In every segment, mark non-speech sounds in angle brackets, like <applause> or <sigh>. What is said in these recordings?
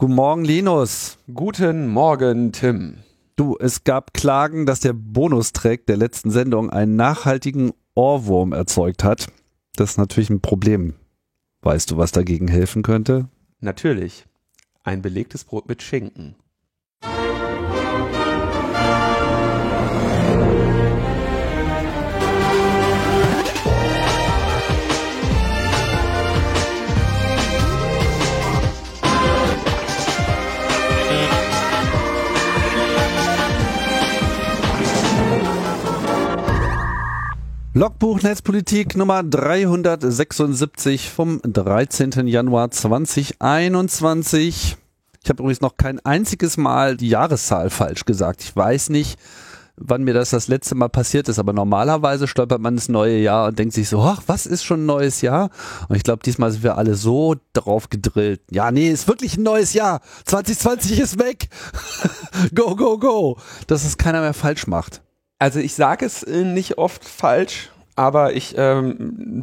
Guten Morgen, Linus. Guten Morgen, Tim. Du, es gab Klagen, dass der Bonustrack der letzten Sendung einen nachhaltigen Ohrwurm erzeugt hat. Das ist natürlich ein Problem. Weißt du, was dagegen helfen könnte? Natürlich. Ein belegtes Brot mit Schinken. Logbuch Netzpolitik Nummer 376 vom 13. Januar 2021. Ich habe übrigens noch kein einziges Mal die Jahreszahl falsch gesagt. Ich weiß nicht, wann mir das das letzte Mal passiert ist, aber normalerweise stolpert man das neue Jahr und denkt sich so, ach, was ist schon ein neues Jahr? Und ich glaube, diesmal sind wir alle so drauf gedrillt. Ja, nee, ist wirklich ein neues Jahr. 2020 ist weg. <laughs> go, go, go. Dass es keiner mehr falsch macht. Also ich sage es äh, nicht oft falsch, aber ich ähm,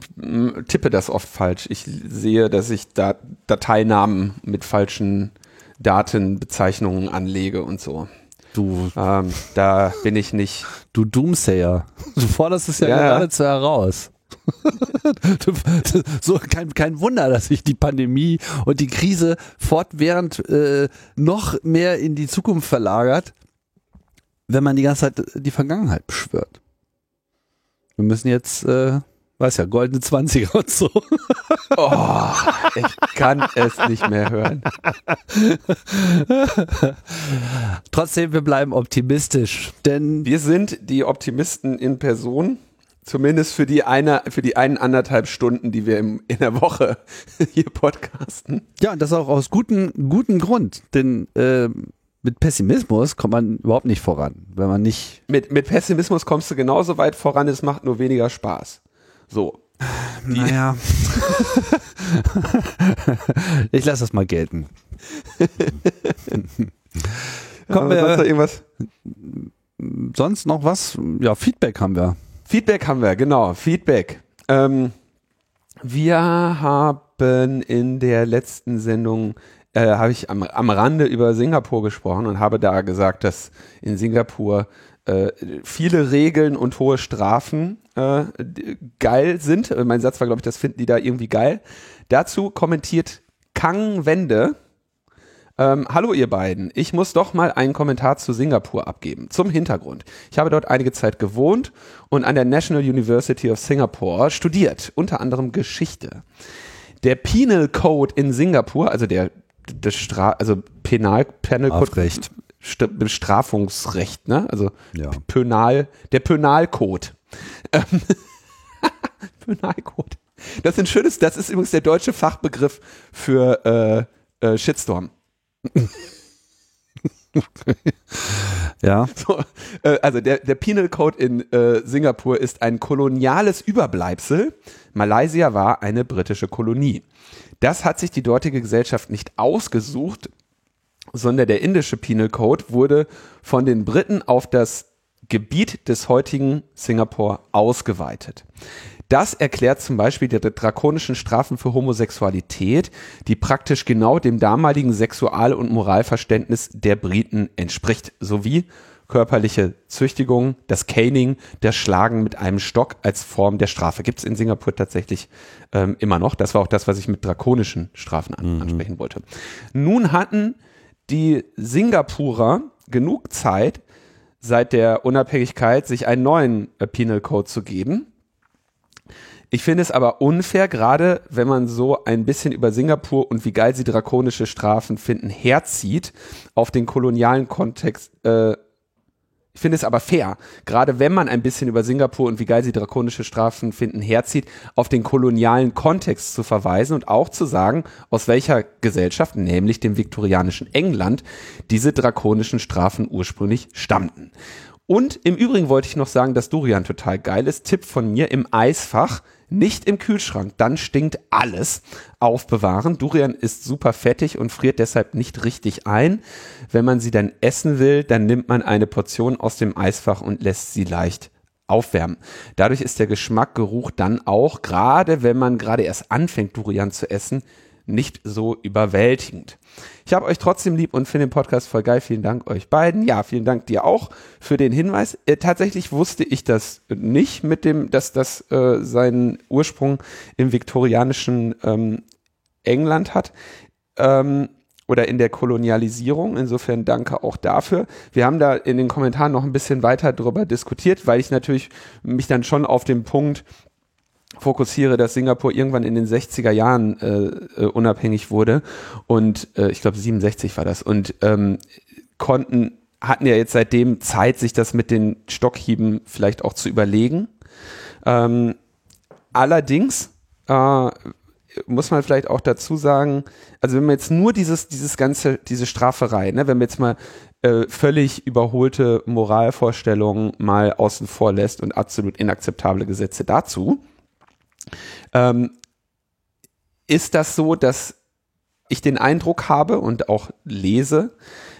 tippe das oft falsch. Ich sehe, dass ich da Dateinamen mit falschen Datenbezeichnungen anlege und so. Du, Ähm, da bin ich nicht. du Doomsayer. Du forderst es ja, Ja, geradezu heraus. <laughs> So kein, kein Wunder, dass sich die Pandemie und die Krise fortwährend äh, noch mehr in die Zukunft verlagert, wenn man die ganze Zeit die Vergangenheit beschwört. Wir müssen jetzt, äh, weiß ja, goldene Zwanziger und so. <laughs> Oh, ich kann es nicht mehr hören. Trotzdem, wir bleiben optimistisch, denn Wir sind die Optimisten in Person. Zumindest für die eine, für die einen anderthalb Stunden, die wir im, in der Woche <laughs> hier podcasten. Ja, und das auch aus gutem guten Grund. Denn äh, mit Pessimismus kommt man überhaupt nicht voran, wenn man nicht. Mit, mit Pessimismus kommst du genauso weit voran, es macht nur weniger Spaß. So. Die- Naja. <laughs> ich lasse das mal gelten. <laughs> Kommen Äh, wir- sonst noch irgendwas? Sonst noch was? Ja, Feedback haben wir. Feedback haben wir, genau. Feedback. Ähm, wir haben in der letzten Sendung, äh, habe ich am, am Rande über Singapur gesprochen und habe da gesagt, dass in Singapur äh, viele Regeln und hohe Strafen äh, geil sind. Äh, Mein Satz war, glaube ich, das finden die da irgendwie geil. Dazu kommentiert Kang Wende. Ähm, hallo ihr beiden, ich muss doch mal einen Kommentar zu Singapur abgeben. Zum Hintergrund. Ich habe dort einige Zeit gewohnt und an der National University of Singapore studiert, unter anderem Geschichte. Der Penal Code in Singapur, also der, das Stra also Penal, Penal Strafrecht. St Bestrafungsrecht, ne? Also Ja. Penal, der Penalcode. Ähm, <laughs> Penalcode. Das ist ein schönes, das ist übrigens der deutsche Fachbegriff für äh, äh, Shitstorm. <laughs> Ja. <laughs> So, äh, also der, der Penal Code in äh, Singapur ist ein koloniales Überbleibsel. Malaysia war eine britische Kolonie. Das hat sich die dortige Gesellschaft nicht ausgesucht, sondern der indische Penal Code wurde von den Briten auf das Gebiet des heutigen Singapur ausgeweitet. Das erklärt zum Beispiel die drakonischen Strafen für Homosexualität, die praktisch genau dem damaligen Sexual- und Moralverständnis der Briten entspricht, sowie körperliche Züchtigung, das Caning, das Schlagen mit einem Stock als Form der Strafe. Gibt es in Singapur tatsächlich ähm, immer noch. Das war auch das, was ich mit drakonischen Strafen an, ansprechen wollte. Nun hatten die Singapurer genug Zeit, seit der Unabhängigkeit sich einen neuen äh, Penal Code zu geben. Ich finde es aber unfair, gerade wenn man so ein bisschen über Singapur und wie geil sie drakonische Strafen finden, herzieht auf den kolonialen Kontext. Äh, ich finde es aber fair, gerade wenn man ein bisschen über Singapur und wie geil sie drakonische Strafen finden, herzieht, auf den kolonialen Kontext zu verweisen und auch zu sagen, aus welcher Gesellschaft, nämlich dem viktorianischen England, diese drakonischen Strafen ursprünglich stammten. Und im Übrigen wollte ich noch sagen, dass Durian total geil ist. Tipp von mir im Eisfach, nicht im Kühlschrank, dann stinkt alles. Aufbewahren. Durian ist super fettig und friert deshalb nicht richtig ein. Wenn man sie dann essen will, dann nimmt man eine Portion aus dem Eisfach und lässt sie leicht aufwärmen. Dadurch ist der Geschmack, Geruch dann auch, gerade wenn man gerade erst anfängt, Durian zu essen, nicht so überwältigend. Ich habe euch trotzdem lieb und finde den Podcast voll geil. Vielen Dank euch beiden. Ja, vielen Dank dir auch für den Hinweis. Äh, tatsächlich wusste ich das nicht mit dem, dass das äh, seinen Ursprung im viktorianischen ähm, England hat. Ähm, oder in der Kolonialisierung. Insofern danke auch dafür. Wir haben da in den Kommentaren noch ein bisschen weiter darüber diskutiert, weil ich natürlich mich dann schon auf den Punkt fokussiere, dass Singapur irgendwann in den 60er Jahren äh, äh, unabhängig wurde und äh, ich glaube 67 war das und ähm, konnten hatten ja jetzt seitdem Zeit, sich das mit den Stockhieben vielleicht auch zu überlegen. Ähm, allerdings äh, muss man vielleicht auch dazu sagen, also wenn man jetzt nur dieses, dieses ganze, diese Straferei, ne, wenn man jetzt mal äh, völlig überholte Moralvorstellungen mal außen vor lässt und absolut inakzeptable Gesetze dazu, ähm, ist das so, dass ich den Eindruck habe und auch lese,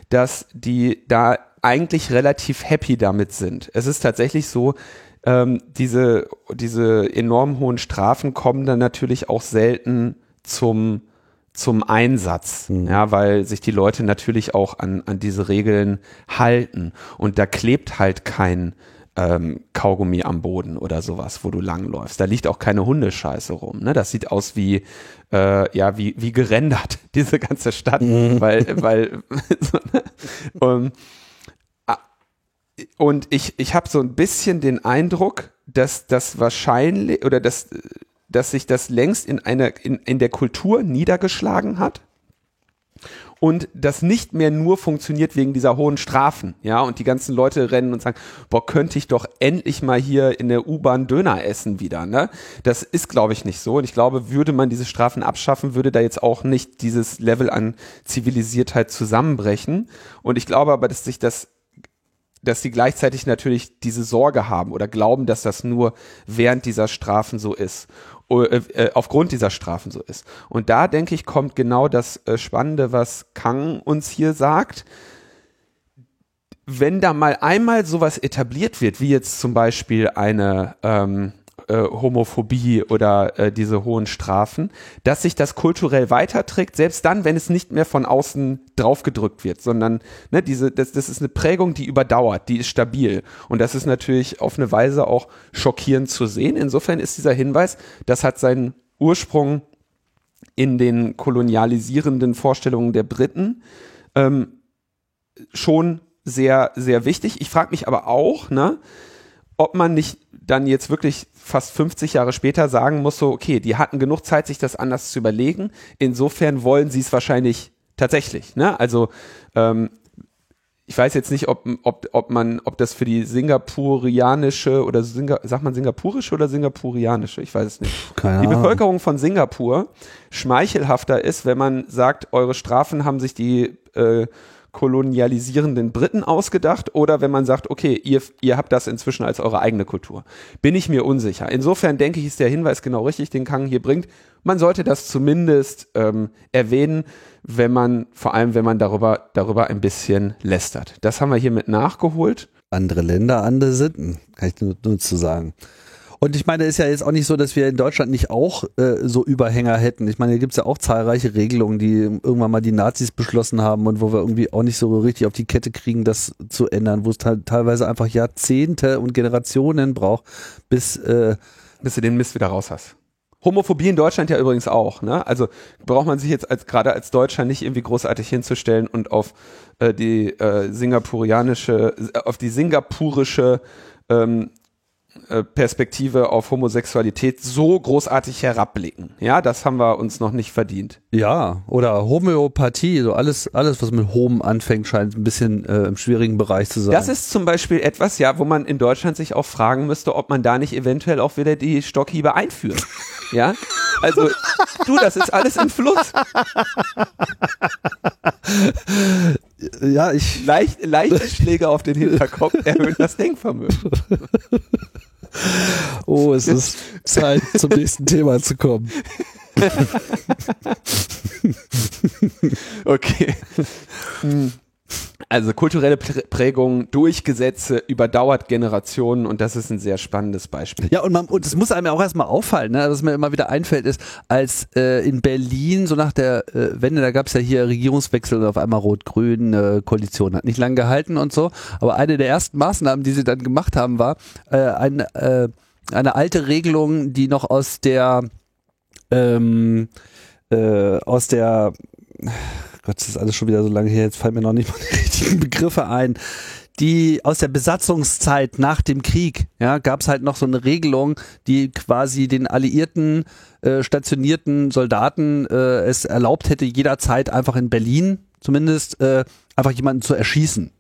dass die da eigentlich relativ happy damit sind. Es ist tatsächlich so, ähm, diese, diese enorm hohen Strafen kommen dann natürlich auch selten zum, zum Einsatz, mhm. ja, weil sich die Leute natürlich auch an, an diese Regeln halten. Und da klebt halt kein ähm, Kaugummi am Boden oder sowas, wo du langläufst. Da liegt auch keine Hundescheiße rum. Ne? Das sieht aus wie, äh, ja, wie, wie gerendert, <laughs> diese ganze Stadt, mhm. weil, weil, <laughs> so, ne? um, und ich, ich habe so ein bisschen den Eindruck, dass das wahrscheinlich oder dass, dass sich das längst in einer in, in der Kultur niedergeschlagen hat und das nicht mehr nur funktioniert wegen dieser hohen Strafen, ja, und die ganzen Leute rennen und sagen, boah, könnte ich doch endlich mal hier in der U-Bahn Döner essen wieder, ne? Das ist, glaube ich, nicht so. Und ich glaube, würde man diese Strafen abschaffen, würde da jetzt auch nicht dieses Level an Zivilisiertheit zusammenbrechen. Und ich glaube aber, dass sich das dass sie gleichzeitig natürlich diese Sorge haben oder glauben, dass das nur während dieser Strafen so ist, äh, äh, aufgrund dieser Strafen so ist. Und da denke ich, kommt genau das äh, Spannende, was Kang uns hier sagt. Wenn da mal einmal sowas etabliert wird, wie jetzt zum Beispiel eine ähm, äh, Homophobie oder äh, diese hohen Strafen, dass sich das kulturell weiterträgt, selbst dann, wenn es nicht mehr von außen draufgedrückt wird, sondern ne, diese, das, das ist eine Prägung, die überdauert, die ist stabil. Und das ist natürlich auf eine Weise auch schockierend zu sehen. Insofern ist dieser Hinweis, das hat seinen Ursprung in den kolonialisierenden Vorstellungen der Briten ähm, schon sehr, sehr wichtig. Ich frage mich aber auch, ne, ob man nicht dann jetzt wirklich fast 50 Jahre später sagen muss, so, okay, die hatten genug Zeit, sich das anders zu überlegen. Insofern wollen sie es wahrscheinlich tatsächlich. Ne? Also ähm, ich weiß jetzt nicht, ob, ob, ob man, ob das für die singapurianische oder Singa, sagt man singapurische oder singapurianische, ich weiß es nicht. Keine die Bevölkerung von Singapur schmeichelhafter ist, wenn man sagt, eure Strafen haben sich die äh, kolonialisierenden Briten ausgedacht oder wenn man sagt, okay, ihr, ihr habt das inzwischen als eure eigene Kultur. Bin ich mir unsicher. Insofern denke ich, ist der Hinweis genau richtig, den Kang hier bringt. Man sollte das zumindest ähm, erwähnen, wenn man, vor allem wenn man darüber, darüber ein bisschen lästert. Das haben wir hiermit nachgeholt. Andere Länder, andere Sitten, kann ich nur, nur zu sagen. Und ich meine, es ist ja jetzt auch nicht so, dass wir in Deutschland nicht auch äh, so Überhänger hätten. Ich meine, hier gibt es ja auch zahlreiche Regelungen, die irgendwann mal die Nazis beschlossen haben und wo wir irgendwie auch nicht so richtig auf die Kette kriegen, das zu ändern, wo es teilweise einfach Jahrzehnte und Generationen braucht, bis, äh, bis du den Mist wieder raus hast. Homophobie in Deutschland ja übrigens auch. Ne? Also braucht man sich jetzt als gerade als Deutscher nicht irgendwie großartig hinzustellen und auf äh, die äh, singapurianische, äh, auf die singapurische ähm, äh, Perspektive auf Homosexualität so großartig herabblicken. Ja, das haben wir uns noch nicht verdient. Ja, oder Homöopathie, so alles, alles, was mit Hom anfängt, scheint ein bisschen äh, im schwierigen Bereich zu sein. Das ist zum Beispiel etwas, ja, wo man in Deutschland sich auch fragen müsste, ob man da nicht eventuell auch wieder die Stockhiebe einführt. <laughs> Ja, also du, das ist alles im Fluss. Ja, ich. Leicht, leichte Schläge auf den Hinterkopf erhöhen das Denkvermögen. <laughs> Oh, es ist Zeit, zum nächsten Thema zu kommen. <laughs> okay. <laughs> Hm. Also kulturelle Prägung durch Gesetze überdauert Generationen und das ist ein sehr spannendes Beispiel. Ja, und man, und es muss einem ja auch erstmal auffallen, ne, was mir immer wieder einfällt, ist, als äh, in Berlin, so nach der äh, Wende, da gab es ja hier Regierungswechsel und auf einmal Rot-Grün, äh, Koalition hat nicht lange gehalten und so. Aber eine der ersten Maßnahmen, die sie dann gemacht haben, war äh, ein, äh, eine alte Regelung, die noch aus der ähm, äh, aus der Gott, das ist alles schon wieder so lange her, jetzt fallen mir noch nicht mal die <laughs> richtigen Begriffe ein. Die aus der Besatzungszeit nach dem Krieg, ja, gab es halt noch so eine Regelung, die quasi den alliierten äh, stationierten Soldaten äh, es erlaubt hätte, jederzeit einfach in Berlin zumindest äh, einfach jemanden zu erschießen.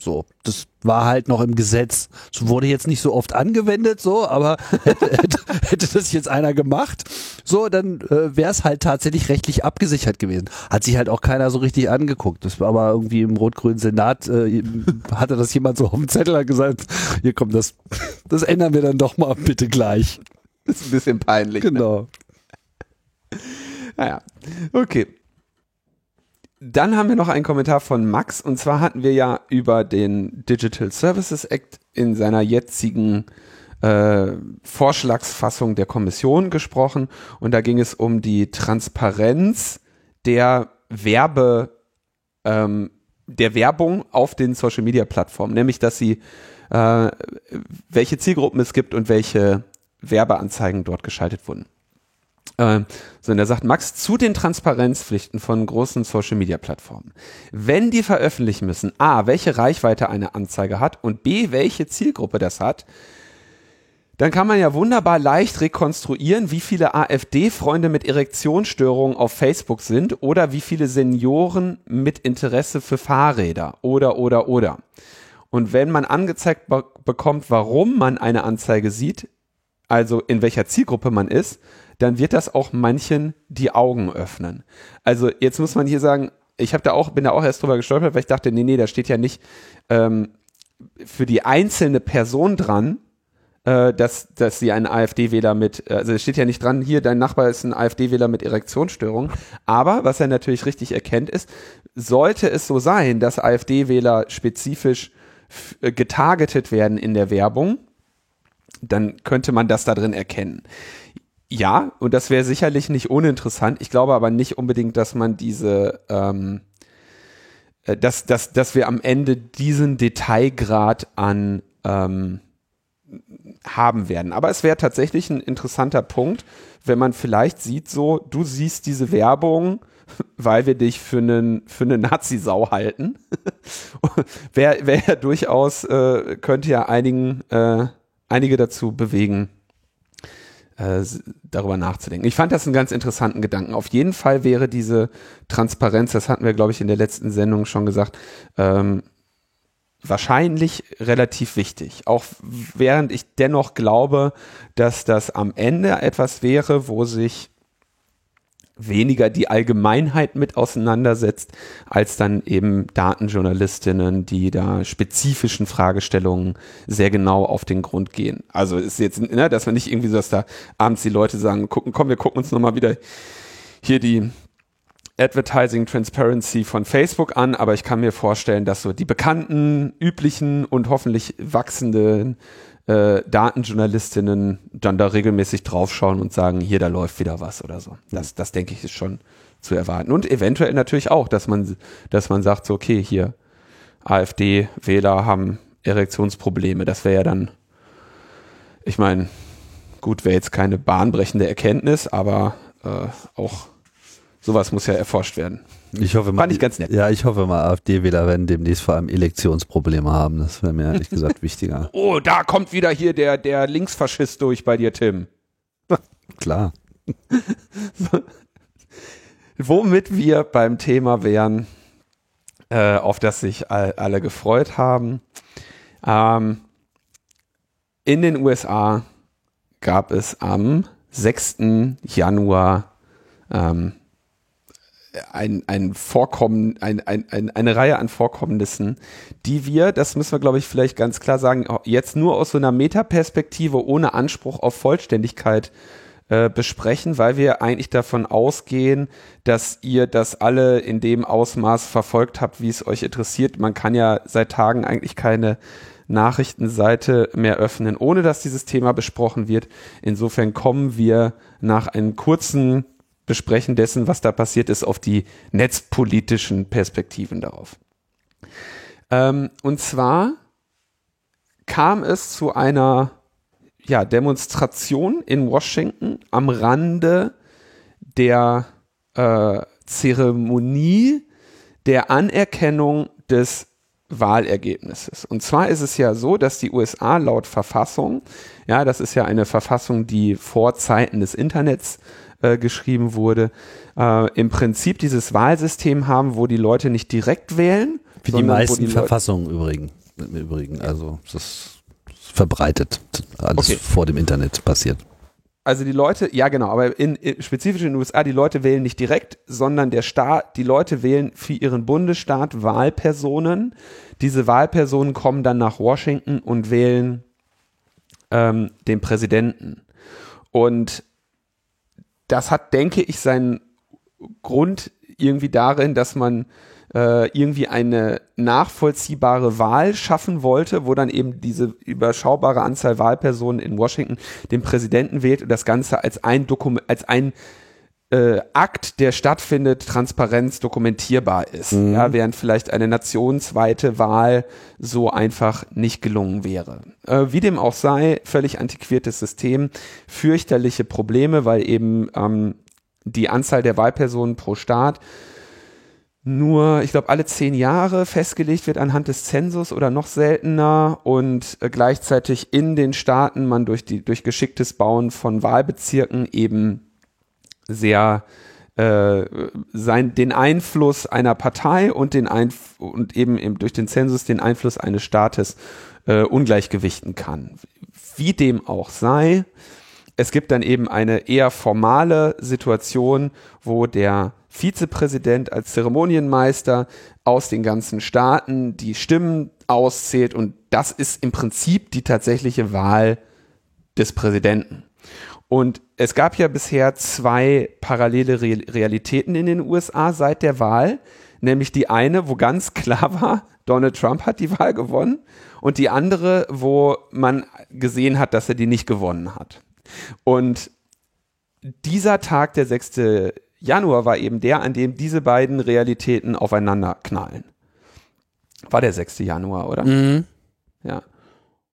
So, das war halt noch im Gesetz. Es wurde jetzt nicht so oft angewendet, so, aber <laughs> hätte, hätte, hätte das jetzt einer gemacht, so, dann äh, wäre es halt tatsächlich rechtlich abgesichert gewesen. Hat sich halt auch keiner so richtig angeguckt. Das war aber irgendwie im rot-grünen Senat, äh, hatte das jemand so auf dem Zettel gesagt, hier kommt das, das ändern wir dann doch mal bitte gleich. Das ist ein bisschen peinlich. Ne? Genau. Ne? Naja, okay. Dann haben wir noch einen Kommentar von Max. Und zwar hatten wir ja über den Digital Services Act in seiner jetzigen äh, Vorschlagsfassung der Kommission gesprochen. Und da ging es um die Transparenz der Werbe ähm, der Werbung auf den Social Media Plattformen, nämlich dass sie äh, welche Zielgruppen es gibt und welche Werbeanzeigen dort geschaltet wurden. Äh, so, und er sagt, Max, zu den Transparenzpflichten von großen Social-Media-Plattformen. Wenn die veröffentlichen müssen, a, welche Reichweite eine Anzeige hat und b, welche Zielgruppe das hat, dann kann man ja wunderbar leicht rekonstruieren, wie viele AfD-Freunde mit Erektionsstörungen auf Facebook sind oder wie viele Senioren mit Interesse für Fahrräder oder oder oder. Und wenn man angezeigt be bekommt, warum man eine Anzeige sieht, also in welcher Zielgruppe man ist, dann wird das auch manchen die Augen öffnen. Also jetzt muss man hier sagen, ich habe da auch, bin da auch erst drüber gestolpert, weil ich dachte, nee, nee, da steht ja nicht ähm, für die einzelne Person dran, äh, dass, dass sie einen AfD-Wähler mit, also es steht ja nicht dran, hier, dein Nachbar ist ein AfD-Wähler mit Erektionsstörung. Aber was er natürlich richtig erkennt ist, sollte es so sein, dass AfD-Wähler spezifisch äh, getargetet werden in der Werbung, dann könnte man das da drin erkennen. Ja, und das wäre sicherlich nicht uninteressant. Ich glaube aber nicht unbedingt, dass man diese, ähm, äh, dass, dass, dass wir am Ende diesen Detailgrad an ähm, haben werden. Aber es wäre tatsächlich ein interessanter Punkt, wenn man vielleicht sieht, so, du siehst diese Werbung, <laughs> weil wir dich für einen für eine Nazi-Sau halten. <laughs> wäre wär ja durchaus, äh, könnte ja einigen, äh, einige dazu bewegen, äh, darüber nachzudenken. Ich fand das einen ganz interessanten Gedanken. Auf jeden Fall wäre diese Transparenz, das hatten wir, glaube ich, in der letzten Sendung schon gesagt, ähm, wahrscheinlich relativ wichtig. Auch während ich dennoch glaube, dass das am Ende etwas wäre, wo sich weniger die Allgemeinheit mit auseinandersetzt, als dann eben Datenjournalistinnen, die da spezifischen Fragestellungen sehr genau auf den Grund gehen. Also ist jetzt, ne, dass man nicht irgendwie so, dass da abends die Leute sagen, gucken, komm, wir gucken uns nochmal wieder hier die Advertising Transparency von Facebook an, aber ich kann mir vorstellen, dass so die bekannten, üblichen und hoffentlich wachsenden äh, Datenjournalistinnen dann da regelmäßig draufschauen und sagen, hier, da läuft wieder was oder so. Das, das denke ich ist schon zu erwarten. Und eventuell natürlich auch, dass man, dass man sagt, so, okay, hier, AfD-Wähler haben Erektionsprobleme. Das wäre ja dann, ich meine, gut, wäre jetzt keine bahnbrechende Erkenntnis, aber äh, auch sowas muss ja erforscht werden. Ich hoffe mal, Fand ich ganz nett. Ja, ich hoffe mal, AfD-Wähler werden demnächst vor allem Elektionsprobleme haben. Das wäre mir ehrlich gesagt <laughs> wichtiger. Oh, da kommt wieder hier der, der Linksfaschist durch bei dir, Tim. <laughs> Klar. Womit wir beim Thema wären, äh, auf das sich all, alle gefreut haben. Ähm, in den USA gab es am 6. Januar ähm, ein, ein Vorkommen, ein, ein, ein, eine Reihe an Vorkommnissen, die wir, das müssen wir, glaube ich, vielleicht ganz klar sagen, jetzt nur aus so einer Metaperspektive ohne Anspruch auf Vollständigkeit äh, besprechen, weil wir eigentlich davon ausgehen, dass ihr das alle in dem Ausmaß verfolgt habt, wie es euch interessiert. Man kann ja seit Tagen eigentlich keine Nachrichtenseite mehr öffnen, ohne dass dieses Thema besprochen wird. Insofern kommen wir nach einem kurzen Besprechen dessen, was da passiert ist, auf die netzpolitischen Perspektiven darauf. Ähm, und zwar kam es zu einer ja, Demonstration in Washington am Rande der äh, Zeremonie der Anerkennung des Wahlergebnisses. Und zwar ist es ja so, dass die USA laut Verfassung, ja, das ist ja eine Verfassung, die vor Zeiten des Internets äh, geschrieben wurde, äh, im Prinzip dieses Wahlsystem haben, wo die Leute nicht direkt wählen. Wie die meisten die Verfassungen übrigens. Im Übrigen, also das ist verbreitet, alles okay. vor dem Internet passiert. Also die Leute, ja genau, aber in, in, spezifisch in den USA, die Leute wählen nicht direkt, sondern der Staat, die Leute wählen für ihren Bundesstaat Wahlpersonen. Diese Wahlpersonen kommen dann nach Washington und wählen ähm, den Präsidenten. Und das hat, denke ich, seinen Grund irgendwie darin, dass man äh, irgendwie eine nachvollziehbare Wahl schaffen wollte, wo dann eben diese überschaubare Anzahl Wahlpersonen in Washington den Präsidenten wählt und das Ganze als ein Dokument, als ein äh, Akt, der stattfindet, Transparenz dokumentierbar ist, mhm. ja, während vielleicht eine nationsweite Wahl so einfach nicht gelungen wäre. Äh, wie dem auch sei, völlig antiquiertes System, fürchterliche Probleme, weil eben ähm, die Anzahl der Wahlpersonen pro Staat nur, ich glaube, alle zehn Jahre festgelegt wird anhand des Zensus oder noch seltener und äh, gleichzeitig in den Staaten man durch die durch geschicktes Bauen von Wahlbezirken eben sehr äh, sein, den Einfluss einer Partei und den Einf und eben, eben durch den Zensus den Einfluss eines Staates äh, ungleichgewichten kann. Wie dem auch sei, es gibt dann eben eine eher formale Situation, wo der Vizepräsident als Zeremonienmeister aus den ganzen Staaten die Stimmen auszählt und das ist im Prinzip die tatsächliche Wahl des Präsidenten. Und es gab ja bisher zwei parallele Re Realitäten in den USA seit der Wahl, nämlich die eine, wo ganz klar war, Donald Trump hat die <laughs> Wahl gewonnen und die andere, wo man gesehen hat, dass er die nicht gewonnen hat. Und dieser Tag, der 6. Januar war eben der, an dem diese beiden Realitäten aufeinander knallen. War der 6. Januar, oder? Mhm. Ja.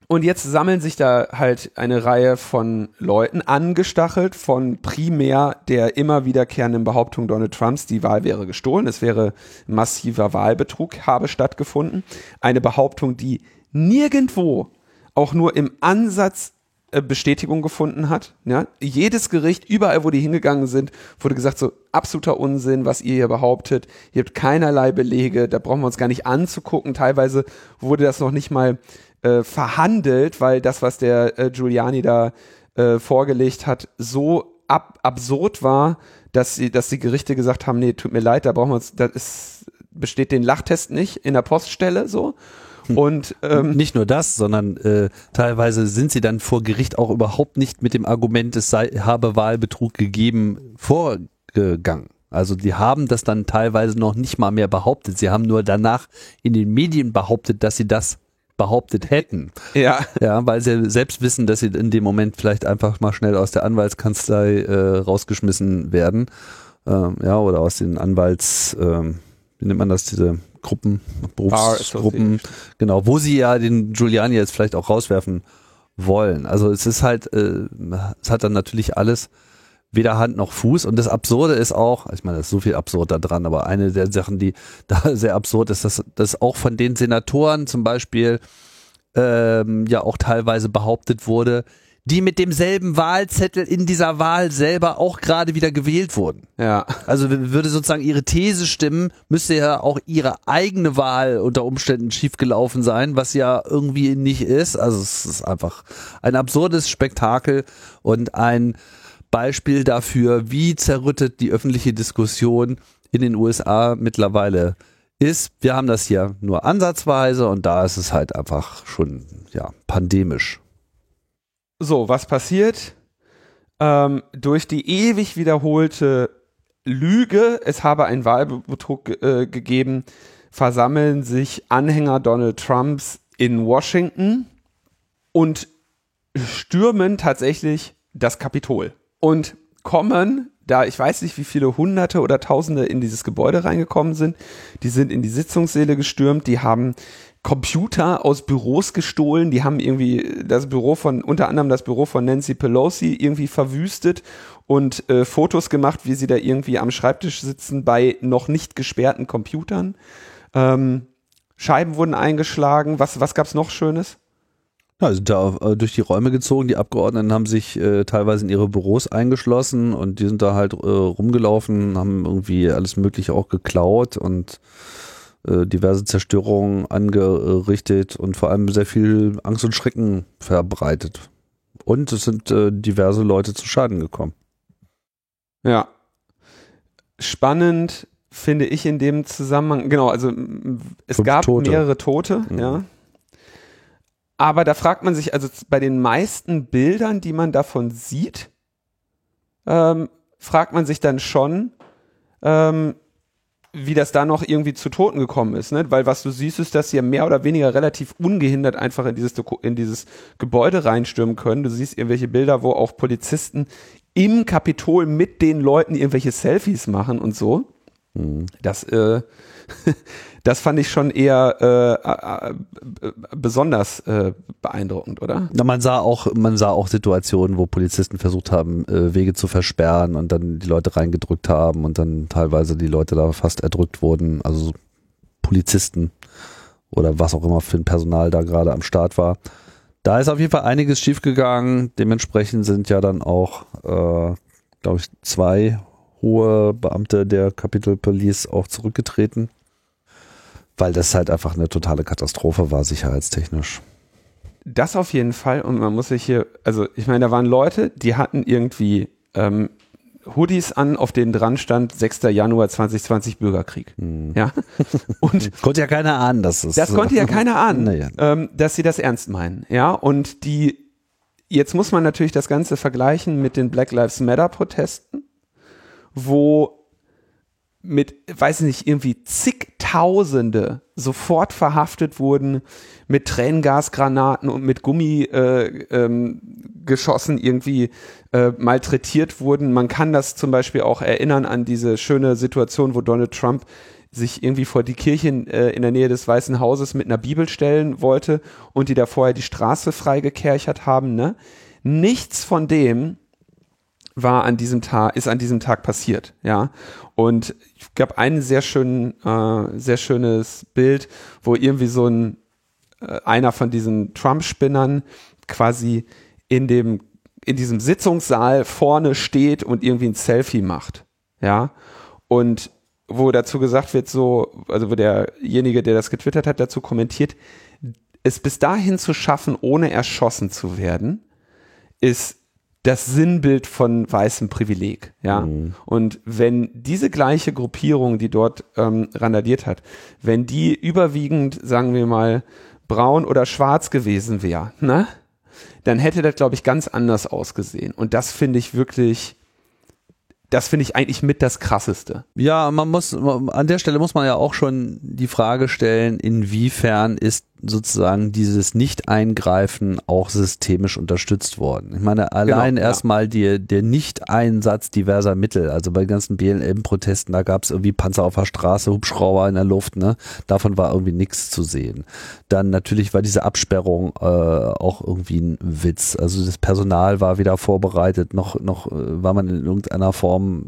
Und jetzt sammeln sich da halt eine Reihe von Leuten angestachelt von primär der immer wiederkehrenden Behauptung Donald Trumps, die Wahl wäre gestohlen, es wäre massiver Wahlbetrug habe stattgefunden. Eine Behauptung, die nirgendwo auch nur im Ansatz äh, Bestätigung gefunden hat. Ja? Jedes Gericht, überall, wo die hingegangen sind, wurde gesagt, so absoluter Unsinn, was ihr hier behauptet. Ihr habt keinerlei Belege, da brauchen wir uns gar nicht anzugucken. Teilweise wurde das noch nicht mal äh, verhandelt, weil das, was der äh, Giuliani da äh, vorgelegt hat, so ab absurd war, dass sie, dass die Gerichte gesagt haben, nee, tut mir leid, da brauchen wir uns, das ist, besteht den Lachtest nicht in der Poststelle so. Und ähm, nicht nur das, sondern äh, teilweise sind sie dann vor Gericht auch überhaupt nicht mit dem Argument, es sei, habe Wahlbetrug gegeben, vorgegangen. Also die haben das dann teilweise noch nicht mal mehr behauptet. Sie haben nur danach in den Medien behauptet, dass sie das behauptet <laughs> hätten. Ja. Ja, weil sie selbst wissen, dass sie in dem Moment vielleicht einfach mal schnell aus der Anwaltskanzlei äh, rausgeschmissen werden. Ähm, ja, oder aus den Anwalts, ähm, wie nennt man das, diese Gruppen, Berufsgruppen, genau, wo sie ja den Giuliani jetzt vielleicht auch rauswerfen wollen. Also es ist halt, äh, es hat dann natürlich alles weder Hand noch Fuß und das Absurde ist auch, ich meine, da ist so viel absurd da dran, aber eine der Sachen, die <laughs> da sehr absurd ist, dass das auch von den Senatoren zum Beispiel ähm, ja auch teilweise behauptet wurde, die mit demselben Wahlzettel in dieser Wahl selber auch gerade wieder gewählt wurden. Ja. Also würde sozusagen ihre These stimmen, müsste ja auch ihre eigene Wahl unter Umständen schiefgelaufen sein, was ja irgendwie nicht ist. Also es ist einfach ein absurdes Spektakel und ein Beispiel dafür, wie zerrüttet die öffentliche Diskussion in den USA mittlerweile ist. Wir haben das hier nur ansatzweise und da ist es halt einfach schon ja pandemisch. So, was passiert? ähm, durch die ewig wiederholte Lüge, es habe einen Wahlbetrug äh, gegeben, versammeln sich Anhänger Donald Trumps in Washington und stürmen tatsächlich das Kapitol und kommen da ich weiß nicht, wie viele Hunderte oder Tausende in dieses Gebäude reingekommen sind. Die sind in die Sitzungssäle gestürmt, die haben Computer aus Büros gestohlen, die haben irgendwie das Büro von, unter anderem das Büro von Nancy Pelosi irgendwie verwüstet und äh, Fotos gemacht, wie sie da irgendwie am Schreibtisch sitzen bei noch nicht gesperrten Computern. Ähm, Scheiben wurden eingeschlagen. Was, was gab's noch Schönes? Ja, sind da äh, durch die Räume gezogen. Die Abgeordneten haben sich äh, teilweise in ihre Büros eingeschlossen und die sind da halt äh, rumgelaufen, haben irgendwie alles Mögliche auch geklaut und äh, diverse Zerstörungen angerichtet und vor allem sehr viel Angst und Schrecken verbreitet. Und es sind äh, diverse Leute zu Schaden gekommen. Ja. Spannend finde ich in dem Zusammenhang, genau, also es Fünf gab Tote. mehrere Tote, Mhm. ja. Aber da fragt man sich, also bei den meisten Bildern, die man davon sieht, ähm, fragt man sich dann schon, ähm, wie das da noch irgendwie zu Toten gekommen ist, ne? Weil was du siehst, ist, dass sie mehr oder weniger relativ ungehindert einfach in dieses, in dieses Gebäude reinstürmen können. Du siehst irgendwelche Bilder, wo auch Polizisten im Kapitol mit den Leuten irgendwelche Selfies machen und so. Das, äh, <laughs> das fand ich schon eher äh, besonders äh, beeindruckend, oder? Na, man sah auch, man sah auch Situationen, wo Polizisten versucht haben, äh, Wege zu versperren und dann die Leute reingedrückt haben und dann teilweise die Leute da fast erdrückt wurden. Also Polizisten oder was auch immer für ein Personal da gerade am Start war. Da ist auf jeden Fall einiges schiefgegangen. Dementsprechend sind ja dann auch, äh, glaube ich, zwei hohe Beamte der Capitol Police auch zurückgetreten, weil das halt einfach eine totale Katastrophe war, sicherheitstechnisch. Das auf jeden Fall. Und man muss sich hier, also ich meine, da waren Leute, die hatten irgendwie ähm, Hoodies an, auf denen dran stand 6. Januar 2020 Bürgerkrieg. Ja. <laughs> Und Konnte ja keiner ahnen, dass es. das konnte ja <laughs> keiner ahnen, Naja. ähm, dass sie das ernst meinen. Ja. Und die, jetzt muss man natürlich das Ganze vergleichen mit den Black Lives Matter Protesten, wo mit, weiß ich nicht, irgendwie zigtausende sofort verhaftet wurden mit Tränengasgranaten und mit Gummigeschossen äh, ähm, irgendwie äh, malträtiert wurden. Man kann das zum Beispiel auch erinnern an diese schöne Situation, wo Donald Trump sich irgendwie vor die Kirche äh, in der Nähe des Weißen Hauses mit einer Bibel stellen wollte und die da vorher die Straße freigekerchert haben. Ne? Nichts von dem war an diesem Tag, ist an diesem Tag passiert, ja. Und ich gab einen sehr schönen, äh, sehr schönes Bild, wo irgendwie so ein, äh, einer von diesen Trump-Spinnern quasi in dem, in diesem Sitzungssaal vorne steht und irgendwie ein Selfie macht, ja. Und wo dazu gesagt wird, so, also wo derjenige, der das getwittert hat, dazu kommentiert, es bis dahin zu schaffen, ohne erschossen zu werden, ist das Sinnbild von weißem Privileg, ja. Und wenn diese gleiche Gruppierung, die dort ähm, randaliert hat, wenn die überwiegend, sagen wir mal, braun oder schwarz gewesen wäre, ne, dann hätte das, glaube ich, ganz anders ausgesehen. Und das finde ich wirklich, das finde ich eigentlich mit das Krasseste. Ja, man muss, an der Stelle muss man ja auch schon die Frage stellen, inwiefern ist sozusagen dieses Nicht-Eingreifen auch systemisch unterstützt worden. Ich meine, allein ja. erstmal die, der Nicht-Einsatz diverser Mittel, also bei den ganzen BLM-Protesten, da gab es irgendwie Panzer auf der Straße, Hubschrauber in der Luft, ne? Davon war irgendwie nichts zu sehen. Dann natürlich war diese Absperrung äh, auch irgendwie ein Witz. Also das Personal war wieder vorbereitet, noch, noch äh, war man in irgendeiner Form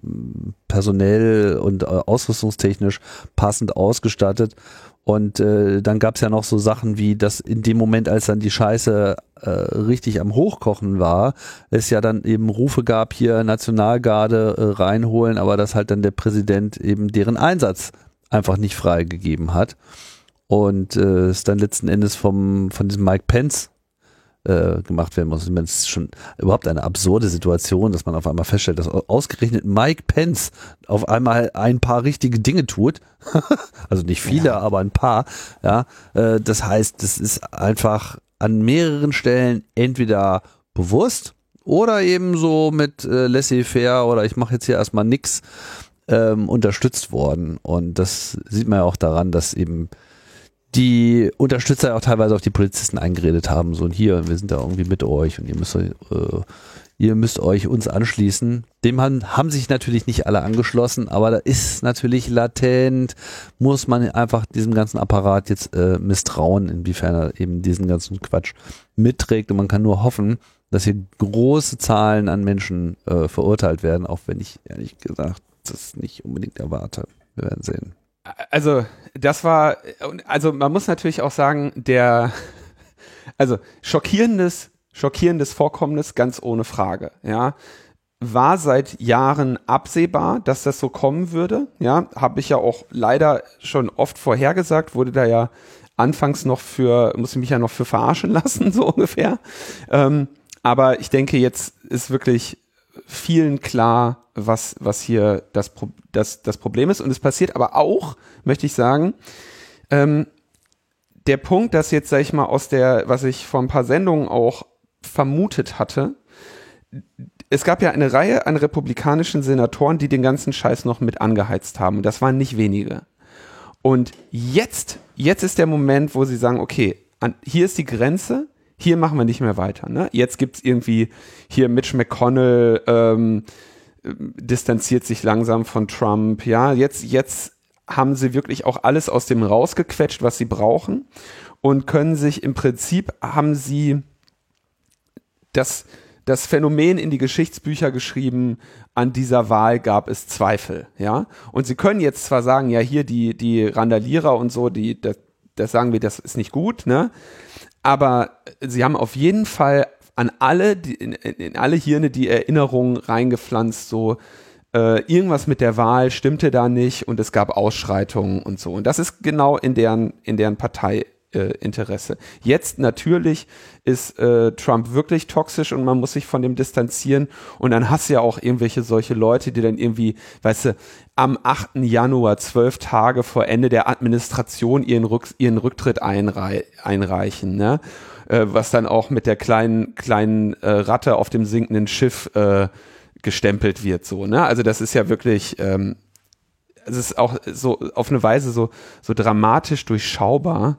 personell und äh, ausrüstungstechnisch passend ausgestattet. Und äh, dann gab's ja noch so Sachen wie, dass in dem Moment, als dann die Scheiße äh, richtig am Hochkochen war, es ja dann eben Rufe gab, hier Nationalgarde äh, reinholen, aber dass halt dann der Präsident eben deren Einsatz einfach nicht freigegeben hat. Und äh, es dann letzten Endes vom, von diesem Mike Pence äh, gemacht werden muss. Ich meine, es ist schon überhaupt eine absurde Situation, dass man auf einmal feststellt, dass ausgerechnet Mike Pence auf einmal ein paar richtige Dinge tut. <laughs> also nicht viele, aber ein paar. Ja, äh, das heißt, das ist einfach an mehreren Stellen entweder bewusst oder eben so mit äh, laissez-faire oder ich mache jetzt hier erstmal nix ähm, unterstützt worden. Und das sieht man ja auch daran, dass eben die Unterstützer auch teilweise auf die Polizisten eingeredet haben, so und hier, wir sind da irgendwie mit euch und ihr müsst, äh, ihr müsst euch uns anschließen. Dem haben, haben sich natürlich nicht alle angeschlossen, aber da ist natürlich latent, muss man einfach diesem ganzen Apparat jetzt äh, misstrauen, inwiefern er eben diesen ganzen Quatsch mitträgt und man kann nur hoffen, dass hier große Zahlen an Menschen äh, verurteilt werden, auch wenn ich ehrlich gesagt das nicht unbedingt erwarte. Wir werden sehen. Also, das war, also man muss natürlich auch sagen, der, <laughs> also schockierendes, schockierendes Vorkommnis, ganz ohne Frage, ja. War seit Jahren absehbar, dass das so kommen würde, ja. Habe ich ja auch leider schon oft vorhergesagt, wurde da ja anfangs noch für, muss ich mich ja noch für verarschen <laughs> lassen, so ungefähr. Ähm, aber ich denke, jetzt ist wirklich vielen klar, was, was hier das, das, das Problem ist. Und es passiert aber auch, möchte ich sagen, ähm, der Punkt, dass jetzt, sag ich mal, aus der, was ich vor ein paar Sendungen auch vermutet hatte, es gab ja eine Reihe an republikanischen Senatoren, die den ganzen Scheiß noch mit angeheizt haben. Das waren nicht wenige. Und jetzt, jetzt ist der Moment, wo sie sagen, okay, an, hier ist die Grenze, hier machen wir nicht mehr weiter. Ne? Jetzt gibt's irgendwie hier Mitch McConnell ähm, distanziert sich langsam von Trump. Ja, jetzt, jetzt haben sie wirklich auch alles aus dem rausgequetscht, was sie brauchen und können sich im Prinzip haben sie das, das Phänomen in die Geschichtsbücher geschrieben, an dieser Wahl gab es Zweifel, ja. Und sie können jetzt zwar sagen, ja, hier die, die Randalierer und so, die, das, das sagen wir, das ist nicht gut, ne? Aber sie haben auf jeden Fall an alle, die, in, in alle Hirne die Erinnerung reingepflanzt, so äh, irgendwas mit der Wahl stimmte da nicht und es gab Ausschreitungen und so. Und das ist genau in deren, in deren Partei äh, Interesse. Jetzt natürlich ist äh, Trump wirklich toxisch und man muss sich von dem distanzieren. Und dann hast du ja auch irgendwelche solche Leute, die dann irgendwie, weißt du, am 8. Januar, zwölf Tage vor Ende der Administration, ihren, Rück ihren Rücktritt einrei einreichen, ne? Äh, was dann auch mit der kleinen, kleinen äh, Ratte auf dem sinkenden Schiff äh, gestempelt wird, so, ne? Also das ist ja wirklich, ähm, es ist auch so auf eine Weise so, so dramatisch durchschaubar.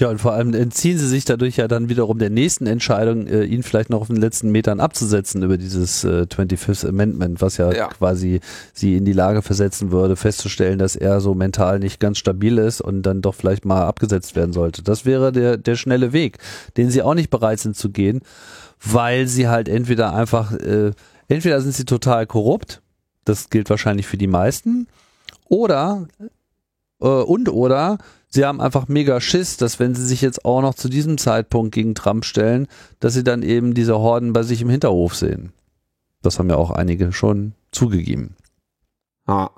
Ja, und vor allem entziehen sie sich dadurch ja dann wiederum der nächsten Entscheidung, äh, ihn vielleicht noch auf den letzten Metern abzusetzen über dieses äh, 25th Amendment, was ja, ja, quasi sie in die Lage versetzen würde, festzustellen, dass er so mental nicht ganz stabil ist und dann doch vielleicht mal abgesetzt werden sollte. Das wäre der, der schnelle Weg, den sie auch nicht bereit sind zu gehen, weil sie halt entweder einfach, äh, entweder sind sie total korrupt, das gilt wahrscheinlich für die meisten, oder äh, und oder sie haben einfach mega Schiss, dass wenn sie sich jetzt auch noch zu diesem Zeitpunkt gegen Trump stellen, dass sie dann eben diese Horden bei sich im Hinterhof sehen. Das haben ja auch einige schon zugegeben. Ah.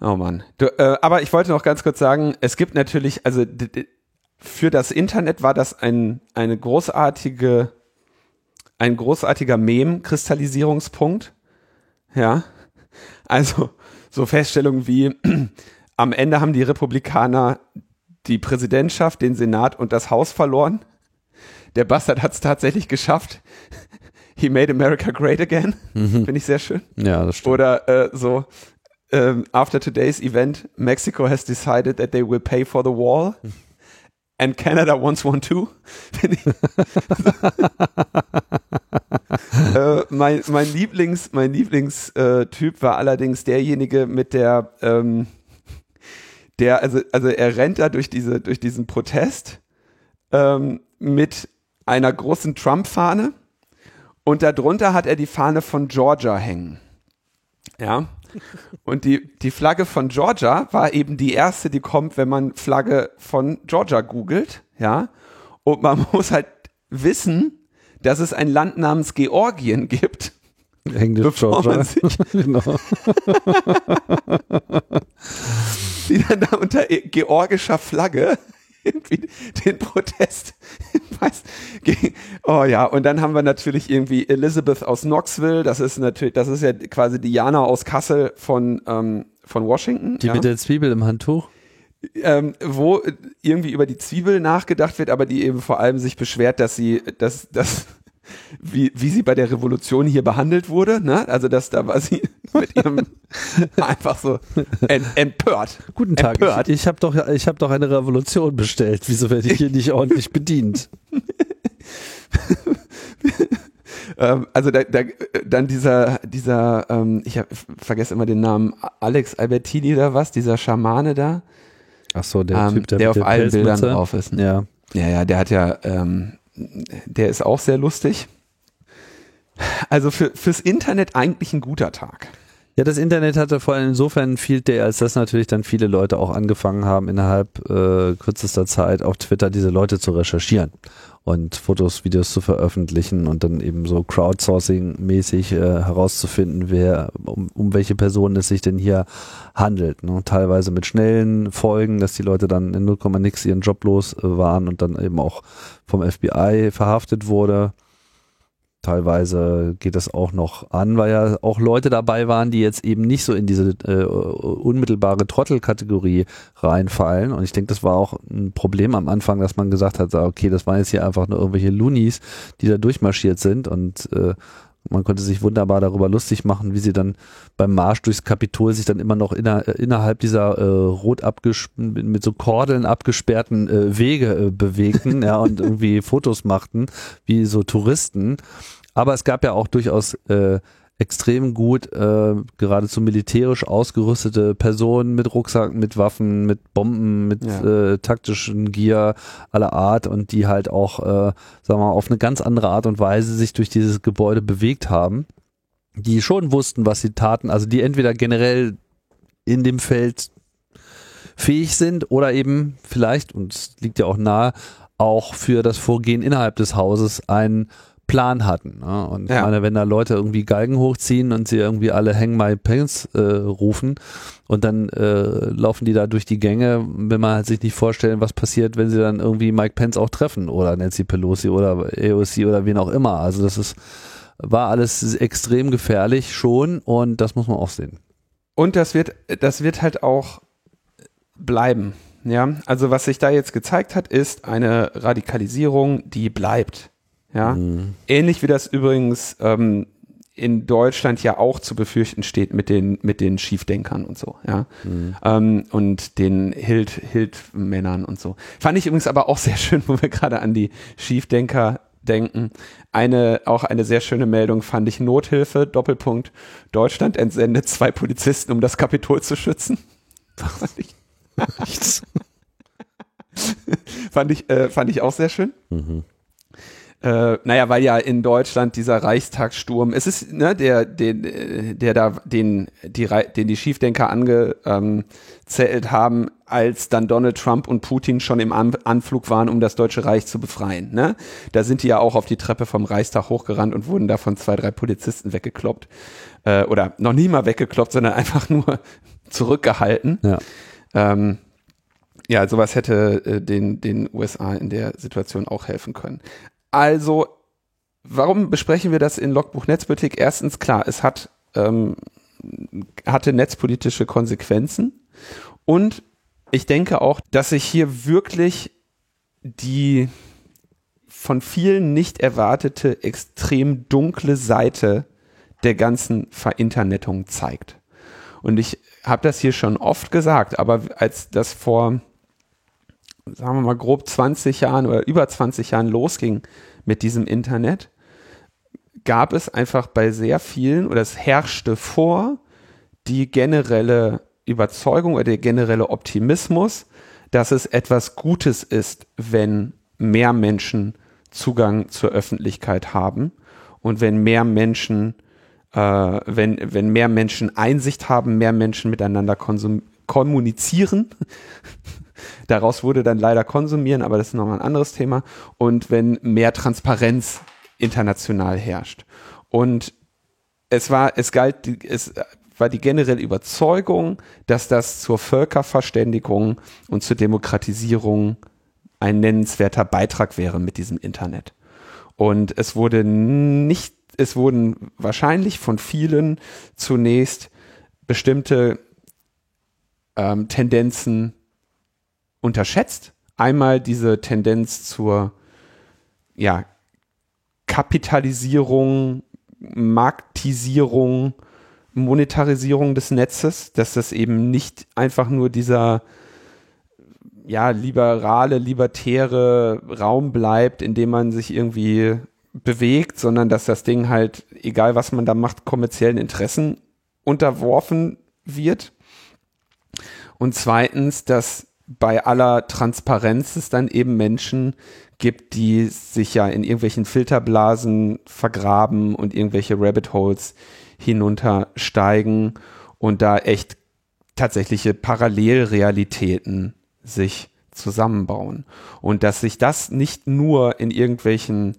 Oh Mann. Du, äh, aber ich wollte noch ganz kurz sagen, es gibt natürlich, also für das Internet war das ein, eine großartige, ein großartiger Mem-Kristallisierungspunkt. Ja. Also, so Feststellungen wie, am Ende haben die Republikaner die Präsidentschaft, den Senat und das Haus verloren. Der Bastard hat es tatsächlich geschafft. He made America great again. Mhm. Finde ich sehr schön. Ja, das stimmt. Oder äh, so, ähm, after today's event, Mexico has decided that they will pay for the wall. And Canada wants one too. <laughs> äh, mein, mein Lieblings, mein Lieblingstyp war allerdings derjenige mit der, ähm, der, also, also er rennt da durch diese, durch diesen Protest ähm, mit einer großen Trump-Fahne und darunter hat er die Fahne von Georgia hängen. Ja. Und die, die Flagge von Georgia war eben die erste, die kommt, wenn man Flagge von Georgia googelt, ja. Und man <laughs> muss halt wissen, dass es ein Land namens Georgien gibt. Englisch Georgia. <laughs> Genau. <laughs> <laughs> die dann da unter georgischer Flagge <laughs> irgendwie den Protest <laughs> oh ja, und dann haben wir natürlich irgendwie Elizabeth aus Knoxville, das ist natürlich, das ist ja quasi Diana aus Kassel von, ähm, von Washington. Die ja. mit der Zwiebel im Handtuch? Ähm, wo irgendwie über die Zwiebel nachgedacht wird, aber die eben vor allem sich beschwert, dass sie, dass, dass, wie, wie sie bei der Revolution hier behandelt wurde. Ne? Also das da war sie <laughs> mit ihrem einfach so ent, empört. Guten Tag, empört. ich, ich habe doch, ich hab doch eine Revolution bestellt. Wieso werde ich hier nicht ordentlich bedient? <laughs> ähm, also da, da, dann dieser, dieser, ähm, ich hab, vergesse immer den Namen, Alex Albertini oder was, dieser Schamane da. Ach so, der ähm, Typ, der, der auf allen Bildern drauf ist. Ne? Ja. Ja, ja, der hat ja, ähm, der ist auch sehr lustig. Also für, fürs Internet eigentlich ein guter Tag. Ja, das Internet hatte vor allem insofern viel, der, als dass natürlich dann viele Leute auch angefangen haben, innerhalb äh, kürzester Zeit auf Twitter diese Leute zu recherchieren und Fotos, Videos zu veröffentlichen und dann eben so Crowdsourcing-mäßig äh, herauszufinden, wer, um, um welche Personen es sich denn hier handelt. Ne? Teilweise mit schnellen Folgen, dass die Leute dann in 0, nix ihren Job los äh, waren und dann eben auch vom FBI verhaftet wurde teilweise geht das auch noch an, weil ja auch Leute dabei waren, die jetzt eben nicht so in diese äh, unmittelbare Trottelkategorie reinfallen. Und ich denke, das war auch ein Problem am Anfang, dass man gesagt hat, okay, das waren jetzt hier einfach nur irgendwelche Loonies, die da durchmarschiert sind und äh, man konnte sich wunderbar darüber lustig machen, wie sie dann beim Marsch durchs Kapitol sich dann immer noch inner, innerhalb dieser äh, rot mit so Kordeln abgesperrten äh, Wege äh, bewegten ja, und irgendwie <laughs> Fotos machten, wie so Touristen. Aber es gab ja auch durchaus äh, extrem gut, äh, geradezu militärisch ausgerüstete Personen mit Rucksacken, mit Waffen, mit Bomben, mit ja. äh, taktischen Gear aller Art und die halt auch, äh, sagen wir mal, auf eine ganz andere Art und Weise sich durch dieses Gebäude bewegt haben, die schon wussten, was sie taten, also die entweder generell in dem Feld fähig sind oder eben vielleicht, und es liegt ja auch nahe, auch für das Vorgehen innerhalb des Hauses ein Plan hatten. Ne? Und ja. ich meine, wenn da Leute irgendwie Galgen hochziehen und sie irgendwie alle Hang My Pants äh, rufen und dann äh, laufen die da durch die Gänge, will man halt sich nicht vorstellen, was passiert, wenn sie dann irgendwie Mike Pence auch treffen oder Nancy Pelosi oder AOC oder wen auch immer. Also das ist, war alles extrem gefährlich schon und das muss man auch sehen. Und das wird, das wird halt auch bleiben. Ja, also was sich da jetzt gezeigt hat, ist eine Radikalisierung, die bleibt. Ja, mhm. ähnlich wie das übrigens ähm, in Deutschland ja auch zu befürchten steht mit den mit den Schiefdenkern und so, ja, mhm. ähm, und den Hild Hild-Männern und so. Fand ich übrigens aber auch sehr schön, wo wir gerade an die Schiefdenker denken. Eine auch eine sehr schöne Meldung fand ich Nothilfe Doppelpunkt Deutschland entsendet zwei Polizisten, um das Kapitol zu schützen. <laughs> fand ich, <laughs> fand ich, äh, fand ich auch sehr schön. Mhm. Äh, naja, weil ja in Deutschland dieser Reichstagssturm, es ist, ne, der, den, der da, den, die, den die Schiefdenker angezählt ähm, haben, als dann Donald Trump und Putin schon im An Anflug waren, um das Deutsche Reich zu befreien. Ne? Da sind die ja auch auf die Treppe vom Reichstag hochgerannt und wurden da von zwei, drei Polizisten weggekloppt. Äh, oder noch nie mal weggekloppt, sondern <laughs> einfach nur zurückgehalten. Ja. Ähm, ja, sowas hätte äh, den, den USA in der Situation auch helfen können. Also, warum besprechen wir das in Logbuch Netzpolitik? Erstens, klar, es hat, ähm, hatte netzpolitische Konsequenzen. Und ich denke auch, dass sich hier wirklich die von vielen nicht erwartete extrem dunkle Seite der ganzen Verinternettung zeigt. Und ich habe das hier schon oft gesagt, aber als das vor sagen wir mal grob 20 Jahren oder über 20 Jahren losging mit diesem Internet, gab es einfach bei sehr vielen oder es herrschte vor die generelle Überzeugung oder der generelle Optimismus, dass es etwas Gutes ist, wenn mehr Menschen Zugang zur Öffentlichkeit haben und wenn mehr Menschen, äh, wenn, wenn mehr Menschen Einsicht haben, mehr Menschen miteinander kommunizieren, <laughs> Daraus wurde dann leider konsumieren, aber das ist nochmal ein anderes Thema. Und wenn mehr Transparenz international herrscht. Und es war, es galt, es war die generelle Überzeugung, dass das zur Völkerverständigung und zur Demokratisierung ein nennenswerter Beitrag wäre mit diesem Internet. Und es wurde nicht, es wurden wahrscheinlich von vielen zunächst bestimmte ähm, Tendenzen unterschätzt. Einmal diese Tendenz zur ja, Kapitalisierung, Marktisierung, Monetarisierung des Netzes, dass das eben nicht einfach nur dieser ja, liberale, libertäre Raum bleibt, in dem man sich irgendwie bewegt, sondern dass das Ding halt, egal was man da macht, kommerziellen Interessen unterworfen wird. Und zweitens, dass bei aller Transparenz es dann eben Menschen gibt, die sich ja in irgendwelchen Filterblasen vergraben und irgendwelche Rabbit Holes hinuntersteigen und da echt tatsächliche Parallelrealitäten sich zusammenbauen. Und dass sich das nicht nur in irgendwelchen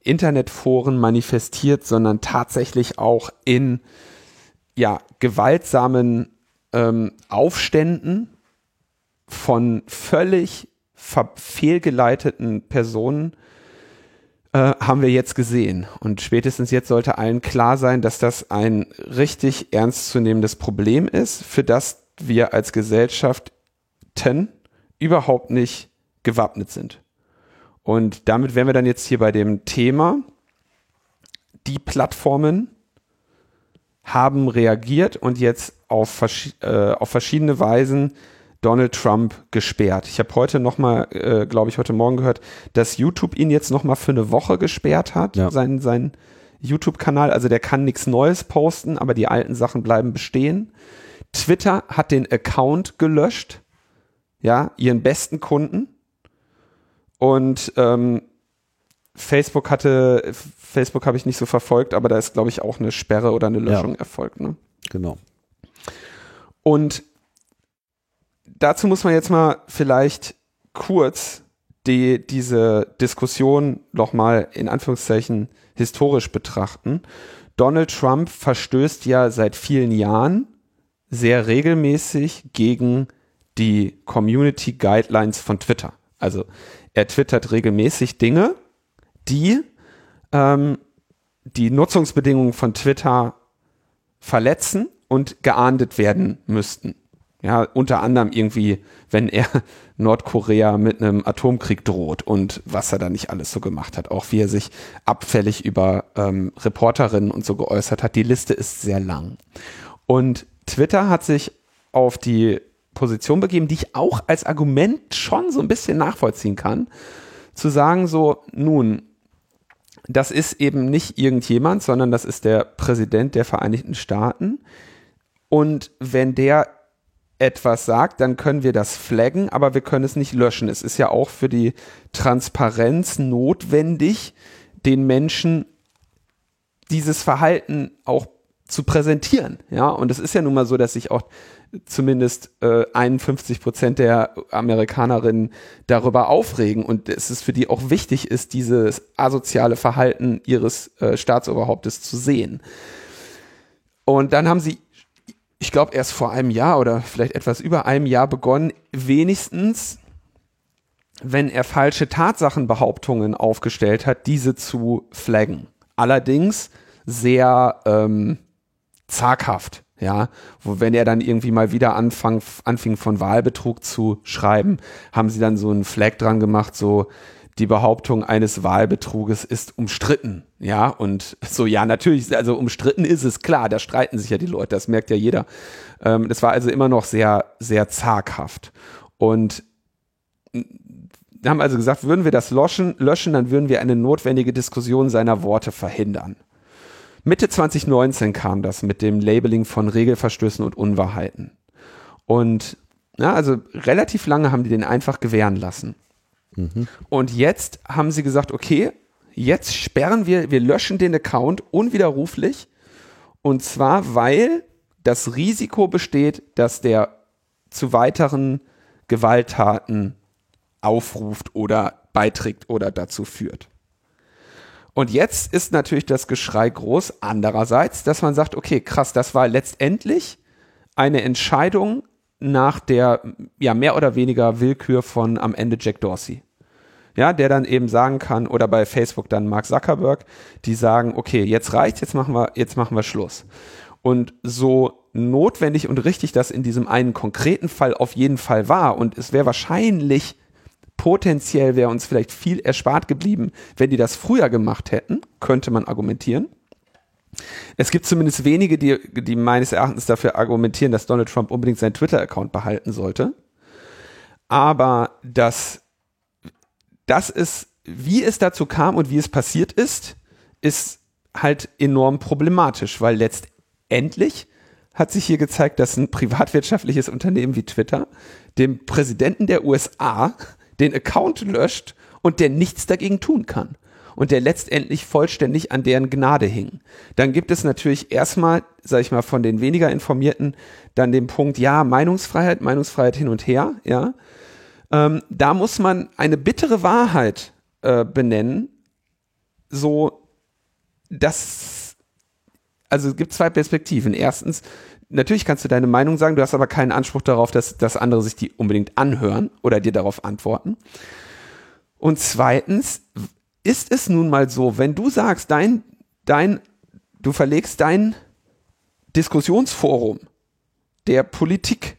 Internetforen manifestiert, sondern tatsächlich auch in ja, gewaltsamen ähm, Aufständen von völlig fehlgeleiteten Personen äh, haben wir jetzt gesehen. Und spätestens jetzt sollte allen klar sein, dass das ein richtig ernstzunehmendes Problem ist, für das wir als Gesellschaft überhaupt nicht gewappnet sind. Und damit wären wir dann jetzt hier bei dem Thema, die Plattformen haben reagiert und jetzt auf, äh, auf verschiedene Weisen Donald Trump gesperrt. Ich habe heute nochmal, äh, glaube ich, heute Morgen gehört, dass YouTube ihn jetzt nochmal für eine Woche gesperrt hat, ja. seinen, seinen YouTube-Kanal. Also der kann nichts Neues posten, aber die alten Sachen bleiben bestehen. Twitter hat den Account gelöscht ja, ihren besten Kunden. Und ähm, Facebook hatte, Facebook habe ich nicht so verfolgt, aber da ist, glaube ich, auch eine Sperre oder eine Löschung ja. erfolgt. Ne? Genau. Und dazu muss man jetzt mal vielleicht kurz die, diese Diskussion nochmal in Anführungszeichen historisch betrachten. Donald Trump verstößt ja seit vielen Jahren sehr regelmäßig gegen die Community Guidelines von Twitter. Also er twittert regelmäßig Dinge, die ähm, die Nutzungsbedingungen von Twitter verletzen und geahndet werden müssten. Ja, unter anderem irgendwie, wenn er <laughs> Nordkorea mit einem Atomkrieg droht und was er da nicht alles so gemacht hat. Auch wie er sich abfällig über ähm, Reporterinnen und so geäußert hat. Die Liste ist sehr lang. Und Twitter hat sich auf die Position begeben, die ich auch als Argument schon so ein bisschen nachvollziehen kann, zu sagen so, nun, das ist eben nicht irgendjemand, sondern das ist der Präsident der Vereinigten Staaten. Und wenn der etwas sagt, dann können wir das flaggen, aber wir können es nicht löschen. Es ist ja auch für die Transparenz notwendig, den Menschen dieses Verhalten auch zu präsentieren. Ja, und es ist ja nun mal so, dass sich auch zumindest äh, 51 Prozent der Amerikanerinnen darüber aufregen und es ist für die auch wichtig ist, dieses asoziale Verhalten ihres äh, Staatsoberhauptes zu sehen. Und dann haben sie, ich glaube, erst vor einem Jahr oder vielleicht etwas über einem Jahr begonnen, wenigstens, wenn er falsche Tatsachenbehauptungen aufgestellt hat, diese zu flaggen. Allerdings sehr ähm, zaghaft. Ja, wo wenn er dann irgendwie mal wieder anfang, anfing von Wahlbetrug zu schreiben, haben sie dann so einen Flag dran gemacht, so die Behauptung eines Wahlbetruges ist umstritten. Ja, und so, ja, natürlich, also umstritten ist es klar, da streiten sich ja die Leute, das merkt ja jeder. Ähm, das war also immer noch sehr, sehr zaghaft. Und haben also gesagt, würden wir das löschen, löschen, dann würden wir eine notwendige Diskussion seiner Worte verhindern. Mitte 2019 kam das mit dem Labeling von Regelverstößen und Unwahrheiten. Und ja, also relativ lange haben die den einfach gewähren lassen. Und jetzt haben sie gesagt, okay, jetzt sperren wir, wir löschen den Account unwiderruflich. Und zwar, weil das Risiko besteht, dass der zu weiteren Gewalttaten aufruft oder beiträgt oder dazu führt. Und jetzt ist natürlich das Geschrei groß andererseits, dass man sagt, okay, krass, das war letztendlich eine Entscheidung nach der ja mehr oder weniger Willkür von am Ende Jack Dorsey. Ja, der dann eben sagen kann oder bei Facebook dann Mark Zuckerberg, die sagen, okay, jetzt reicht's, jetzt machen wir jetzt machen wir Schluss. Und so notwendig und richtig das in diesem einen konkreten Fall auf jeden Fall war und es wäre wahrscheinlich potenziell wäre uns vielleicht viel erspart geblieben, wenn die das früher gemacht hätten, könnte man argumentieren. Es gibt zumindest wenige, die, die meines Erachtens dafür argumentieren, dass Donald Trump unbedingt seinen Twitter-Account behalten sollte. Aber das, das ist, wie es dazu kam und wie es passiert ist, ist halt enorm problematisch, weil letztendlich hat sich hier gezeigt, dass ein privatwirtschaftliches Unternehmen wie Twitter dem Präsidenten der USA den Account löscht und der nichts dagegen tun kann und der letztendlich vollständig an deren Gnade hing. Dann gibt es natürlich erstmal, sag ich mal, von den weniger Informierten dann den Punkt, ja, Meinungsfreiheit, Meinungsfreiheit hin und her, ja. Ähm, da muss man eine bittere Wahrheit äh, benennen, so, dass, also es gibt zwei Perspektiven. Erstens, natürlich kannst du deine Meinung sagen, du hast aber keinen Anspruch darauf, dass, dass andere sich die unbedingt anhören oder dir darauf antworten. Und zweitens ist es nun mal so, wenn du sagst, dein, dein, du verlegst dein Diskussionsforum der Politik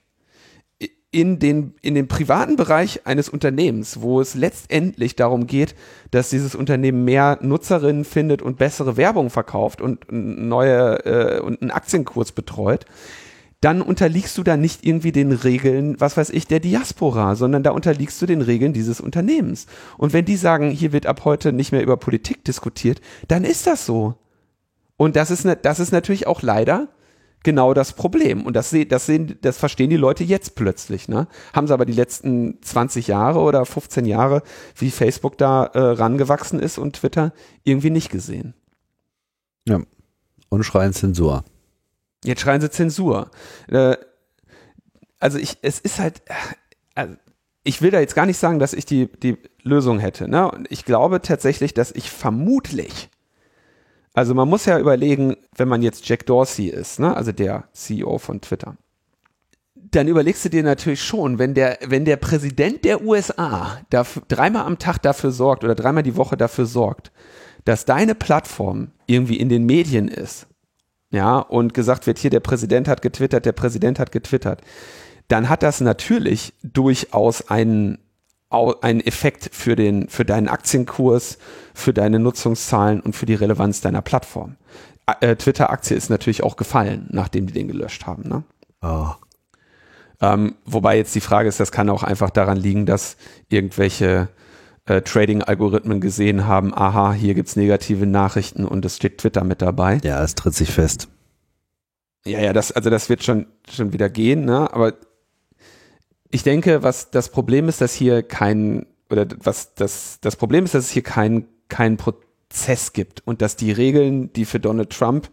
in den, in den privaten Bereich eines Unternehmens, wo es letztendlich darum geht, dass dieses Unternehmen mehr Nutzerinnen findet und bessere Werbung verkauft und neue äh, und einen Aktienkurs betreut, dann unterliegst du da nicht irgendwie den Regeln, was weiß ich, der Diaspora, sondern da unterliegst du den Regeln dieses Unternehmens. Und wenn die sagen, hier wird ab heute nicht mehr über Politik diskutiert, dann ist das so. Und das ist, ne, das ist natürlich auch leider genau das Problem. Und das, das, sehen, das verstehen die Leute jetzt plötzlich. Ne? Haben sie aber die letzten 20 Jahre oder 15 Jahre, wie Facebook da äh, rangewachsen ist und Twitter, irgendwie nicht gesehen. Ja. Und schreien Zensur. Jetzt schreien sie Zensur. Äh, also ich, es ist halt, also ich will da jetzt gar nicht sagen, dass ich die, die Lösung hätte. Ne? Und ich glaube tatsächlich, dass ich vermutlich also man muss ja überlegen, wenn man jetzt Jack Dorsey ist, ne, also der CEO von Twitter, dann überlegst du dir natürlich schon, wenn der, wenn der Präsident der USA dafür, dreimal am Tag dafür sorgt oder dreimal die Woche dafür sorgt, dass deine Plattform irgendwie in den Medien ist, ja, und gesagt wird, hier der Präsident hat getwittert, der Präsident hat getwittert, dann hat das natürlich durchaus einen, einen Effekt für den, für deinen Aktienkurs, für deine Nutzungszahlen und für die Relevanz deiner Plattform. Äh, Twitter-Aktie ist natürlich auch gefallen, nachdem die den gelöscht haben. Ne? Oh. Ähm, wobei jetzt die Frage ist, das kann auch einfach daran liegen, dass irgendwelche äh, Trading-Algorithmen gesehen haben, aha, hier gibt's negative Nachrichten und es steht Twitter mit dabei. Ja, es tritt sich fest. Ja, ja, das, also das wird schon, schon wieder gehen, ne? aber ich denke, was das Problem ist, dass hier kein, oder was das, das Problem ist, dass es hier kein keinen Prozess gibt und dass die Regeln, die für Donald Trump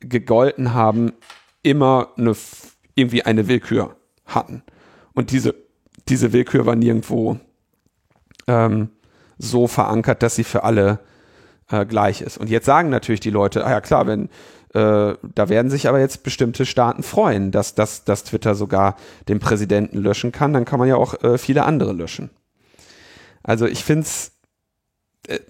gegolten haben, immer eine, irgendwie eine Willkür hatten. Und diese, diese Willkür war nirgendwo ähm, so verankert, dass sie für alle äh, gleich ist. Und jetzt sagen natürlich die Leute, ah ja klar, wenn äh, da werden sich aber jetzt bestimmte Staaten freuen, dass, dass, dass Twitter sogar den Präsidenten löschen kann, dann kann man ja auch äh, viele andere löschen. Also ich finde es äh,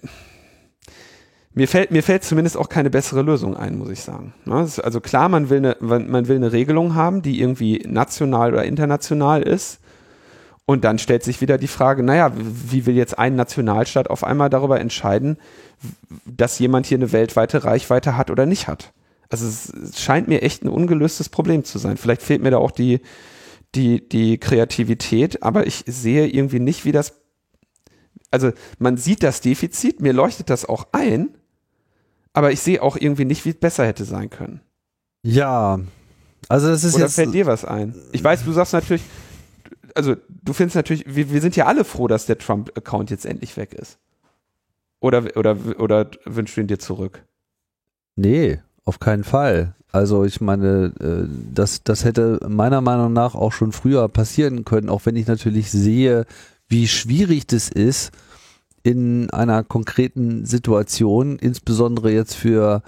mir fällt, mir fällt zumindest auch keine bessere Lösung ein, muss ich sagen. Ne, also klar, man will, eine, man will eine Regelung haben, die irgendwie national oder international ist. Und dann stellt sich wieder die Frage, naja, wie will jetzt ein Nationalstaat auf einmal darüber entscheiden, dass jemand hier eine weltweite Reichweite hat oder nicht hat? Also es scheint mir echt ein ungelöstes Problem zu sein. Vielleicht fehlt mir da auch die, die, die Kreativität, aber ich sehe irgendwie nicht, wie das also man sieht das Defizit, mir leuchtet das auch ein, aber ich sehe auch irgendwie nicht, wie es besser hätte sein können. Ja, also das ist Oder jetzt. fällt dir was ein? Ich weiß, du sagst natürlich, also du findest natürlich, wir, wir sind ja alle froh, dass der Trump-Account jetzt endlich weg ist. Oder, oder, oder wünschst du ihn dir zurück? Nee, auf keinen Fall. Also ich meine, äh, das, das hätte meiner Meinung nach auch schon früher passieren können, auch wenn ich natürlich sehe, wie schwierig das ist in einer konkreten Situation, insbesondere jetzt für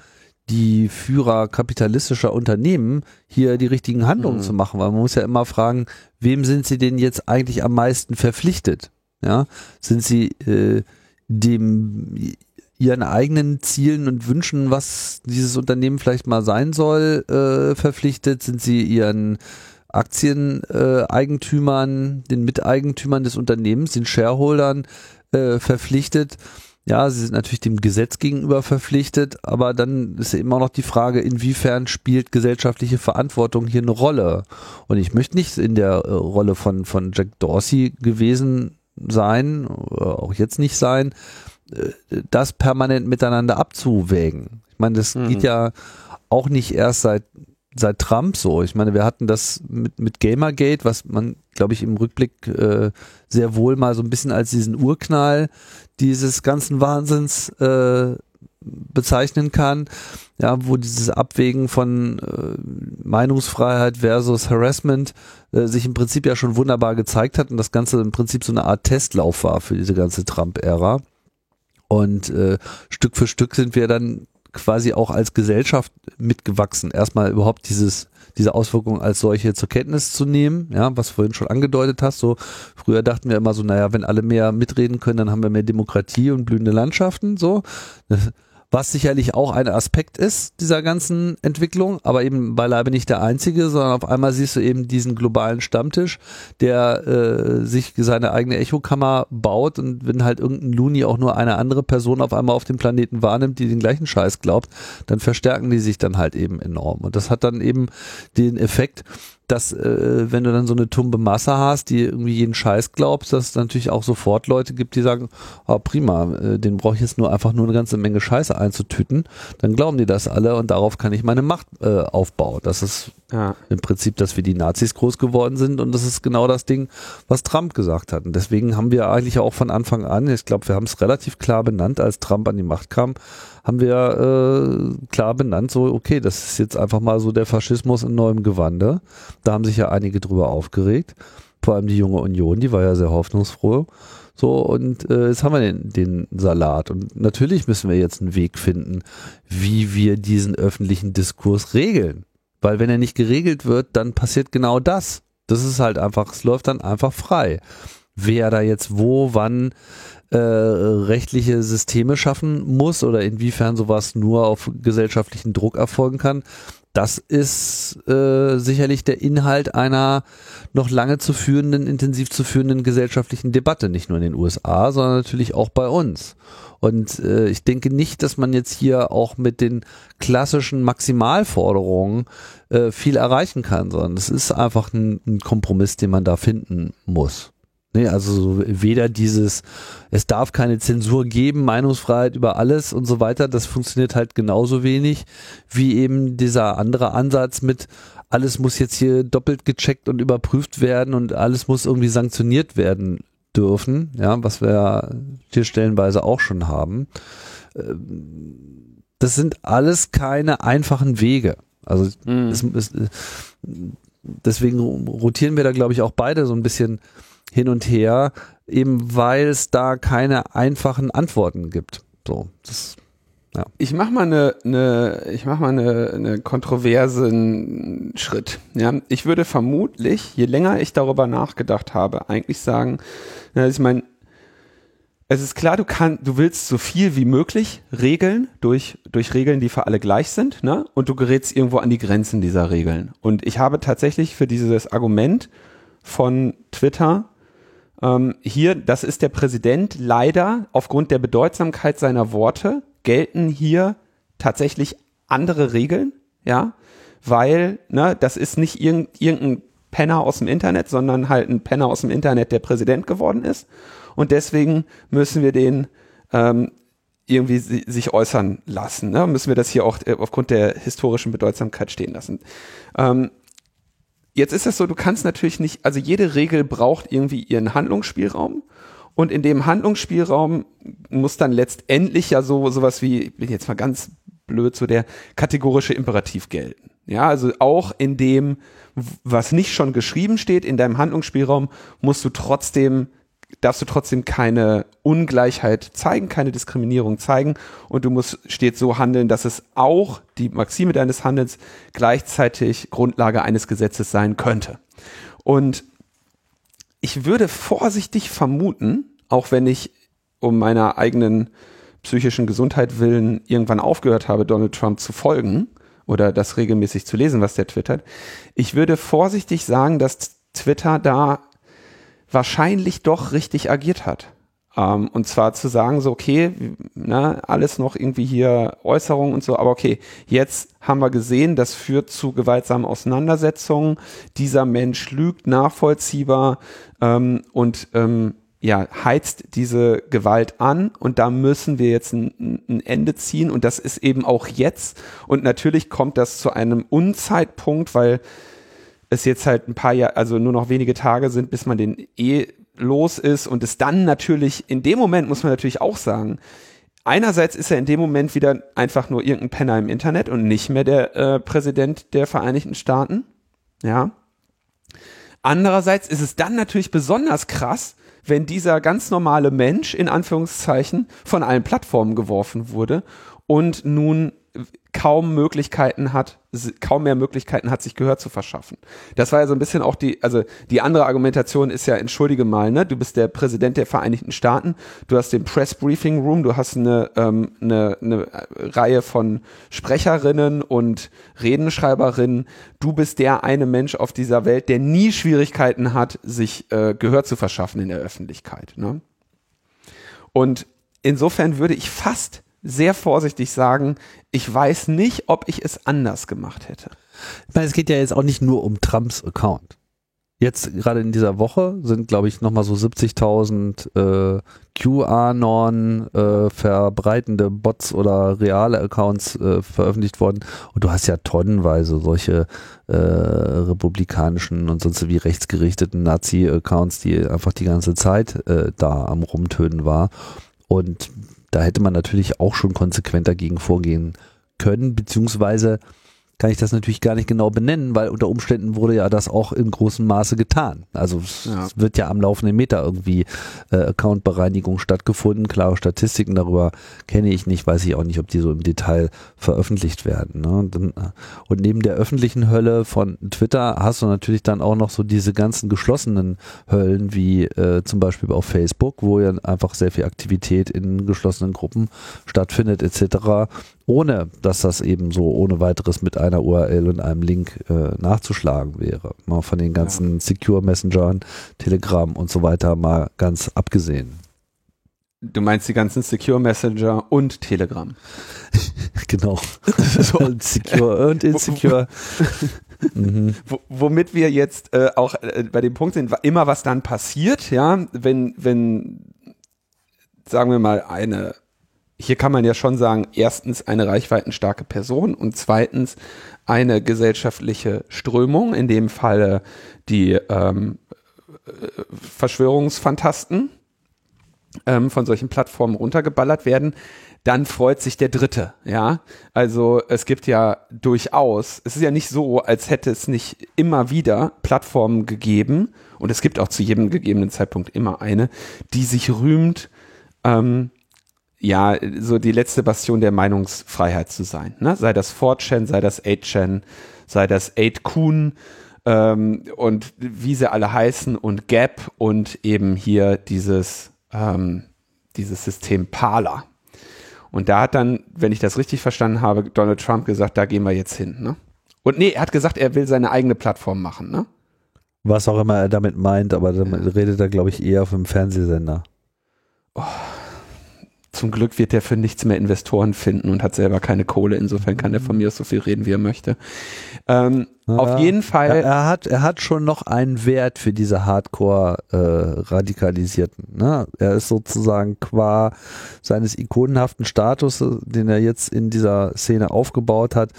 die Führer kapitalistischer Unternehmen hier die richtigen Handlungen mhm. zu machen, weil man muss ja immer fragen, wem sind sie denn jetzt eigentlich am meisten verpflichtet? Ja, sind sie äh, dem ihren eigenen Zielen und Wünschen, was dieses Unternehmen vielleicht mal sein soll, äh, verpflichtet? Sind sie ihren Aktieneigentümern, den Miteigentümern des Unternehmens, den Shareholdern äh, verpflichtet. Ja, sie sind natürlich dem Gesetz gegenüber verpflichtet, aber dann ist immer noch die Frage, inwiefern spielt gesellschaftliche Verantwortung hier eine Rolle? Und ich möchte nicht in der äh, Rolle von, von Jack Dorsey gewesen sein, auch jetzt nicht sein, äh, das permanent miteinander abzuwägen. Ich meine, das mhm. geht ja auch nicht erst seit seit Trump so. Ich meine, wir hatten das mit, mit Gamergate, was man, glaube ich, im Rückblick äh, sehr wohl mal so ein bisschen als diesen Urknall dieses ganzen Wahnsinns äh, bezeichnen kann, ja, wo dieses Abwägen von äh, Meinungsfreiheit versus Harassment äh, sich im Prinzip ja schon wunderbar gezeigt hat und das Ganze im Prinzip so eine Art Testlauf war für diese ganze Trump-Ära. Und äh, Stück für Stück sind wir dann quasi auch als Gesellschaft mitgewachsen. Erstmal überhaupt dieses diese Auswirkungen als solche zur Kenntnis zu nehmen, ja, was vorhin schon angedeutet hast, so früher dachten wir immer so, naja, wenn alle mehr mitreden können, dann haben wir mehr Demokratie und blühende Landschaften, so was sicherlich auch ein Aspekt ist dieser ganzen Entwicklung, aber eben beileibe nicht der einzige, sondern auf einmal siehst du eben diesen globalen Stammtisch, der äh, sich seine eigene Echokammer baut und wenn halt irgendein Looney auch nur eine andere Person auf einmal auf dem Planeten wahrnimmt, die den gleichen Scheiß glaubt, dann verstärken die sich dann halt eben enorm. Und das hat dann eben den Effekt, dass äh, wenn du dann so eine tumbe Masse hast, die irgendwie jeden Scheiß glaubst, dass es natürlich auch sofort Leute gibt, die sagen, oh, prima, äh, den brauche ich jetzt nur einfach nur eine ganze Menge Scheiße einzutüten, dann glauben die das alle und darauf kann ich meine Macht äh, aufbauen. Das ist ja. im Prinzip, dass wir die Nazis groß geworden sind und das ist genau das Ding, was Trump gesagt hat. Und deswegen haben wir eigentlich auch von Anfang an, ich glaube, wir haben es relativ klar benannt, als Trump an die Macht kam, haben wir äh, klar benannt, so, okay, das ist jetzt einfach mal so der Faschismus in neuem Gewande. Da haben sich ja einige drüber aufgeregt. Vor allem die junge Union, die war ja sehr hoffnungsfroh. So, und äh, jetzt haben wir den, den Salat. Und natürlich müssen wir jetzt einen Weg finden, wie wir diesen öffentlichen Diskurs regeln. Weil wenn er nicht geregelt wird, dann passiert genau das. Das ist halt einfach, es läuft dann einfach frei. Wer da jetzt wo, wann äh, rechtliche Systeme schaffen muss oder inwiefern sowas nur auf gesellschaftlichen Druck erfolgen kann, das ist äh, sicherlich der Inhalt einer noch lange zu führenden, intensiv zu führenden gesellschaftlichen Debatte, nicht nur in den USA, sondern natürlich auch bei uns. Und äh, ich denke nicht, dass man jetzt hier auch mit den klassischen Maximalforderungen äh, viel erreichen kann, sondern es ist einfach ein, ein Kompromiss, den man da finden muss. Nee, also weder dieses, es darf keine Zensur geben, Meinungsfreiheit über alles und so weiter, das funktioniert halt genauso wenig wie eben dieser andere Ansatz mit, alles muss jetzt hier doppelt gecheckt und überprüft werden und alles muss irgendwie sanktioniert werden dürfen, ja, was wir hier stellenweise auch schon haben. Ähm, das sind alles keine einfachen Wege. Also mhm. es, es, deswegen rotieren wir da, glaube ich, auch beide so ein bisschen hin und her, eben weil es da keine einfachen Antworten gibt. So, das ja. Ich mache mal eine, eine ich mache mal eine, kontroversen Schritt. Ja, ich würde vermutlich, je länger ich darüber nachgedacht habe, eigentlich sagen, na, ich meine, es ist klar, du kannst, du willst so viel wie möglich regeln durch durch Regeln, die für alle gleich sind, ne? Und du gerätst irgendwo an die Grenzen dieser Regeln. Und ich habe tatsächlich für dieses Argument von Twitter ähm, hier, das ist der Präsident. Leider, aufgrund der Bedeutsamkeit seiner Worte, gelten hier tatsächlich andere Regeln, ja, weil, ne, das ist nicht irgend, irgendein Penner aus dem Internet, sondern halt ein Penner aus dem Internet, der Präsident geworden ist. Und deswegen müssen wir den ähm, irgendwie si sich äußern lassen. Ne? Müssen wir das hier auch äh, aufgrund der historischen Bedeutsamkeit stehen lassen. Ähm, Jetzt ist es so, du kannst natürlich nicht, also jede Regel braucht irgendwie ihren Handlungsspielraum. Und in dem Handlungsspielraum muss dann letztendlich ja so sowas wie, ich bin jetzt mal ganz blöd, so der kategorische Imperativ gelten. Ja, also auch in dem, was nicht schon geschrieben steht, in deinem Handlungsspielraum musst du trotzdem darfst du trotzdem keine Ungleichheit zeigen, keine Diskriminierung zeigen und du musst stets so handeln, dass es auch die Maxime deines Handelns gleichzeitig Grundlage eines Gesetzes sein könnte. Und ich würde vorsichtig vermuten, auch wenn ich um meiner eigenen psychischen Gesundheit willen irgendwann aufgehört habe, Donald Trump zu folgen oder das regelmäßig zu lesen, was der twittert. Ich würde vorsichtig sagen, dass Twitter da wahrscheinlich doch richtig agiert hat. Ähm, und zwar zu sagen, so, okay, ne, alles noch irgendwie hier Äußerungen und so, aber okay, jetzt haben wir gesehen, das führt zu gewaltsamen Auseinandersetzungen. Dieser Mensch lügt nachvollziehbar ähm, und ähm, ja, heizt diese Gewalt an und da müssen wir jetzt ein, ein, Ende ziehen und das ist eben auch jetzt und natürlich kommt das zu einem Unzeitpunkt, weil es jetzt halt ein paar Jahre, also nur noch wenige Tage sind, bis man den eh los ist und es dann natürlich, in dem Moment muss man natürlich auch sagen, einerseits ist er in dem Moment wieder einfach nur irgendein Penner im Internet und nicht mehr der äh, Präsident der Vereinigten Staaten, ja. Andererseits ist es dann natürlich besonders krass, wenn dieser ganz normale Mensch in Anführungszeichen von allen Plattformen geworfen wurde und nun kaum Möglichkeiten hat, kaum mehr Möglichkeiten hat, sich Gehör zu verschaffen. Das war ja so ein bisschen auch die, also die andere Argumentation ist ja, entschuldige mal, ne, du bist der Präsident der Vereinigten Staaten, du hast den Press Briefing Room, du hast eine, ähm, eine, eine Reihe von Sprecherinnen und Redenschreiberinnen, du bist der eine Mensch auf dieser Welt, der nie Schwierigkeiten hat, sich äh, Gehör zu verschaffen in der Öffentlichkeit. Ne? Und insofern würde ich fast sehr vorsichtig sagen, ich weiß nicht, ob ich es anders gemacht hätte. Ich meine, es geht ja jetzt auch nicht nur um Trumps Account. Jetzt gerade in dieser Woche sind, glaube ich, nochmal so 70.000 äh, QAnon äh, verbreitende Bots oder reale Accounts äh, veröffentlicht worden. Und du hast ja tonnenweise solche äh, republikanischen und sonst wie rechtsgerichteten Nazi-Accounts, die einfach die ganze Zeit äh, da am Rumtönen war. Und da hätte man natürlich auch schon konsequent dagegen vorgehen können, beziehungsweise kann ich das natürlich gar nicht genau benennen, weil unter Umständen wurde ja das auch in großem Maße getan. Also ja. es wird ja am laufenden Meter irgendwie äh, Accountbereinigung stattgefunden. Klare Statistiken darüber kenne ich nicht, weiß ich auch nicht, ob die so im Detail veröffentlicht werden. Ne? Und, dann, äh, und neben der öffentlichen Hölle von Twitter hast du natürlich dann auch noch so diese ganzen geschlossenen Höllen, wie äh, zum Beispiel auf Facebook, wo ja einfach sehr viel Aktivität in geschlossenen Gruppen stattfindet etc ohne dass das eben so ohne weiteres mit einer URL und einem Link äh, nachzuschlagen wäre. Mal von den ganzen ja. Secure Messengern, Telegram und so weiter mal ganz abgesehen. Du meinst die ganzen Secure Messenger und Telegram. <laughs> genau. <laughs> <laughs> so. Secure und Insecure. mhm. Womit wir jetzt äh, auch äh, bei dem Punkt sind, immer was dann passiert, ja, wenn, wenn, sagen wir mal, eine hier kann man ja schon sagen, erstens eine reichweitenstarke Person und zweitens eine gesellschaftliche Strömung, in dem Falle die ähm, Verschwörungsfantasten ähm, von solchen Plattformen runtergeballert werden, dann freut sich der Dritte, ja. Also es gibt ja durchaus, es ist ja nicht so, als hätte es nicht immer wieder Plattformen gegeben, und es gibt auch zu jedem gegebenen Zeitpunkt immer eine, die sich rühmt, ähm, ja, so die letzte Bastion der Meinungsfreiheit zu sein. Ne? Sei das 4chan, sei das 8chan, sei das 8kun ähm, und wie sie alle heißen und Gap und eben hier dieses, ähm, dieses System Parler. Und da hat dann, wenn ich das richtig verstanden habe, Donald Trump gesagt, da gehen wir jetzt hin. Ne? Und nee, er hat gesagt, er will seine eigene Plattform machen. Ne? Was auch immer er damit meint, aber damit ja. redet er, glaube ich, eher auf einem Fernsehsender. Oh zum Glück wird er für nichts mehr Investoren finden und hat selber keine Kohle. Insofern kann er von mir so viel reden, wie er möchte. Ähm, ja, auf jeden Fall. Er, er, hat, er hat schon noch einen Wert für diese Hardcore-Radikalisierten. Äh, ne? Er ist sozusagen qua seines ikonenhaften Status, den er jetzt in dieser Szene aufgebaut hat,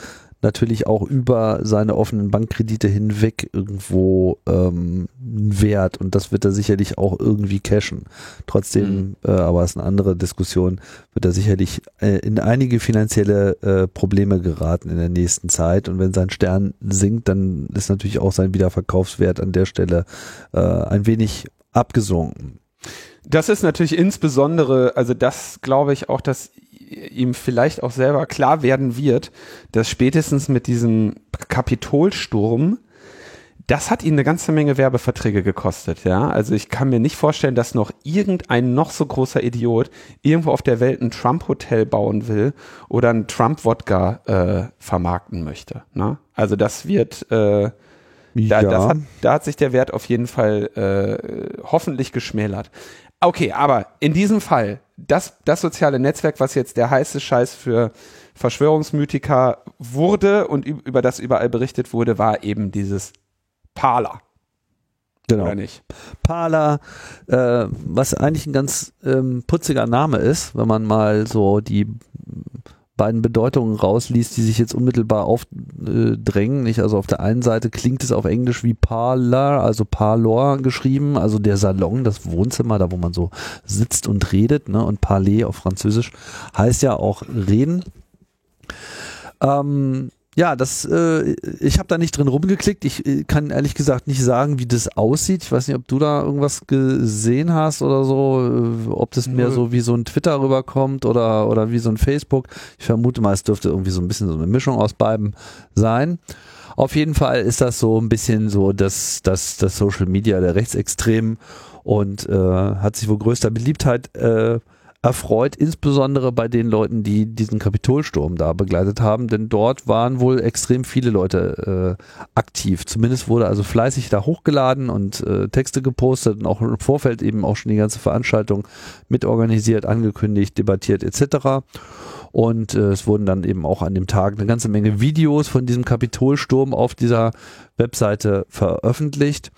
natürlich auch über seine offenen Bankkredite hinweg irgendwo ähm, Wert und das wird er sicherlich auch irgendwie cashen. Trotzdem, mhm. äh, aber ist eine andere Diskussion, wird er sicherlich äh, in einige finanzielle äh, Probleme geraten in der nächsten Zeit und wenn sein Stern sinkt, dann ist natürlich auch sein Wiederverkaufswert an der Stelle äh, ein wenig abgesunken. Das ist natürlich insbesondere, also das glaube ich auch, dass ihm vielleicht auch selber klar werden wird, dass spätestens mit diesem Kapitolsturm Das hat ihn eine ganze Menge Werbeverträge gekostet, ja. Also ich kann mir nicht vorstellen, dass noch irgendein noch so großer Idiot irgendwo auf der Welt ein Trump-Hotel bauen will oder ein Trump-Wodka äh, vermarkten möchte. Ne? Also das wird, äh, da, ja. das hat, da hat sich der Wert auf jeden Fall äh, hoffentlich geschmälert. Okay, aber in diesem Fall, das, das soziale Netzwerk, was jetzt der heiße Scheiß für Verschwörungsmythiker wurde und über das überall berichtet wurde, war eben dieses Parler. Genau. Oder nicht? Parler, äh, was eigentlich ein ganz ähm, putziger Name ist, wenn man mal so die beiden Bedeutungen rausliest, die sich jetzt unmittelbar aufdrängen. Nicht? Also auf der einen Seite klingt es auf Englisch wie Parlor, also Parlor geschrieben, also der Salon, das Wohnzimmer, da wo man so sitzt und redet. Ne? Und Parler auf Französisch heißt ja auch reden. Ähm, ja, das, äh, ich habe da nicht drin rumgeklickt. Ich äh, kann ehrlich gesagt nicht sagen, wie das aussieht. Ich weiß nicht, ob du da irgendwas gesehen hast oder so, äh, ob das mehr so wie so ein Twitter rüberkommt oder, oder wie so ein Facebook. Ich vermute mal, es dürfte irgendwie so ein bisschen so eine Mischung aus beiden sein. Auf jeden Fall ist das so ein bisschen so das, das, das Social Media der Rechtsextremen und äh, hat sich wohl größter Beliebtheit äh, erfreut, insbesondere bei den Leuten, die diesen Kapitolsturm da begleitet haben, denn dort waren wohl extrem viele Leute äh, aktiv. Zumindest wurde also fleißig da hochgeladen und äh, Texte gepostet und auch im Vorfeld eben auch schon die ganze Veranstaltung mitorganisiert, angekündigt, debattiert etc. Und äh, es wurden dann eben auch an dem Tag eine ganze Menge Videos von diesem Kapitolsturm auf dieser Webseite veröffentlicht.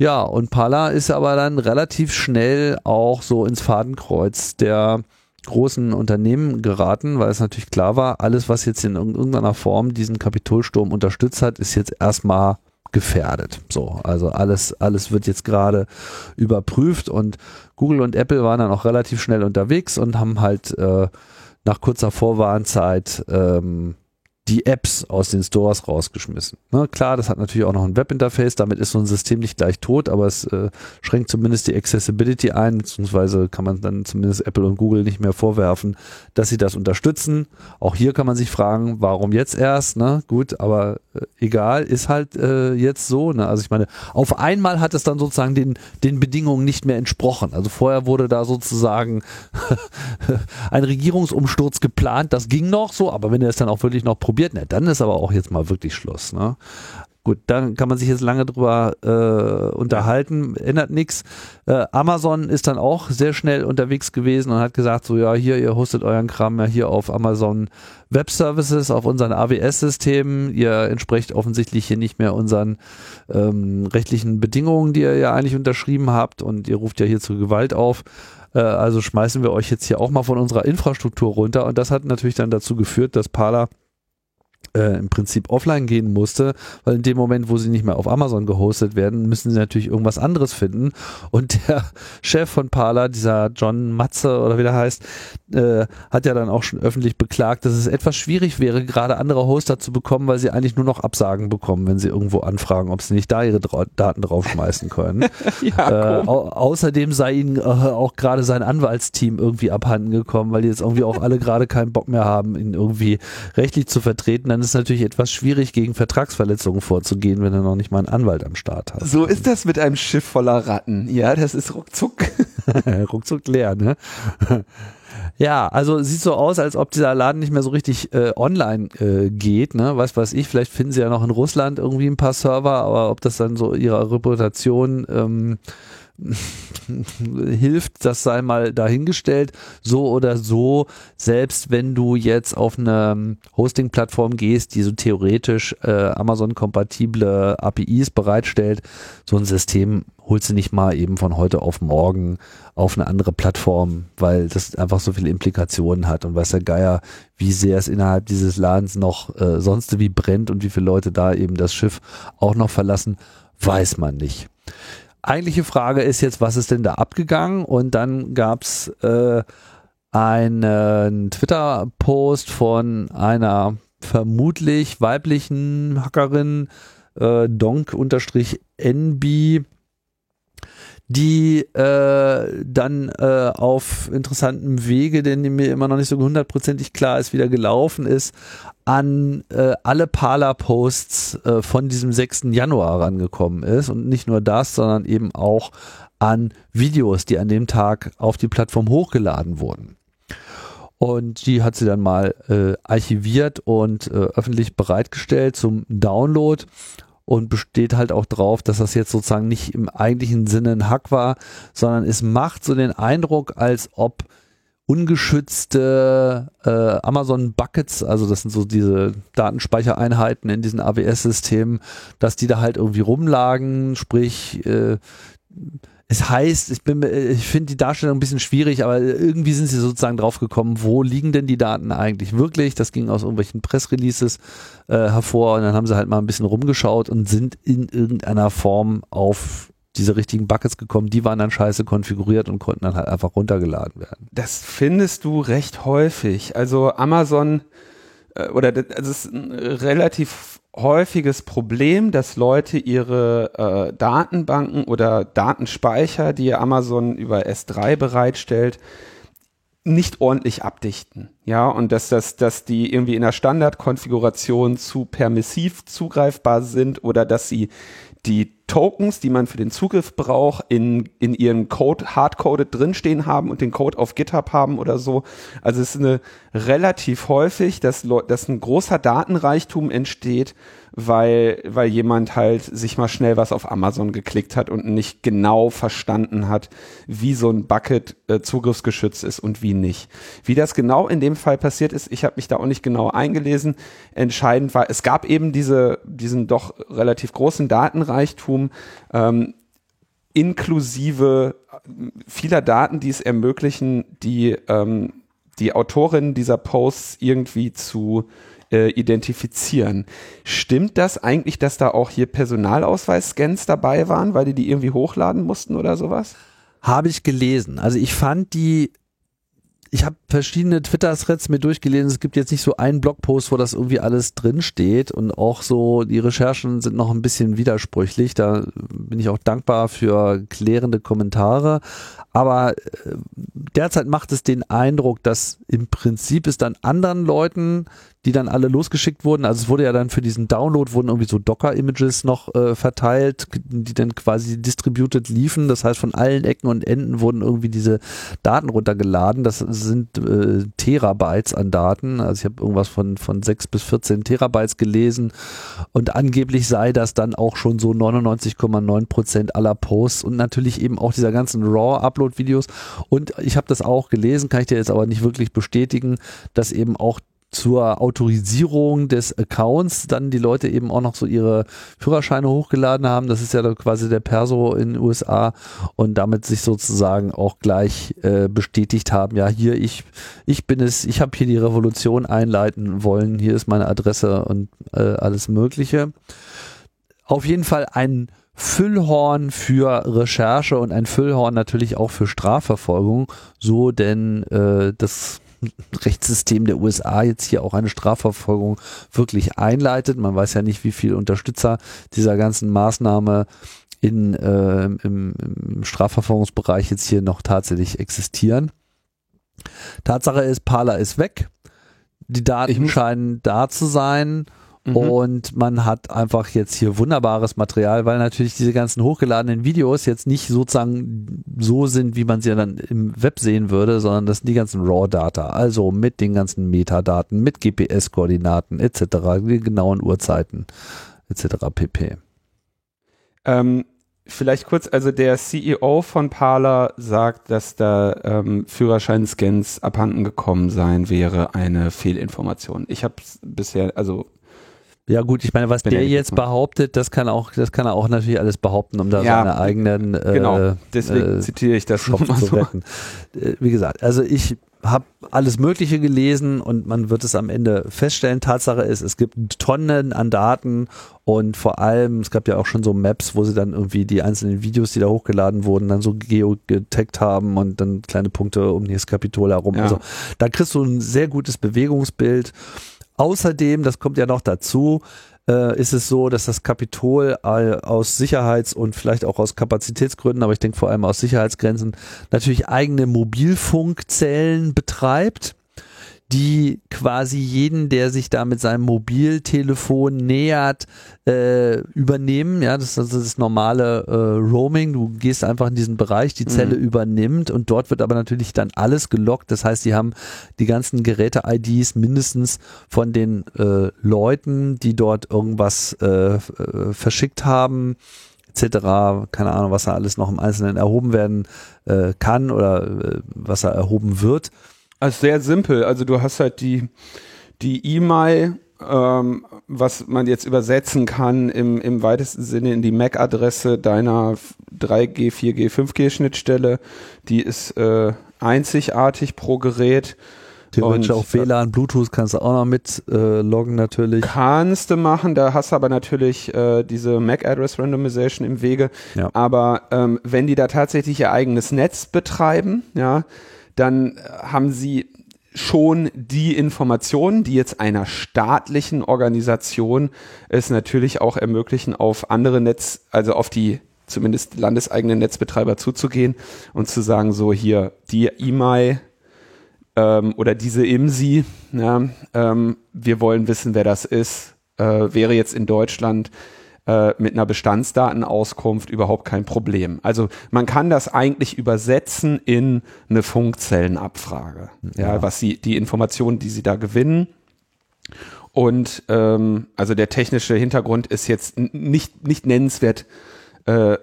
Ja, und Pala ist aber dann relativ schnell auch so ins Fadenkreuz der großen Unternehmen geraten, weil es natürlich klar war, alles, was jetzt in irgendeiner Form diesen Kapitolsturm unterstützt hat, ist jetzt erstmal gefährdet. So, also alles, alles wird jetzt gerade überprüft und Google und Apple waren dann auch relativ schnell unterwegs und haben halt äh, nach kurzer Vorwarnzeit ähm, die Apps aus den Stores rausgeschmissen. Ne, klar, das hat natürlich auch noch ein Webinterface, damit ist so ein System nicht gleich tot, aber es äh, schränkt zumindest die Accessibility ein, beziehungsweise kann man dann zumindest Apple und Google nicht mehr vorwerfen, dass sie das unterstützen. Auch hier kann man sich fragen, warum jetzt erst? Ne? Gut, aber äh, egal, ist halt äh, jetzt so. Ne? Also ich meine, auf einmal hat es dann sozusagen den, den Bedingungen nicht mehr entsprochen. Also vorher wurde da sozusagen <laughs> ein Regierungsumsturz geplant, das ging noch so, aber wenn er es dann auch wirklich noch probiert, ne, dann ist aber auch jetzt mal wirklich Schluss. Ne? Gut, dann kann man sich jetzt lange drüber äh, unterhalten, ändert nichts. Äh, Amazon ist dann auch sehr schnell unterwegs gewesen und hat gesagt, so ja, hier, ihr hostet euren Kram ja hier auf Amazon Web Services, auf unseren AWS-Systemen. Ihr entsprecht offensichtlich hier nicht mehr unseren ähm, rechtlichen Bedingungen, die ihr ja eigentlich unterschrieben habt und ihr ruft ja hier zur Gewalt auf. Äh, also schmeißen wir euch jetzt hier auch mal von unserer Infrastruktur runter. Und das hat natürlich dann dazu geführt, dass Parler äh, im Prinzip offline gehen musste, weil in dem Moment, wo sie nicht mehr auf Amazon gehostet werden, müssen sie natürlich irgendwas anderes finden. Und der <laughs> Chef von Parler, dieser John Matze oder wie der heißt, äh, hat ja dann auch schon öffentlich beklagt, dass es etwas schwierig wäre, gerade andere Hoster zu bekommen, weil sie eigentlich nur noch Absagen bekommen, wenn sie irgendwo anfragen, ob sie nicht da ihre Dra Daten draufschmeißen können. <laughs> ja, äh, au außerdem sei ihnen äh, auch gerade sein Anwaltsteam irgendwie abhanden gekommen, weil die jetzt irgendwie auch alle gerade keinen Bock mehr haben, ihn irgendwie rechtlich zu vertreten. Dann ist es natürlich etwas schwierig, gegen Vertragsverletzungen vorzugehen, wenn er noch nicht mal einen Anwalt am Start hat. So ist das mit einem Schiff voller Ratten. Ja, das ist ruckzuck. <laughs> ruckzuck leer, ne? Ja, also sieht so aus, als ob dieser Laden nicht mehr so richtig äh, online äh, geht, ne? Was weiß ich, vielleicht finden sie ja noch in Russland irgendwie ein paar Server, aber ob das dann so ihrer Reputation ähm, <laughs> hilft, das sei mal dahingestellt. So oder so, selbst wenn du jetzt auf eine Hosting-Plattform gehst, die so theoretisch äh, Amazon-kompatible APIs bereitstellt, so ein System holst du nicht mal eben von heute auf morgen auf eine andere Plattform, weil das einfach so viele Implikationen hat und weiß der Geier, wie sehr es innerhalb dieses Ladens noch äh, sonst wie brennt und wie viele Leute da eben das Schiff auch noch verlassen, weiß man nicht eigentliche Frage ist jetzt, was ist denn da abgegangen? Und dann gab's äh, einen Twitter-Post von einer vermutlich weiblichen Hackerin, äh, donk-nb, die äh, dann äh, auf interessantem Wege, den mir immer noch nicht so hundertprozentig klar ist, wieder gelaufen ist, an äh, alle Parler-Posts äh, von diesem 6. Januar rangekommen ist. Und nicht nur das, sondern eben auch an Videos, die an dem Tag auf die Plattform hochgeladen wurden. Und die hat sie dann mal äh, archiviert und äh, öffentlich bereitgestellt zum Download und besteht halt auch drauf, dass das jetzt sozusagen nicht im eigentlichen Sinne ein Hack war, sondern es macht so den Eindruck, als ob ungeschützte äh, Amazon Buckets, also das sind so diese Datenspeichereinheiten in diesen AWS-Systemen, dass die da halt irgendwie rumlagen, sprich äh, es heißt, ich bin, ich finde die Darstellung ein bisschen schwierig, aber irgendwie sind sie sozusagen drauf gekommen, wo liegen denn die Daten eigentlich wirklich? Das ging aus irgendwelchen Pressreleases äh, hervor und dann haben sie halt mal ein bisschen rumgeschaut und sind in irgendeiner Form auf diese richtigen Buckets gekommen, die waren dann scheiße konfiguriert und konnten dann halt einfach runtergeladen werden. Das findest du recht häufig. Also Amazon äh, oder das, also ist ein relativ häufiges Problem, dass Leute ihre äh, Datenbanken oder Datenspeicher, die Amazon über S3 bereitstellt, nicht ordentlich abdichten. Ja, und dass, das, dass die irgendwie in der Standardkonfiguration zu permissiv zugreifbar sind oder dass sie die Tokens, die man für den Zugriff braucht, in, in ihrem Code hardcoded drinstehen haben und den Code auf GitHub haben oder so. Also es ist eine relativ häufig, dass, dass ein großer Datenreichtum entsteht, weil, weil jemand halt sich mal schnell was auf Amazon geklickt hat und nicht genau verstanden hat, wie so ein Bucket äh, zugriffsgeschützt ist und wie nicht. Wie das genau in dem Fall passiert ist, ich habe mich da auch nicht genau eingelesen. Entscheidend war, es gab eben diese, diesen doch relativ großen Datenreichtum, ähm, inklusive vieler Daten, die es ermöglichen, die ähm, die Autorin dieser Posts irgendwie zu äh, identifizieren. Stimmt das eigentlich, dass da auch hier Personalausweis-Scans dabei waren, weil die die irgendwie hochladen mussten oder sowas? Habe ich gelesen. Also ich fand die ich habe verschiedene Twitter-Threads mir durchgelesen. Es gibt jetzt nicht so einen Blogpost, wo das irgendwie alles drin steht und auch so die Recherchen sind noch ein bisschen widersprüchlich. Da bin ich auch dankbar für klärende Kommentare. Aber äh, derzeit macht es den Eindruck, dass im Prinzip es dann anderen Leuten die dann alle losgeschickt wurden. Also es wurde ja dann für diesen Download wurden irgendwie so Docker-Images noch äh, verteilt, die dann quasi distributed liefen. Das heißt, von allen Ecken und Enden wurden irgendwie diese Daten runtergeladen. Das sind äh, Terabytes an Daten. Also ich habe irgendwas von, von 6 bis 14 Terabytes gelesen. Und angeblich sei das dann auch schon so 99,9 Prozent aller Posts und natürlich eben auch dieser ganzen RAW-Upload-Videos. Und ich habe das auch gelesen, kann ich dir jetzt aber nicht wirklich bestätigen, dass eben auch zur Autorisierung des Accounts dann die Leute eben auch noch so ihre Führerscheine hochgeladen haben. Das ist ja quasi der Perso in den USA und damit sich sozusagen auch gleich äh, bestätigt haben, ja hier ich ich bin es, ich habe hier die Revolution einleiten wollen, hier ist meine Adresse und äh, alles Mögliche. Auf jeden Fall ein Füllhorn für Recherche und ein Füllhorn natürlich auch für Strafverfolgung, so denn äh, das <laughs> Rechtssystem der USA jetzt hier auch eine Strafverfolgung wirklich einleitet. Man weiß ja nicht, wie viele Unterstützer dieser ganzen Maßnahme in, äh, im, im Strafverfolgungsbereich jetzt hier noch tatsächlich existieren. Tatsache ist, Parler ist weg. Die Daten scheinen da zu sein. Mhm. Und man hat einfach jetzt hier wunderbares Material, weil natürlich diese ganzen hochgeladenen Videos jetzt nicht sozusagen so sind, wie man sie dann im Web sehen würde, sondern das sind die ganzen RAW-Data, also mit den ganzen Metadaten, mit GPS-Koordinaten etc., die genauen Uhrzeiten etc. pp. Ähm, vielleicht kurz, also der CEO von Parler sagt, dass da ähm, Führerscheinscans abhanden gekommen sein wäre eine Fehlinformation. Ich habe bisher, also ja gut, ich meine, was der jetzt behauptet, das kann auch, das kann er auch natürlich alles behaupten, um da ja, seine eigenen äh, genau. Deswegen äh, zitiere ich das Schopf zu retten. Äh, wie gesagt, also ich habe alles Mögliche gelesen und man wird es am Ende feststellen. Tatsache ist, es gibt Tonnen an Daten und vor allem, es gab ja auch schon so Maps, wo sie dann irgendwie die einzelnen Videos, die da hochgeladen wurden, dann so geotaggt haben und dann kleine Punkte um das Kapitol herum. Ja. Also da kriegst du ein sehr gutes Bewegungsbild Außerdem, das kommt ja noch dazu, äh, ist es so, dass das Kapitol äh, aus Sicherheits- und vielleicht auch aus Kapazitätsgründen, aber ich denke vor allem aus Sicherheitsgrenzen, natürlich eigene Mobilfunkzellen betreibt die quasi jeden, der sich da mit seinem Mobiltelefon nähert, äh, übernehmen. Ja, das ist also das normale äh, Roaming. Du gehst einfach in diesen Bereich, die Zelle mhm. übernimmt und dort wird aber natürlich dann alles gelockt. Das heißt, die haben die ganzen Geräte-IDs mindestens von den äh, Leuten, die dort irgendwas äh, verschickt haben etc. Keine Ahnung, was da alles noch im Einzelnen erhoben werden äh, kann oder äh, was da erhoben wird. Also sehr simpel. Also du hast halt die, die E-Mail, ähm, was man jetzt übersetzen kann im, im weitesten Sinne in die MAC-Adresse deiner 3G, 4G, 5G-Schnittstelle. Die ist äh, einzigartig pro Gerät. Theoretisch auch WLAN, Bluetooth kannst du auch noch mit äh, loggen natürlich. Kannst du machen, da hast du aber natürlich äh, diese MAC-Address Randomization im Wege. Ja. Aber ähm, wenn die da tatsächlich ihr eigenes Netz betreiben, ja, dann haben sie schon die Informationen, die jetzt einer staatlichen Organisation es natürlich auch ermöglichen, auf andere Netz, also auf die zumindest landeseigenen Netzbetreiber zuzugehen und zu sagen, so hier, die E-Mail ähm, oder diese IMSI, ja, ähm, wir wollen wissen, wer das ist, äh, wäre jetzt in Deutschland äh, mit einer Bestandsdatenauskunft überhaupt kein Problem. Also man kann das eigentlich übersetzen in eine Funkzellenabfrage, ja, ja was sie, die Informationen, die sie da gewinnen. Und ähm, also der technische Hintergrund ist jetzt nicht, nicht nennenswert äh,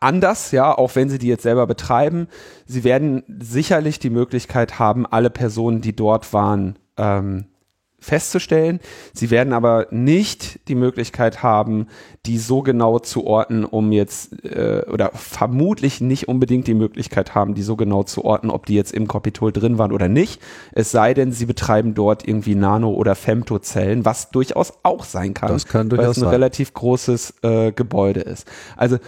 anders, ja, auch wenn sie die jetzt selber betreiben. Sie werden sicherlich die Möglichkeit haben, alle Personen, die dort waren, ähm, festzustellen. Sie werden aber nicht die Möglichkeit haben, die so genau zu orten, um jetzt äh, oder vermutlich nicht unbedingt die Möglichkeit haben, die so genau zu orten, ob die jetzt im Kapitol drin waren oder nicht. Es sei denn, sie betreiben dort irgendwie Nano- oder Femtozellen, was durchaus auch sein kann, das kann durchaus weil es ein sein. relativ großes äh, Gebäude ist. Also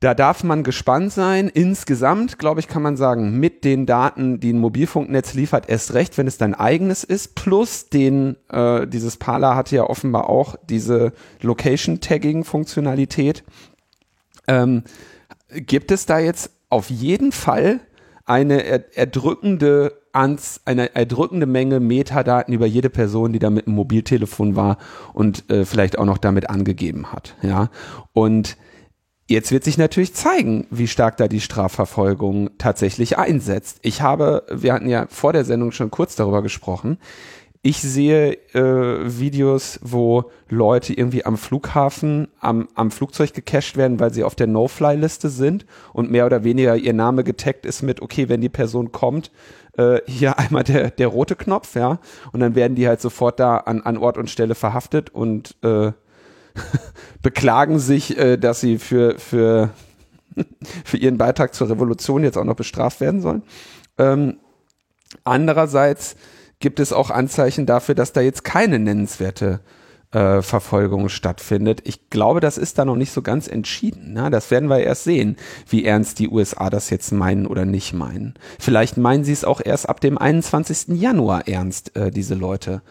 da darf man gespannt sein. Insgesamt, glaube ich, kann man sagen, mit den Daten, die ein Mobilfunknetz liefert, erst recht, wenn es dein eigenes ist, plus den, äh, dieses Parler hatte ja offenbar auch diese Location-Tagging-Funktionalität. Ähm, gibt es da jetzt auf jeden Fall eine er erdrückende ans, eine erdrückende Menge Metadaten über jede Person, die da mit einem Mobiltelefon war und äh, vielleicht auch noch damit angegeben hat. Ja, und Jetzt wird sich natürlich zeigen, wie stark da die Strafverfolgung tatsächlich einsetzt. Ich habe, wir hatten ja vor der Sendung schon kurz darüber gesprochen. Ich sehe äh, Videos, wo Leute irgendwie am Flughafen, am, am Flugzeug gecached werden, weil sie auf der No-Fly-Liste sind und mehr oder weniger ihr Name getaggt ist mit, okay, wenn die Person kommt, äh, hier einmal der, der rote Knopf, ja, und dann werden die halt sofort da an, an Ort und Stelle verhaftet und äh, <laughs> beklagen sich, äh, dass sie für, für, <laughs> für ihren Beitrag zur Revolution jetzt auch noch bestraft werden sollen. Ähm, andererseits gibt es auch Anzeichen dafür, dass da jetzt keine nennenswerte äh, Verfolgung stattfindet. Ich glaube, das ist da noch nicht so ganz entschieden. Ne? Das werden wir erst sehen, wie ernst die USA das jetzt meinen oder nicht meinen. Vielleicht meinen sie es auch erst ab dem 21. Januar ernst, äh, diese Leute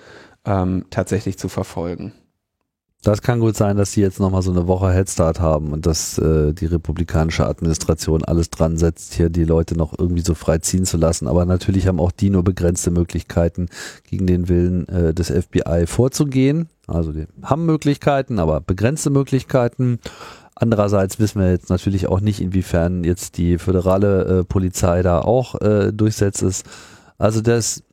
ähm, tatsächlich zu verfolgen. Das kann gut sein, dass sie jetzt nochmal so eine Woche Headstart haben und dass äh, die republikanische Administration alles dran setzt, hier die Leute noch irgendwie so frei ziehen zu lassen. Aber natürlich haben auch die nur begrenzte Möglichkeiten, gegen den Willen äh, des FBI vorzugehen. Also die haben Möglichkeiten, aber begrenzte Möglichkeiten. Andererseits wissen wir jetzt natürlich auch nicht, inwiefern jetzt die föderale äh, Polizei da auch äh, durchsetzt ist. Also das,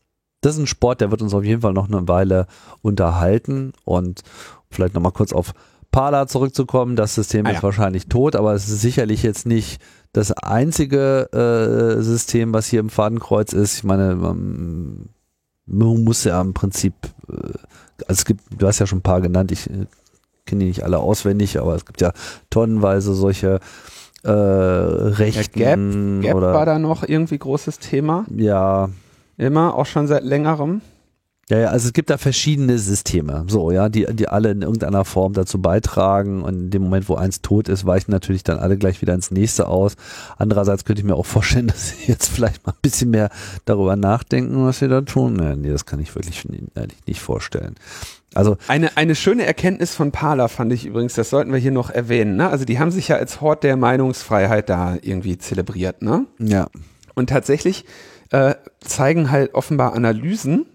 das ist ein Sport, der wird uns auf jeden Fall noch eine Weile unterhalten und vielleicht nochmal kurz auf Parler zurückzukommen. Das System ah, ist ja. wahrscheinlich tot, aber es ist sicherlich jetzt nicht das einzige äh, System, was hier im Fadenkreuz ist. Ich meine, man, man muss ja im Prinzip, äh, also es gibt, du hast ja schon ein paar genannt, ich äh, kenne die nicht alle auswendig, aber es gibt ja tonnenweise solche äh, Rechten. Ja, Gap, Gap oder, war da noch irgendwie großes Thema. Ja. Immer, auch schon seit längerem. Ja, ja, also es gibt da verschiedene Systeme, so, ja, die, die alle in irgendeiner Form dazu beitragen und in dem Moment, wo eins tot ist, weichen natürlich dann alle gleich wieder ins nächste aus. Andererseits könnte ich mir auch vorstellen, <laughs> dass sie jetzt vielleicht mal ein bisschen mehr darüber nachdenken, was sie da tun. Nee, nee das kann ich wirklich ehrlich nicht vorstellen. Also eine, eine schöne Erkenntnis von Parler fand ich übrigens, das sollten wir hier noch erwähnen. Ne? Also die haben sich ja als Hort der Meinungsfreiheit da irgendwie zelebriert. Ne? Ja. Und tatsächlich äh, zeigen halt offenbar Analysen,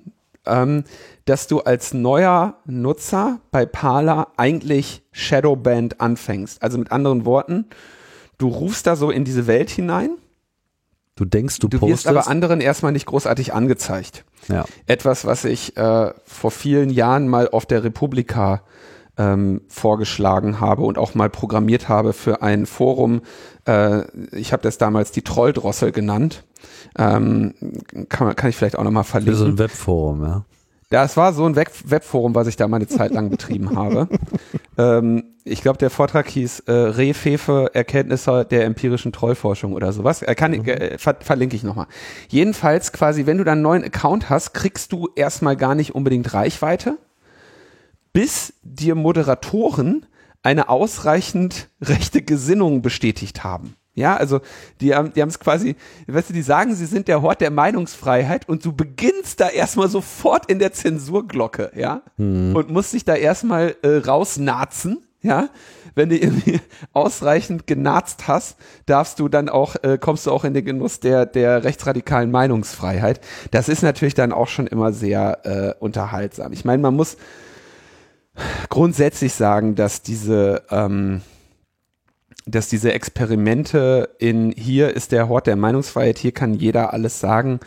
ähm, dass du als neuer Nutzer bei Parler eigentlich Shadowband anfängst. Also mit anderen Worten, du rufst da so in diese Welt hinein. Du denkst, du, du postest. wirst aber anderen erstmal nicht großartig angezeigt. Ja. Etwas, was ich äh, vor vielen Jahren mal auf der Republika ähm, vorgeschlagen habe und auch mal programmiert habe für ein Forum. Äh, ich habe das damals die Trolldrossel genannt. Ähm, kann, kann ich vielleicht auch nochmal verlinken. Für so ein Webforum, ja. Ja, es war so ein Web Webforum, was ich da meine Zeit lang betrieben <laughs> habe. Ähm, ich glaube, der Vortrag hieß äh, Rehfefe Erkenntnisse der empirischen Trollforschung oder sowas. Äh, kann, äh, ver verlinke ich nochmal. Jedenfalls quasi, wenn du dann einen neuen Account hast, kriegst du erstmal gar nicht unbedingt Reichweite, bis dir Moderatoren eine ausreichend rechte Gesinnung bestätigt haben. Ja, also die haben die haben es quasi, weißt du, die sagen, sie sind der Hort der Meinungsfreiheit und du beginnst da erstmal sofort in der Zensurglocke, ja, mhm. und musst dich da erstmal äh, rausnazen, ja. Wenn du irgendwie <laughs> ausreichend genarzt hast, darfst du dann auch, äh, kommst du auch in den Genuss der, der rechtsradikalen Meinungsfreiheit. Das ist natürlich dann auch schon immer sehr äh, unterhaltsam. Ich meine, man muss grundsätzlich sagen, dass diese ähm, dass diese Experimente in hier ist der Hort der Meinungsfreiheit, hier kann jeder alles sagen,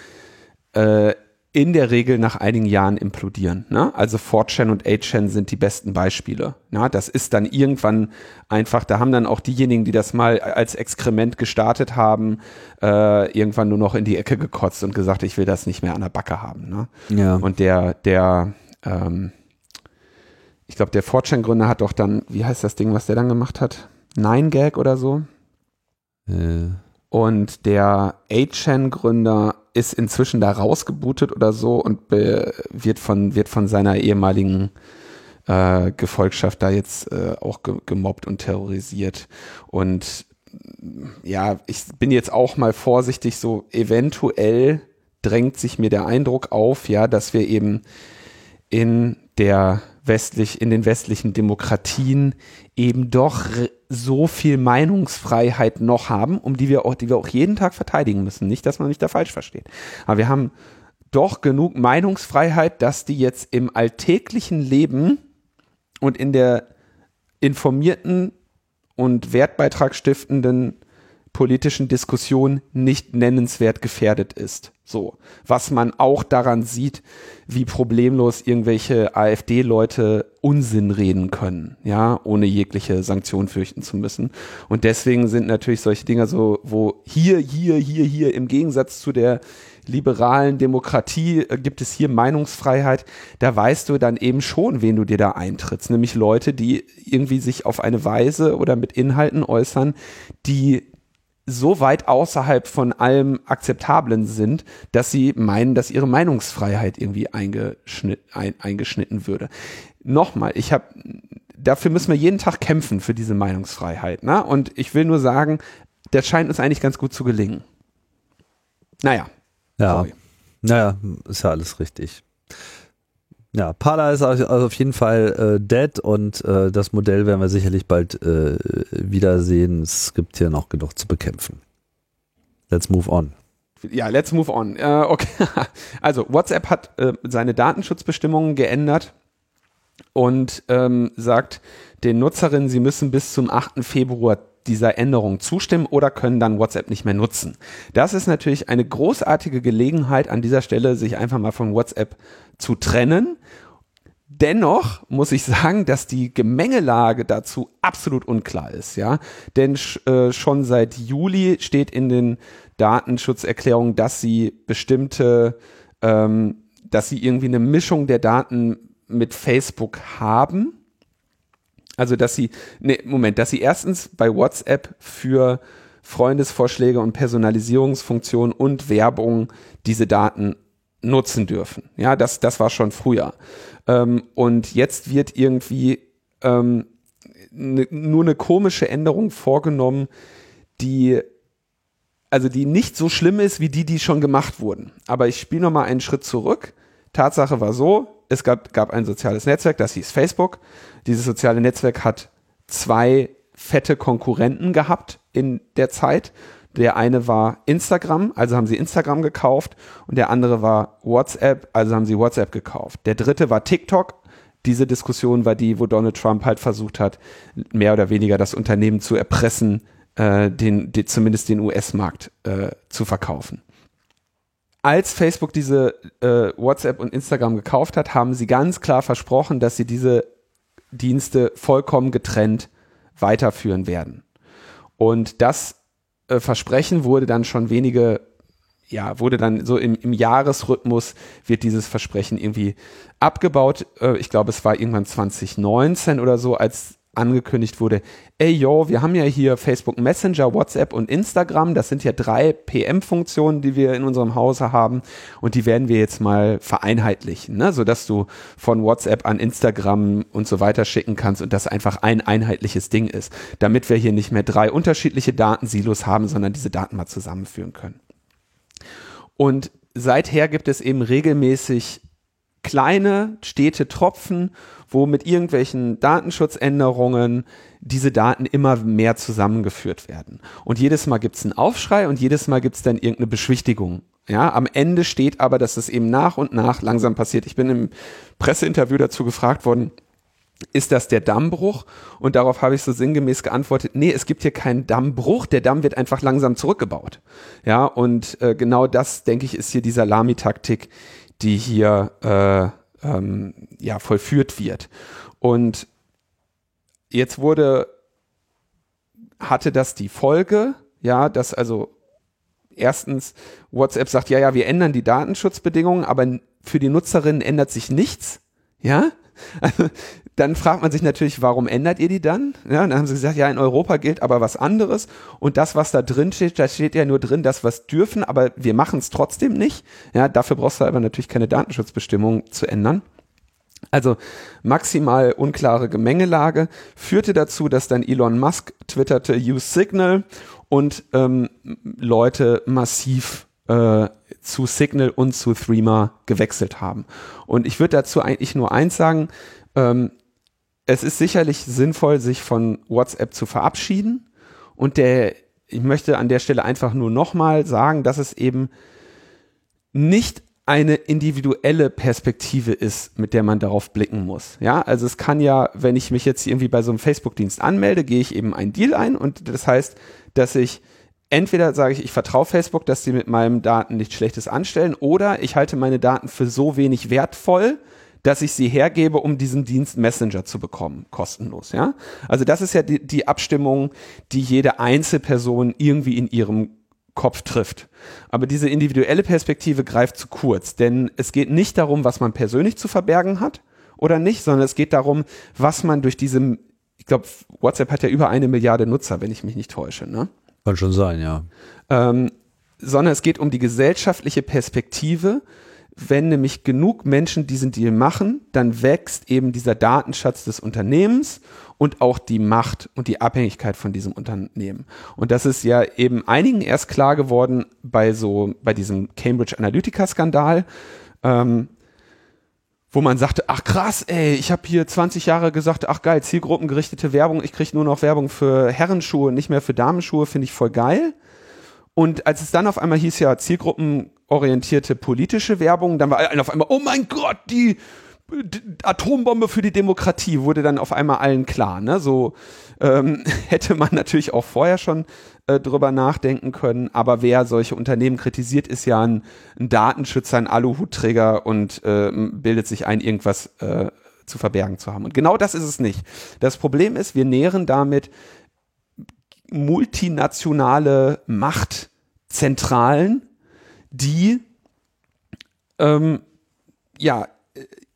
äh, in der Regel nach einigen Jahren implodieren. Ne? Also 4chan und 8chan sind die besten Beispiele. Ne? Das ist dann irgendwann einfach, da haben dann auch diejenigen, die das mal als Exkrement gestartet haben, äh, irgendwann nur noch in die Ecke gekotzt und gesagt, ich will das nicht mehr an der Backe haben. Ne? Ja. Und der, der, ähm, ich glaube, der 4chan-Gründer hat doch dann, wie heißt das Ding, was der dann gemacht hat? Nine Gag oder so. Äh. Und der 8chan-Gründer ist inzwischen da rausgebootet oder so und wird von, wird von seiner ehemaligen äh, Gefolgschaft da jetzt äh, auch ge gemobbt und terrorisiert. Und ja, ich bin jetzt auch mal vorsichtig, so eventuell drängt sich mir der Eindruck auf, ja, dass wir eben in der westlich, in den westlichen Demokratien eben doch so viel Meinungsfreiheit noch haben, um die wir auch, die wir auch jeden Tag verteidigen müssen. Nicht, dass man mich da falsch versteht. Aber wir haben doch genug Meinungsfreiheit, dass die jetzt im alltäglichen Leben und in der informierten und Wertbeitrag stiftenden politischen Diskussion nicht nennenswert gefährdet ist. So, was man auch daran sieht, wie problemlos irgendwelche AfD-Leute Unsinn reden können, ja, ohne jegliche Sanktion fürchten zu müssen. Und deswegen sind natürlich solche Dinge so, wo hier, hier, hier, hier im Gegensatz zu der liberalen Demokratie äh, gibt es hier Meinungsfreiheit, da weißt du dann eben schon, wen du dir da eintrittst, nämlich Leute, die irgendwie sich auf eine Weise oder mit Inhalten äußern, die so weit außerhalb von allem Akzeptablen sind, dass sie meinen, dass ihre Meinungsfreiheit irgendwie eingeschnitt, ein, eingeschnitten würde. Nochmal, ich habe, dafür müssen wir jeden Tag kämpfen für diese Meinungsfreiheit. Ne? Und ich will nur sagen, das scheint uns eigentlich ganz gut zu gelingen. Naja. Ja. Sorry. Naja, ist ja alles richtig. Ja, Parler ist also auf jeden Fall äh, dead und äh, das Modell werden wir sicherlich bald äh, wiedersehen. Es gibt hier noch genug zu bekämpfen. Let's move on. Ja, let's move on. Äh, okay. <laughs> Also WhatsApp hat äh, seine Datenschutzbestimmungen geändert und ähm, sagt den Nutzerinnen, sie müssen bis zum 8. Februar dieser Änderung zustimmen oder können dann WhatsApp nicht mehr nutzen. Das ist natürlich eine großartige Gelegenheit an dieser Stelle, sich einfach mal von WhatsApp zu trennen. Dennoch muss ich sagen, dass die Gemengelage dazu absolut unklar ist, ja. Denn äh, schon seit Juli steht in den Datenschutzerklärungen, dass sie bestimmte, ähm, dass sie irgendwie eine Mischung der Daten mit Facebook haben also, dass sie, nee, Moment, dass sie erstens bei WhatsApp für Freundesvorschläge und Personalisierungsfunktionen und Werbung diese Daten nutzen dürfen. Ja, das, das war schon früher. Ähm, und jetzt wird irgendwie ähm, ne, nur eine komische Änderung vorgenommen, die also die nicht so schlimm ist wie die, die schon gemacht wurden. Aber ich spiele noch mal einen Schritt zurück. Tatsache war so, es gab, gab ein soziales Netzwerk, das hieß Facebook. Dieses soziale Netzwerk hat zwei fette Konkurrenten gehabt in der Zeit. Der eine war Instagram, also haben sie Instagram gekauft und der andere war WhatsApp, also haben sie WhatsApp gekauft. Der dritte war TikTok. Diese Diskussion war die, wo Donald Trump halt versucht hat, mehr oder weniger das Unternehmen zu erpressen, äh, den, den, zumindest den US-Markt äh, zu verkaufen. Als Facebook diese äh, WhatsApp und Instagram gekauft hat, haben sie ganz klar versprochen, dass sie diese Dienste vollkommen getrennt weiterführen werden. Und das äh, Versprechen wurde dann schon wenige, ja, wurde dann so im, im Jahresrhythmus wird dieses Versprechen irgendwie abgebaut. Äh, ich glaube, es war irgendwann 2019 oder so, als angekündigt wurde, ey yo, wir haben ja hier Facebook Messenger, WhatsApp und Instagram, das sind ja drei PM-Funktionen, die wir in unserem Hause haben und die werden wir jetzt mal vereinheitlichen, ne? sodass du von WhatsApp an Instagram und so weiter schicken kannst und das einfach ein einheitliches Ding ist, damit wir hier nicht mehr drei unterschiedliche Datensilos haben, sondern diese Daten mal zusammenführen können. Und seither gibt es eben regelmäßig kleine, stete Tropfen, wo mit irgendwelchen Datenschutzänderungen diese Daten immer mehr zusammengeführt werden. Und jedes Mal gibt es einen Aufschrei und jedes Mal gibt es dann irgendeine Beschwichtigung. Ja, am Ende steht aber, dass es eben nach und nach langsam passiert. Ich bin im Presseinterview dazu gefragt worden, ist das der Dammbruch? Und darauf habe ich so sinngemäß geantwortet, nee, es gibt hier keinen Dammbruch, der Damm wird einfach langsam zurückgebaut. Ja, und äh, genau das, denke ich, ist hier die Salamitaktik, die hier äh, ähm, ja, vollführt wird. Und jetzt wurde, hatte das die Folge, ja, dass also erstens WhatsApp sagt, ja, ja, wir ändern die Datenschutzbedingungen, aber für die Nutzerinnen ändert sich nichts, ja. Also, dann fragt man sich natürlich, warum ändert ihr die dann? Ja, dann haben sie gesagt, ja, in Europa gilt aber was anderes und das, was da drin steht, da steht ja nur drin, das, was dürfen, aber wir machen es trotzdem nicht. Ja, dafür brauchst du aber natürlich keine Datenschutzbestimmungen zu ändern. Also maximal unklare Gemengelage führte dazu, dass dann Elon Musk twitterte, use Signal und ähm, Leute massiv äh, zu Signal und zu Threema gewechselt haben. Und ich würde dazu eigentlich nur eins sagen, ähm, es ist sicherlich sinnvoll, sich von WhatsApp zu verabschieden. Und der, ich möchte an der Stelle einfach nur nochmal sagen, dass es eben nicht eine individuelle Perspektive ist, mit der man darauf blicken muss. Ja, also es kann ja, wenn ich mich jetzt irgendwie bei so einem Facebook-Dienst anmelde, gehe ich eben einen Deal ein und das heißt, dass ich entweder sage ich, ich vertraue Facebook, dass sie mit meinen Daten nichts Schlechtes anstellen oder ich halte meine Daten für so wenig wertvoll, dass ich sie hergebe, um diesen Dienst Messenger zu bekommen, kostenlos, ja. Also das ist ja die, die Abstimmung, die jede Einzelperson irgendwie in ihrem Kopf trifft. Aber diese individuelle Perspektive greift zu kurz, denn es geht nicht darum, was man persönlich zu verbergen hat oder nicht, sondern es geht darum, was man durch diese, ich glaube, WhatsApp hat ja über eine Milliarde Nutzer, wenn ich mich nicht täusche, ne? Kann schon sein, ja. Ähm, sondern es geht um die gesellschaftliche Perspektive, wenn nämlich genug Menschen diesen Deal machen, dann wächst eben dieser Datenschatz des Unternehmens und auch die Macht und die Abhängigkeit von diesem Unternehmen. Und das ist ja eben einigen erst klar geworden bei so, bei diesem Cambridge Analytica Skandal, ähm, wo man sagte, ach krass, ey, ich habe hier 20 Jahre gesagt, ach geil, zielgruppengerichtete Werbung, ich kriege nur noch Werbung für Herrenschuhe, nicht mehr für Damenschuhe, finde ich voll geil. Und als es dann auf einmal hieß ja zielgruppenorientierte politische Werbung, dann war allen auf einmal, oh mein Gott, die, Atombombe für die Demokratie wurde dann auf einmal allen klar. Ne? So ähm, <laughs> hätte man natürlich auch vorher schon äh, drüber nachdenken können. Aber wer solche Unternehmen kritisiert, ist ja ein, ein Datenschützer, ein Aluhutträger und äh, bildet sich ein, irgendwas äh, zu verbergen zu haben. Und genau das ist es nicht. Das Problem ist, wir nähren damit multinationale Machtzentralen, die ähm, ja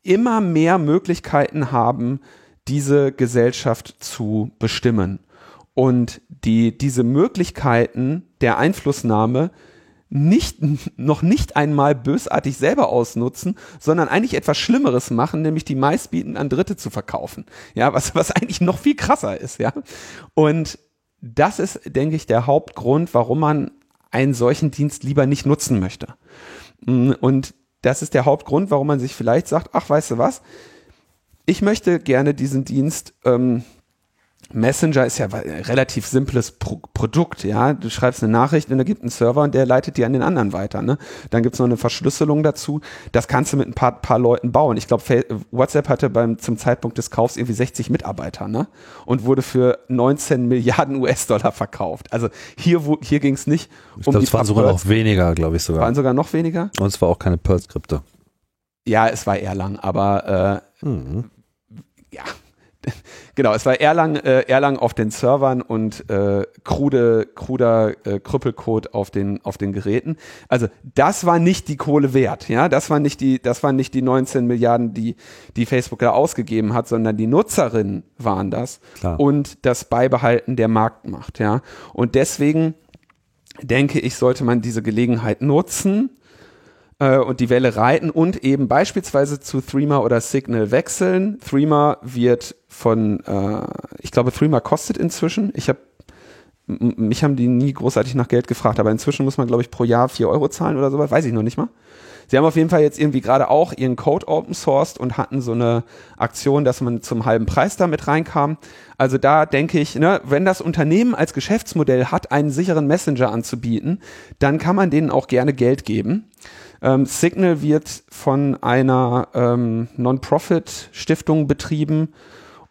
immer mehr Möglichkeiten haben, diese Gesellschaft zu bestimmen. Und die, diese Möglichkeiten der Einflussnahme nicht, noch nicht einmal bösartig selber ausnutzen, sondern eigentlich etwas Schlimmeres machen, nämlich die meistbieten an Dritte zu verkaufen. Ja, was, was eigentlich noch viel krasser ist, ja. Und das ist, denke ich, der Hauptgrund, warum man einen solchen Dienst lieber nicht nutzen möchte. Mm, und das ist der Hauptgrund, warum man sich vielleicht sagt, ach, weißt du was, ich möchte gerne diesen Dienst ähm, Messenger ist ja ein relativ simples Pro Produkt, ja. Du schreibst eine Nachricht und da gibt einen Server und der leitet die an den anderen weiter, ne? Dann gibt's noch eine Verschlüsselung dazu. Das kannst du mit ein paar, paar Leuten bauen. Ich glaube, WhatsApp hatte beim, zum Zeitpunkt des Kaufs irgendwie 60 Mitarbeiter, ne? Und wurde für 19 Milliarden US-Dollar verkauft. Also hier, wo, hier ging's nicht um ich glaub, die es waren sogar noch weniger, glaube ich sogar. Waren sogar noch weniger? Und es war auch keine Perl-Skripte. Ja, es war eher lang, aber äh, mhm. ja, <laughs> genau, es war Erlang, äh, Erlang auf den Servern und äh, krude, kruder äh, Krüppelcode auf den, auf den Geräten. Also das war nicht die Kohle wert, ja, das war nicht die, das waren nicht die 19 Milliarden, die, die Facebook da ausgegeben hat, sondern die Nutzerinnen waren das Klar. und das Beibehalten der Marktmacht, ja. Und deswegen denke ich, sollte man diese Gelegenheit nutzen, äh, und die Welle reiten und eben beispielsweise zu Threema oder Signal wechseln. Threema wird von, äh, ich glaube, Threema kostet inzwischen. Ich habe mich haben die nie großartig nach Geld gefragt, aber inzwischen muss man, glaube ich, pro Jahr vier Euro zahlen oder sowas, weiß ich noch nicht mal. Sie haben auf jeden Fall jetzt irgendwie gerade auch ihren Code open sourced und hatten so eine Aktion, dass man zum halben Preis damit reinkam. Also da denke ich, ne, wenn das Unternehmen als Geschäftsmodell hat, einen sicheren Messenger anzubieten, dann kann man denen auch gerne Geld geben. Ähm, Signal wird von einer ähm, Non-Profit-Stiftung betrieben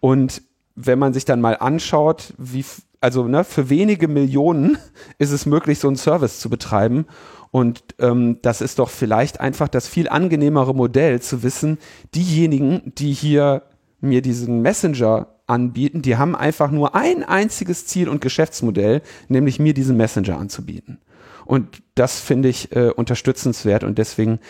und wenn man sich dann mal anschaut, wie, also ne, für wenige Millionen <laughs> ist es möglich, so einen Service zu betreiben. Und ähm, das ist doch vielleicht einfach das viel angenehmere Modell zu wissen, diejenigen, die hier mir diesen Messenger anbieten, die haben einfach nur ein einziges Ziel und Geschäftsmodell, nämlich mir diesen Messenger anzubieten. Und das finde ich äh, unterstützenswert und deswegen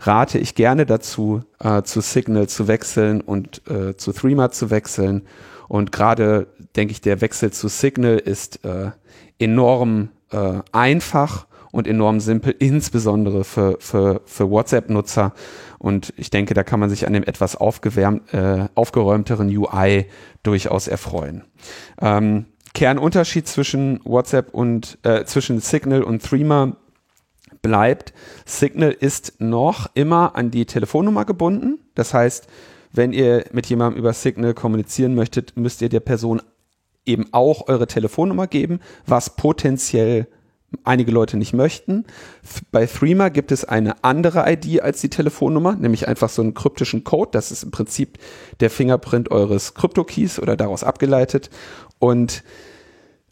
rate ich gerne dazu, äh, zu Signal zu wechseln und äh, zu Threema zu wechseln. Und gerade denke ich, der Wechsel zu Signal ist äh, enorm äh, einfach und enorm simpel, insbesondere für, für, für WhatsApp-Nutzer. Und ich denke, da kann man sich an dem etwas aufgewärmt, äh, aufgeräumteren UI durchaus erfreuen. Ähm, Kernunterschied zwischen WhatsApp und äh, zwischen Signal und Threema bleibt, Signal ist noch immer an die Telefonnummer gebunden. Das heißt, wenn ihr mit jemandem über Signal kommunizieren möchtet, müsst ihr der Person eben auch eure Telefonnummer geben, was potenziell einige Leute nicht möchten. Bei Threema gibt es eine andere ID als die Telefonnummer, nämlich einfach so einen kryptischen Code. Das ist im Prinzip der Fingerprint eures Krypto-Keys oder daraus abgeleitet und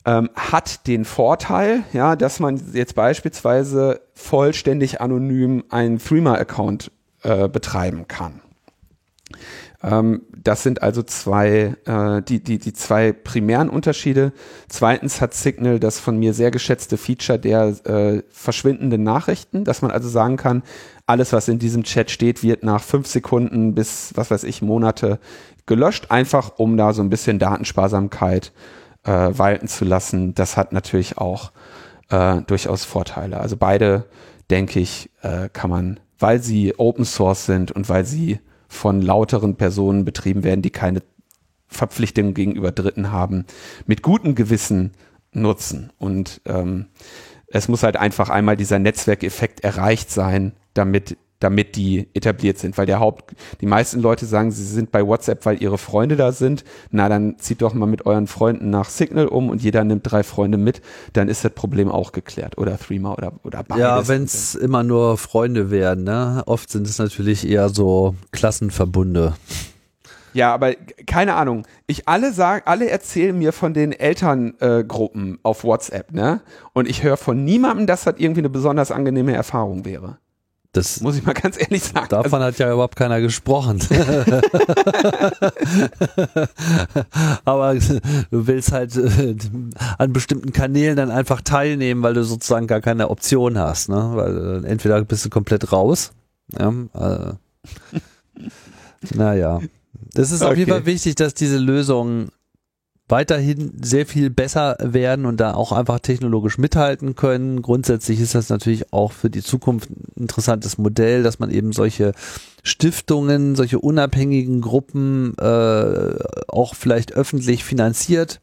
ähm, hat den Vorteil, ja, dass man jetzt beispielsweise vollständig anonym einen Threema-Account äh, betreiben kann. Ähm, das sind also zwei, äh, die, die, die zwei primären Unterschiede. Zweitens hat Signal das von mir sehr geschätzte Feature der äh, verschwindenden Nachrichten, dass man also sagen kann, alles, was in diesem Chat steht, wird nach fünf Sekunden bis, was weiß ich, Monate gelöscht, einfach um da so ein bisschen Datensparsamkeit äh, walten zu lassen. Das hat natürlich auch äh, durchaus Vorteile. Also beide, denke ich, äh, kann man, weil sie Open Source sind und weil sie von lauteren Personen betrieben werden, die keine Verpflichtungen gegenüber Dritten haben, mit gutem Gewissen nutzen. Und ähm, es muss halt einfach einmal dieser Netzwerkeffekt erreicht sein, damit damit die etabliert sind. Weil der Haupt, die meisten Leute sagen, sie sind bei WhatsApp, weil ihre Freunde da sind. Na, dann zieht doch mal mit euren Freunden nach Signal um und jeder nimmt drei Freunde mit. Dann ist das Problem auch geklärt. Oder Threema oder, oder beides. Ja, wenn es immer nur Freunde werden, ne? Oft sind es natürlich eher so Klassenverbunde. Ja, aber keine Ahnung. Ich alle sagen, alle erzählen mir von den Elterngruppen äh, auf WhatsApp, ne? Und ich höre von niemandem, dass das irgendwie eine besonders angenehme Erfahrung wäre. Das muss ich mal ganz ehrlich sagen. Davon also, hat ja überhaupt keiner gesprochen. <laughs> Aber du willst halt äh, an bestimmten Kanälen dann einfach teilnehmen, weil du sozusagen gar keine Option hast. Ne? Weil äh, entweder bist du komplett raus. Ja, äh, <laughs> naja. Das ist okay. auf jeden Fall wichtig, dass diese Lösung weiterhin sehr viel besser werden und da auch einfach technologisch mithalten können. Grundsätzlich ist das natürlich auch für die Zukunft ein interessantes Modell, dass man eben solche Stiftungen, solche unabhängigen Gruppen äh, auch vielleicht öffentlich finanziert.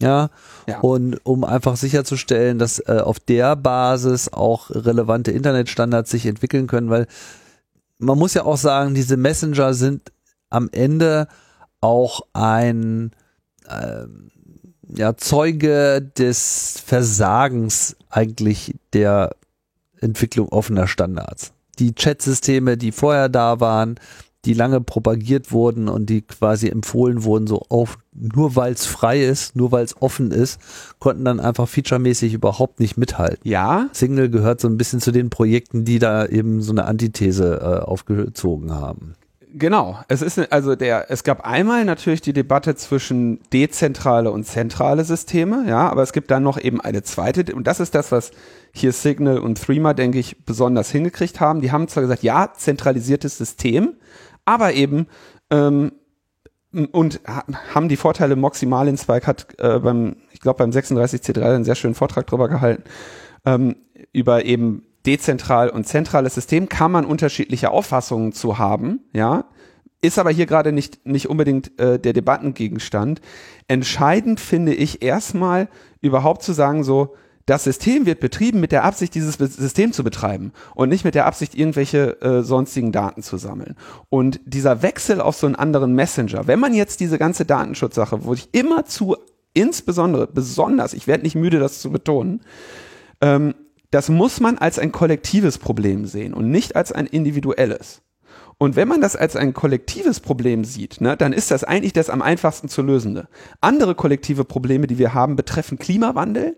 Ja, Ja. und um einfach sicherzustellen, dass äh, auf der Basis auch relevante Internetstandards sich entwickeln können, weil man muss ja auch sagen, diese Messenger sind am Ende auch ein ja, Zeuge des Versagens eigentlich der Entwicklung offener Standards. Die Chatsysteme, die vorher da waren, die lange propagiert wurden und die quasi empfohlen wurden, so auf, nur weil es frei ist, nur weil es offen ist, konnten dann einfach featuremäßig überhaupt nicht mithalten. Ja, Signal gehört so ein bisschen zu den Projekten, die da eben so eine Antithese äh, aufgezogen haben. Genau. Es ist also der, es gab einmal natürlich die Debatte zwischen dezentrale und zentrale Systeme, ja, aber es gibt dann noch eben eine zweite, und das ist das, was hier Signal und Threema, denke ich, besonders hingekriegt haben. Die haben zwar gesagt, ja, zentralisiertes System, aber eben ähm, und ha- haben die Vorteile, Moxie Marlinspike hat äh, beim, ich glaube beim 36C3 einen sehr schönen Vortrag drüber gehalten, ähm, über eben dezentral und zentrales System kann man unterschiedliche Auffassungen zu haben, ja, ist aber hier gerade nicht, nicht unbedingt äh, der Debattengegenstand. Entscheidend finde ich erstmal überhaupt zu sagen, so, das System wird betrieben mit der Absicht, dieses System zu betreiben und nicht mit der Absicht, irgendwelche äh, sonstigen Daten zu sammeln. Und dieser Wechsel auf so einen anderen Messenger, wenn man jetzt diese ganze Datenschutzsache, wo ich immer zu, insbesondere, besonders, ich werde nicht müde, das zu betonen, ähm, das muss man als ein kollektives Problem sehen und nicht als ein individuelles. Und wenn man das als ein kollektives Problem sieht, ne, dann ist das eigentlich das am einfachsten zu lösende. Andere kollektive Probleme, die wir haben, betreffen Klimawandel,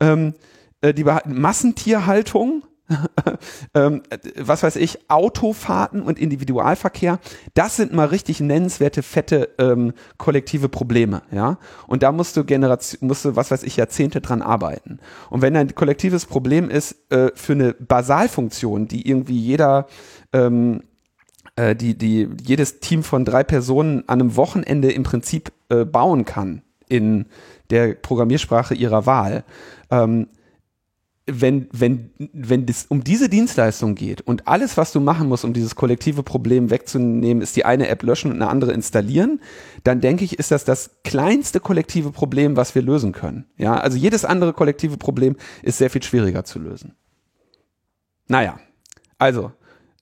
ähm, äh, die Massentierhaltung, <laughs> ähm, äh, was weiß ich, Autofahrten und Individualverkehr, das sind mal richtig nennenswerte, fette ähm, kollektive Probleme, ja. Und da musst du Generation, musst du, was weiß ich, Jahrzehnte dran arbeiten. Und wenn ein kollektives Problem ist äh, für eine Basalfunktion, die irgendwie jeder ähm, äh, die, die jedes Team von drei Personen an einem Wochenende im Prinzip äh, bauen kann in der Programmiersprache ihrer Wahl. Ähm, wenn, wenn, wenn es um diese Dienstleistung geht und alles, was du machen musst, um dieses kollektive Problem wegzunehmen, ist die eine App löschen und eine andere installieren, dann denke ich, ist das das kleinste kollektive Problem, was wir lösen können. Ja, also jedes andere kollektive Problem ist sehr viel schwieriger zu lösen. Naja, also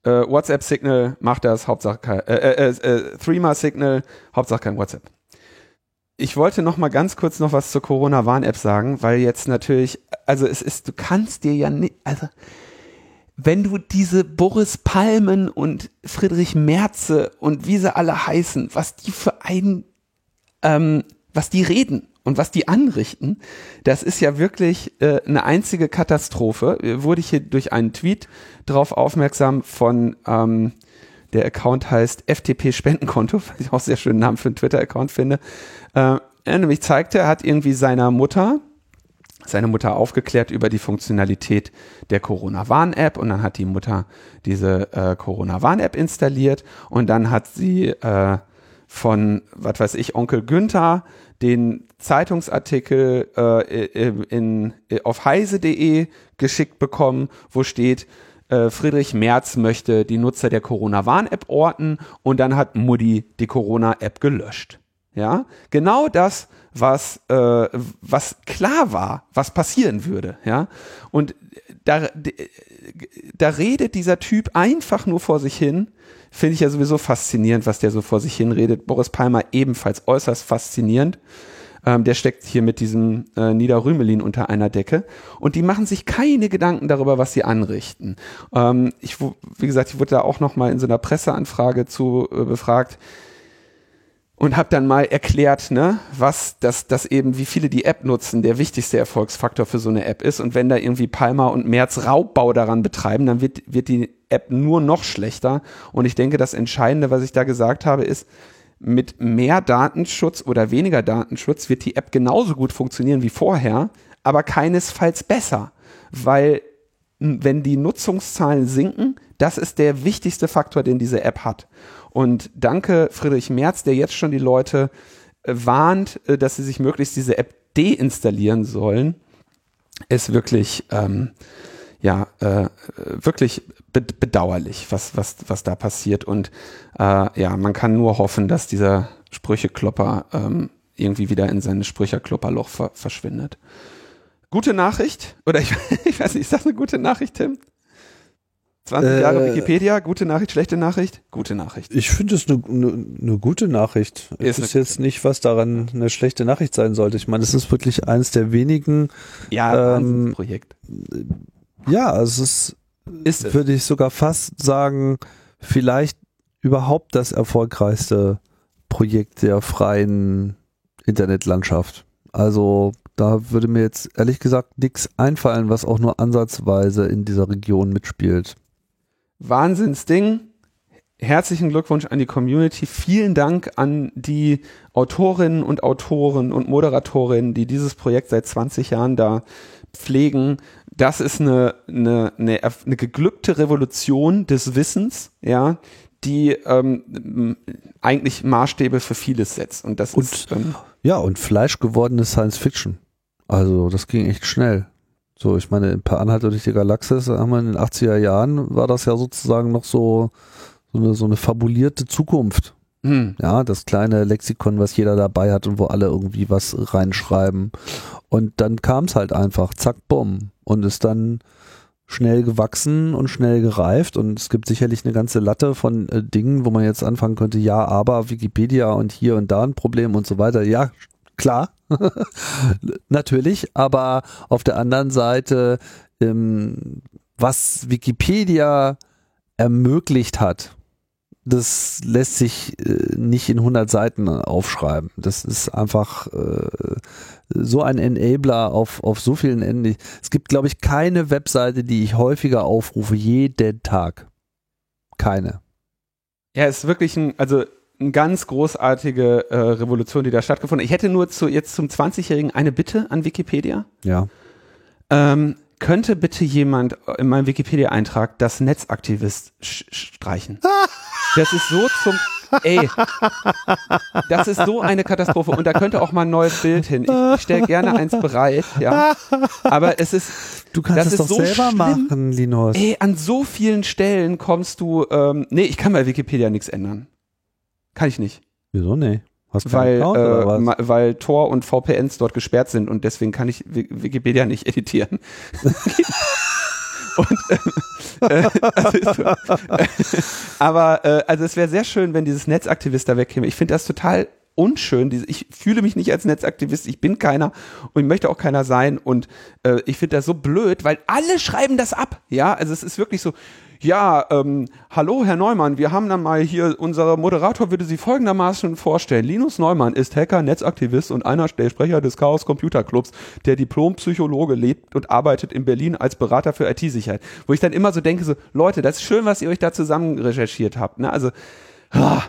äh, WhatsApp Signal macht das, Hauptsache kein, äh, äh, äh, Threema Signal, Hauptsache kein WhatsApp. Ich wollte noch mal ganz kurz noch was zur Corona-Warn-App sagen, weil jetzt natürlich, also es ist, du kannst dir ja nicht, also wenn du diese Boris Palmen und Friedrich Merze und wie sie alle heißen, was die für ein, ähm, was die reden und was die anrichten, das ist ja wirklich äh, eine einzige Katastrophe. Äh, Wurde ich hier durch einen Tweet drauf aufmerksam von ähm, der Account heißt FTP Spendenkonto, <laughs> was ich auch sehr schönen Namen für einen Twitter-Account finde. Äh, er nämlich zeigte, er hat irgendwie seiner Mutter, seine Mutter aufgeklärt über die Funktionalität der Corona-Warn-App und dann hat die Mutter diese äh, Corona-Warn-App installiert und dann hat sie äh, von, was weiß ich, Onkel Günther den Zeitungsartikel äh, in, in, auf heise.de geschickt bekommen, wo steht, äh, Friedrich Merz möchte die Nutzer der Corona-Warn-App orten und dann hat Mutti die Corona-App gelöscht. Ja, genau das, was, äh, was klar war, was passieren würde. Ja, und da, da redet dieser Typ einfach nur vor sich hin. Finde ich ja sowieso faszinierend, was der so vor sich hin redet. Boris Palmer ebenfalls äußerst faszinierend. Ähm, der steckt hier mit diesem äh, Niederrümelin unter einer Decke. Und die machen sich keine Gedanken darüber, was sie anrichten. Ähm, ich, wie gesagt, ich wurde da auch noch mal in so einer Presseanfrage zu äh, befragt und habe dann mal erklärt, ne, was das, das eben, wie viele die App nutzen, der wichtigste Erfolgsfaktor für so eine App ist. Und wenn da irgendwie Palmer und Merz Raubbau daran betreiben, dann wird, wird die App nur noch schlechter. Und ich denke, das Entscheidende, was ich da gesagt habe, ist, mit mehr Datenschutz oder weniger Datenschutz wird die App genauso gut funktionieren wie vorher, aber keinesfalls besser, weil n- wenn die Nutzungszahlen sinken, das ist der wichtigste Faktor, den diese App hat. Und danke Friedrich Merz, der jetzt schon die Leute warnt, äh, dass sie sich möglichst diese App deinstallieren sollen, ist wirklich, ähm, ja, äh, wirklich bedauerlich, was, was, was da passiert. Und äh, ja, man kann nur hoffen, dass dieser Sprücheklopper ähm, irgendwie wieder in sein Sprücherklopperloch ver verschwindet. Gute Nachricht, oder ich, <laughs> ich weiß nicht, ist das eine gute Nachricht, Tim? 20 äh, Jahre Wikipedia, gute Nachricht, schlechte Nachricht, gute Nachricht. Ich finde es eine ne, ne gute Nachricht. Ist es ist jetzt nicht, was daran eine schlechte Nachricht sein sollte. Ich meine, es ist wirklich eines der wenigen ja, ähm, Projekt. Ja, es ist, ist würde ich sogar fast sagen, vielleicht überhaupt das erfolgreichste Projekt der freien Internetlandschaft. Also da würde mir jetzt ehrlich gesagt nichts einfallen, was auch nur ansatzweise in dieser Region mitspielt. Wahnsinnsding. Herzlichen Glückwunsch an die Community. Vielen Dank an die Autorinnen und Autoren und Moderatorinnen, die dieses Projekt seit 20 Jahren da pflegen. Das ist eine, eine, eine, eine geglückte Revolution des Wissens, ja, die ähm, eigentlich Maßstäbe für vieles setzt. Und das und, ist ähm, ja und fleischgewordene Science Fiction. Also das ging echt schnell. So, ich meine, ein paar Anhalte durch die Galaxis haben wir in den 80er Jahren, war das ja sozusagen noch so, so eine, so eine fabulierte Zukunft. Hm. Ja, das kleine Lexikon, was jeder dabei hat und wo alle irgendwie was reinschreiben. Und dann kam es halt einfach, zack, bumm. Und ist dann schnell gewachsen und schnell gereift. Und es gibt sicherlich eine ganze Latte von äh, Dingen, wo man jetzt anfangen könnte, ja, aber Wikipedia und hier und da ein Problem und so weiter. Ja, klar, <laughs> natürlich, aber auf der anderen Seite, ähm, was Wikipedia ermöglicht hat, das lässt sich äh, nicht in 100 Seiten aufschreiben. Das ist einfach äh, so ein Enabler auf, auf so vielen Enden. Es gibt, glaube ich, keine Webseite, die ich häufiger aufrufe, jeden Tag. Keine. Ja, es ist wirklich ein, also eine ganz großartige äh, Revolution, die da stattgefunden hat. Ich hätte nur zu, jetzt zum 20-Jährigen eine Bitte an Wikipedia. Ja. Ähm, könnte bitte jemand in meinem Wikipedia-Eintrag das Netzaktivist streichen? <laughs> Das ist so zum, ey, das ist so eine Katastrophe und da könnte auch mal ein neues Bild hin. Ich, stelle gerne eins bereit, ja. Aber es ist, du kannst es doch so selber schlimm. machen, Linus. Ey, an so vielen Stellen kommst du, ähm, nee, ich kann bei Wikipedia nichts ändern. Kann ich nicht. Wieso nee? Hast weil, Account, äh, weil Tor und VPNs dort gesperrt sind und deswegen kann ich Wikipedia nicht <laughs> editieren. <laughs> und, äh, äh, also, äh, aber äh, also es wäre sehr schön, wenn dieses Netzaktivist da wegkäme. Ich finde das total unschön. Ich fühle mich nicht als Netzaktivist, ich bin keiner und ich möchte auch keiner sein. Und äh, ich finde das so blöd, weil alle schreiben das ab. Ja, also es ist wirklich so, ja, ähm, hallo Herr Neumann, wir haben dann mal hier, unser Moderator würde Sie folgendermaßen vorstellen. Linus Neumann ist Hacker, Netzaktivist und einer der Sprecher des Chaos Computer Clubs, der Diplompsychologe lebt und arbeitet in Berlin als Berater für IT-Sicherheit. Wo ich dann immer so denke, so, Leute, das ist schön, was ihr euch da zusammen recherchiert habt. Ne? Also, ah,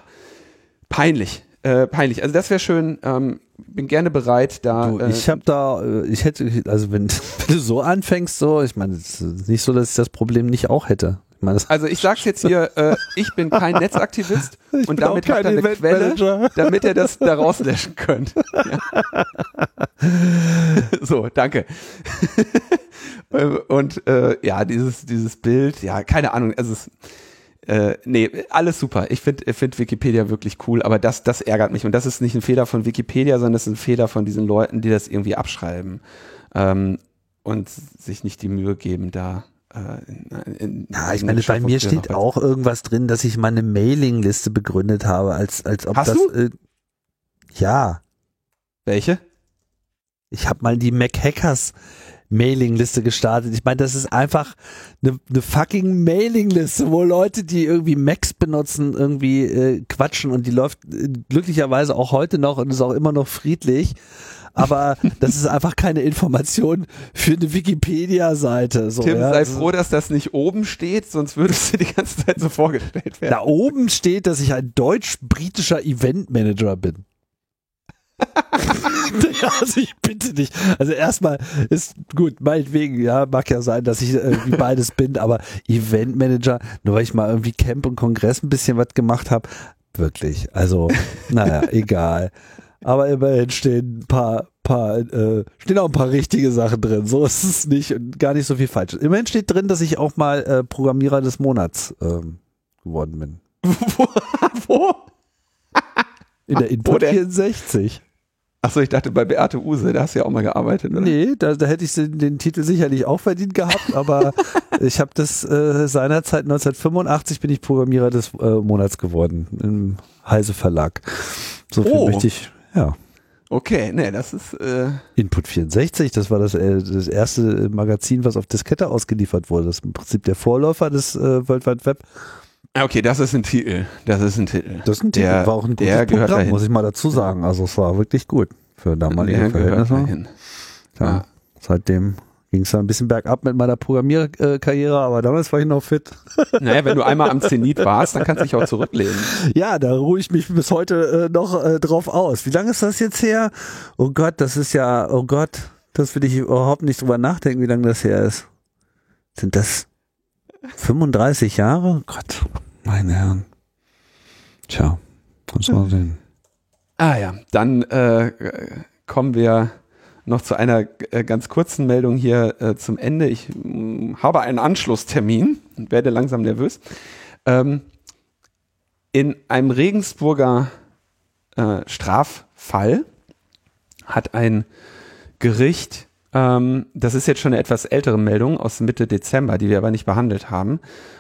peinlich. Äh, peinlich. Also das wäre schön. Ähm, bin gerne bereit, da. Du, ich äh, habe da, äh, ich hätte, also wenn, <laughs> wenn, du so anfängst, so, ich meine, es ist nicht so, dass ich das Problem nicht auch hätte. Also ich sag's jetzt hier, äh, ich bin kein <laughs> Netzaktivist ich und damit habt ihr eine Quelle, damit ihr das da rauslöschen könnt. Ja. <laughs> so, danke. und äh, ja, dieses, dieses Bild, ja, keine Ahnung, also es, äh, nee, alles super. Ich finde find Wikipedia wirklich cool, aber das, das ärgert mich. Und das ist nicht ein Fehler von Wikipedia, sondern das ist ein Fehler von diesen Leuten, die das irgendwie abschreiben ähm, und sich nicht die Mühe geben, da äh, in, ja, ich meine, bei mir steht auch irgendwas drin, dass ich meine Mailingliste begründet habe, als, als ob Hast das. Du? Äh, ja. Welche? Ich habe mal die Mac Hackers Mailingliste gestartet. Ich meine, das ist einfach eine, eine fucking Mailingliste, wo Leute, die irgendwie Macs benutzen, irgendwie äh, quatschen und die läuft äh, glücklicherweise auch heute noch und ist auch immer noch friedlich aber <laughs> das ist einfach keine Information für eine Wikipedia-Seite. So, Tim, ja. sei froh, dass das nicht oben steht, sonst würdest du die ganze Zeit so vorgestellt werden. Da oben steht, dass ich ein deutsch-britischer Eventmanager bin. <laughs> also ich bitte dich. Also erstmal ist gut, meinetwegen, ja, mag ja sein, dass ich irgendwie beides bin, aber Eventmanager, nur weil ich mal irgendwie Camp und Kongress ein bisschen was gemacht habe, wirklich. Also, naja, <laughs> egal. aber immerhin stehen ein paar, paar äh, stehen auch ein paar richtige Sachen drin. So ist es nicht und gar nicht so viel falsch. Immerhin steht drin, dass ich auch mal äh, Programmierer des Monats ähm, geworden bin. Wo? <laughs> Wo? In der Input Wo denn? 64. Achso, ich dachte bei Beate Use, da hast du ja auch mal gearbeitet, oder? Nee, da, da hätte ich den, den Titel sicherlich auch verdient gehabt, aber <laughs> ich habe das äh, seinerzeit 1985 bin ich Programmierer des äh, Monats geworden im Heise Verlag. So viel Oh. möchte ich, ja. Okay, nee, das ist, äh, Input 64, das war das, äh, das erste Magazin, was auf Diskette ausgeliefert wurde. Das ist im Prinzip der Vorläufer des äh, World Wide Web. Ah, okay, das ist ein Titel. Das ist ein Titel. Das ist ein Der- Titel, war auch ein gutes Programm, dahin. muss ich mal dazu sagen. Also es war wirklich gut für damalige Der Verhältnisse. Ja, Ja. Seitdem ging es ein bisschen bergab mit meiner Programmierkarriere, aber damals war ich noch fit. <laughs> Naja, wenn du einmal am Zenit warst, dann kannst du dich auch zurücklehnen. Ja, da ruhe ich mich bis heute äh, noch äh, drauf aus. Wie lange ist das jetzt her? Oh Gott, das ist ja, oh Gott, das will ich überhaupt nicht drüber nachdenken, wie lange das her ist. Sind das 35 Jahre? Gott, meine Herren. Tja, du mal sehen. Ah ja, dann äh, kommen wir noch zu einer äh, ganz kurzen Meldung hier äh, zum Ende. Ich mh, habe einen Anschlusstermin und werde langsam nervös. Ähm, in einem Regensburger äh, Straffall hat ein Gericht, ähm, das ist jetzt schon eine etwas ältere Meldung aus Mitte Dezember, die wir aber nicht behandelt haben.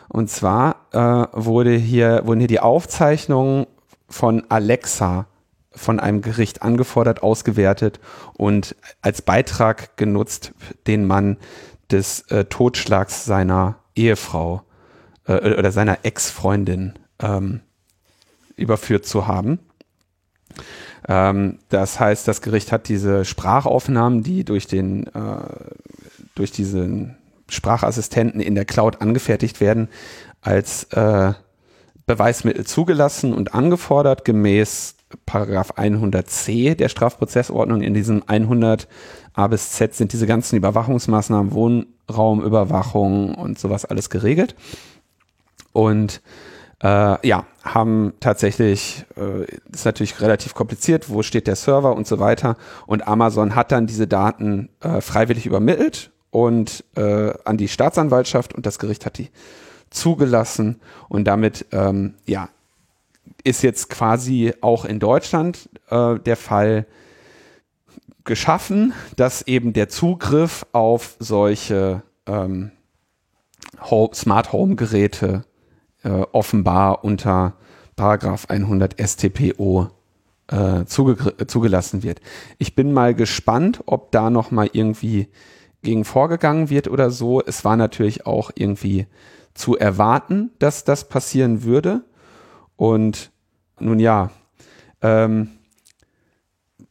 Und zwar äh, wurde hier, wurden hier die Aufzeichnungen von Alexa von einem Gericht angefordert, ausgewertet und als Beitrag genutzt, den Mann des äh, Totschlags seiner Ehefrau äh, oder seiner Ex-Freundin ähm, überführt zu haben. Ähm, das heißt, das Gericht hat diese Sprachaufnahmen, die durch den äh, durch diesen Sprachassistenten in der Cloud angefertigt werden, als äh, Beweismittel zugelassen und angefordert gemäß Paragraph 100c der Strafprozessordnung. In diesem 100 A bis Z sind diese ganzen Überwachungsmaßnahmen, Wohnraumüberwachung und sowas alles geregelt. Und äh, ja, haben tatsächlich, äh, ist natürlich relativ kompliziert, wo steht der Server und so weiter. Und Amazon hat dann diese Daten äh, freiwillig übermittelt und äh, an die Staatsanwaltschaft und das Gericht hat die zugelassen und damit ähm, ja ist jetzt quasi auch in Deutschland äh, der Fall geschaffen, dass eben der Zugriff auf solche ähm, Smart Home Geräte äh, offenbar unter Paragraph 100 StPO äh, äh, zugelassen wird. Ich bin mal gespannt, ob da noch mal irgendwie gegen vorgegangen wird oder so. Es war natürlich auch irgendwie zu erwarten, dass das passieren würde. Und nun ja, ähm,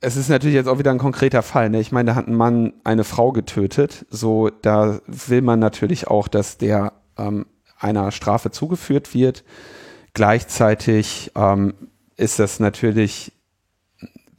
es ist natürlich jetzt auch wieder ein konkreter Fall. Ne? Ich meine, da hat ein Mann eine Frau getötet. So, da will man natürlich auch, dass der ähm, einer Strafe zugeführt wird. Gleichzeitig ähm, ist das natürlich,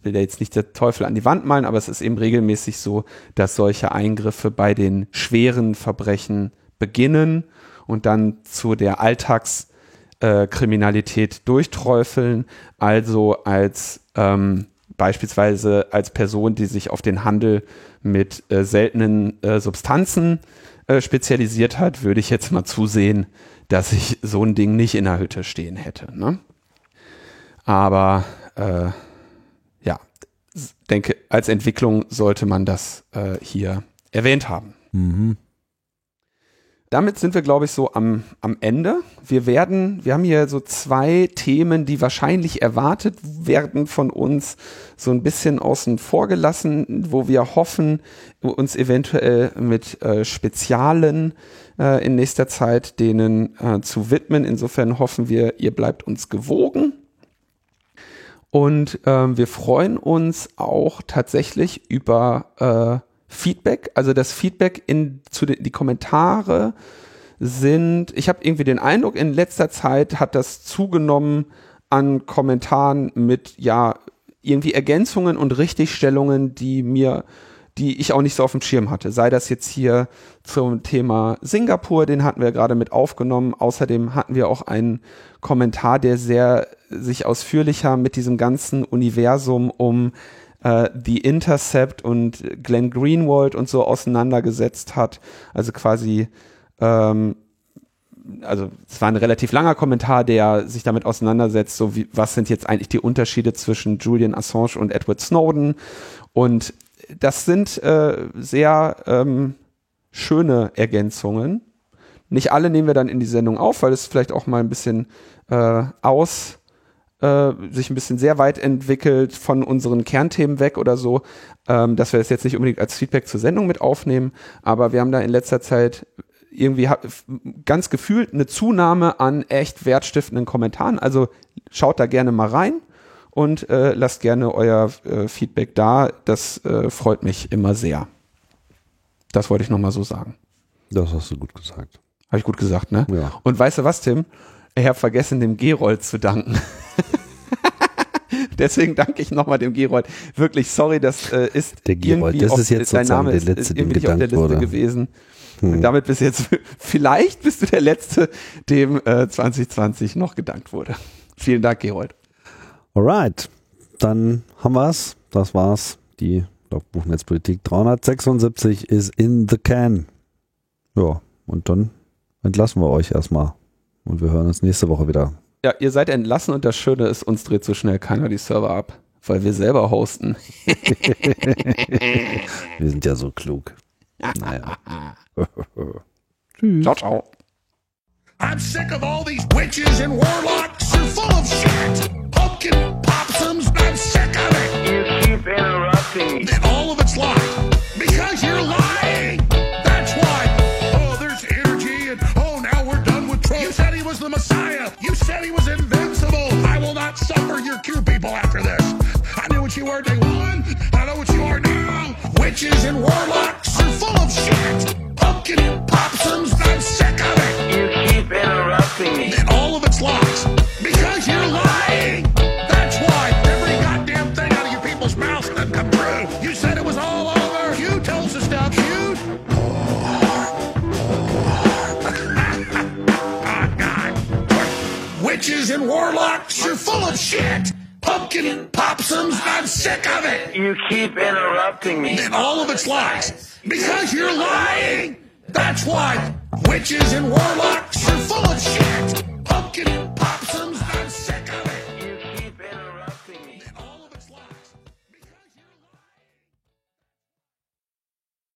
will ja jetzt nicht der Teufel an die Wand malen, aber es ist eben regelmäßig so, dass solche Eingriffe bei den schweren Verbrechen beginnen und dann zu der Alltagskriminalität durchträufeln. Also als ähm, beispielsweise als Person, die sich auf den Handel mit äh, seltenen äh, Substanzen äh, spezialisiert hat, würde ich jetzt mal zusehen, dass ich so ein Ding nicht in der Hütte stehen hätte. Ne? Aber äh, ja, denke, als Entwicklung sollte man das äh, hier erwähnt haben. Mhm. Damit sind wir, glaube ich, so am, am Ende. Wir werden, wir haben hier so zwei Themen, die wahrscheinlich erwartet werden von uns, so ein bisschen außen vor gelassen, wo wir hoffen, uns eventuell mit äh, Spezialen äh, in nächster Zeit denen äh, zu widmen. Insofern hoffen wir, ihr bleibt uns gewogen. Und ähm, wir freuen uns auch tatsächlich über äh, Feedback. Also das Feedback in zu den die Kommentare sind, ich habe irgendwie den Eindruck, in letzter Zeit hat das zugenommen an Kommentaren mit ja irgendwie Ergänzungen und Richtigstellungen, die mir die ich auch nicht so auf dem Schirm hatte. Sei das jetzt hier zum Thema Singapur, den hatten wir gerade mit aufgenommen. Außerdem hatten wir auch einen Kommentar, der sehr sich ausführlicher mit diesem ganzen Universum um äh, The Intercept und Glenn Greenwald und so auseinandergesetzt hat. Also quasi, ähm, also es war ein relativ langer Kommentar, der sich damit auseinandersetzt, so wie, was sind jetzt eigentlich die Unterschiede zwischen Julian Assange und Edward Snowden. Und das sind äh, sehr ähm, schöne Ergänzungen. Nicht alle nehmen wir dann in die Sendung auf, weil es vielleicht auch mal ein bisschen äh, aus äh, sich ein bisschen sehr weit entwickelt von unseren Kernthemen weg oder so, ähm, dass wir das jetzt nicht unbedingt als Feedback zur Sendung mit aufnehmen, aber wir haben da in letzter Zeit irgendwie ganz gefühlt eine Zunahme an echt wertstiftenden Kommentaren. Also schaut da gerne mal rein und äh, lasst gerne euer äh, Feedback da. Das äh, freut mich immer sehr. Das wollte ich nochmal so sagen. Das hast du gut gesagt. Habe ich gut gesagt, ne? Ja. Und weißt du was, Tim? Ich habe vergessen, dem Gerold zu danken. <laughs> Deswegen danke ich nochmal dem Gerold. Wirklich, sorry, das äh, ist Der Gerold, irgendwie das ist jetzt dein sozusagen Name der ist, Letzte, ist dem irgendwie auf der gedankt Liste wurde. gewesen. Hm. Und damit bist du jetzt, <laughs> vielleicht bist du der Letzte, dem äh, 2020 noch gedankt wurde. Vielen Dank, Gerold. Alright, dann haben wir's. Das war's. Die Logbuch Netzpolitik 376 ist in the can. Ja, und dann entlassen wir euch erstmal. Und wir hören uns nächste Woche wieder. Ja, ihr seid entlassen und das Schöne ist, uns dreht so schnell keiner die Server ab, weil wir selber hosten. <laughs> Wir sind ja so klug. Naja. <laughs> Ciao, ciao. I'm sick of all these witches and warlocks. You're full of shit. Pumpkin popsums. I'm sick of it. You keep interrupting me. And all of it's lies. Because you're lying. The Messiah. You said he was invincible. I will not suffer your Q people after this. I knew what you were day one. I know what you are now. Witches and warlocks. You're full of shit. Pumpkin popsums. I'm sick of it. You keep interrupting me. And all of it's lies. witches and warlocks. You're full of shit. Pumpkin popsums, I'm sick of it. You keep interrupting me. And all of its lies. Because you're lying. That's why witches and warlocks are full of shit. Pumpkin popsums, I'm sick of it.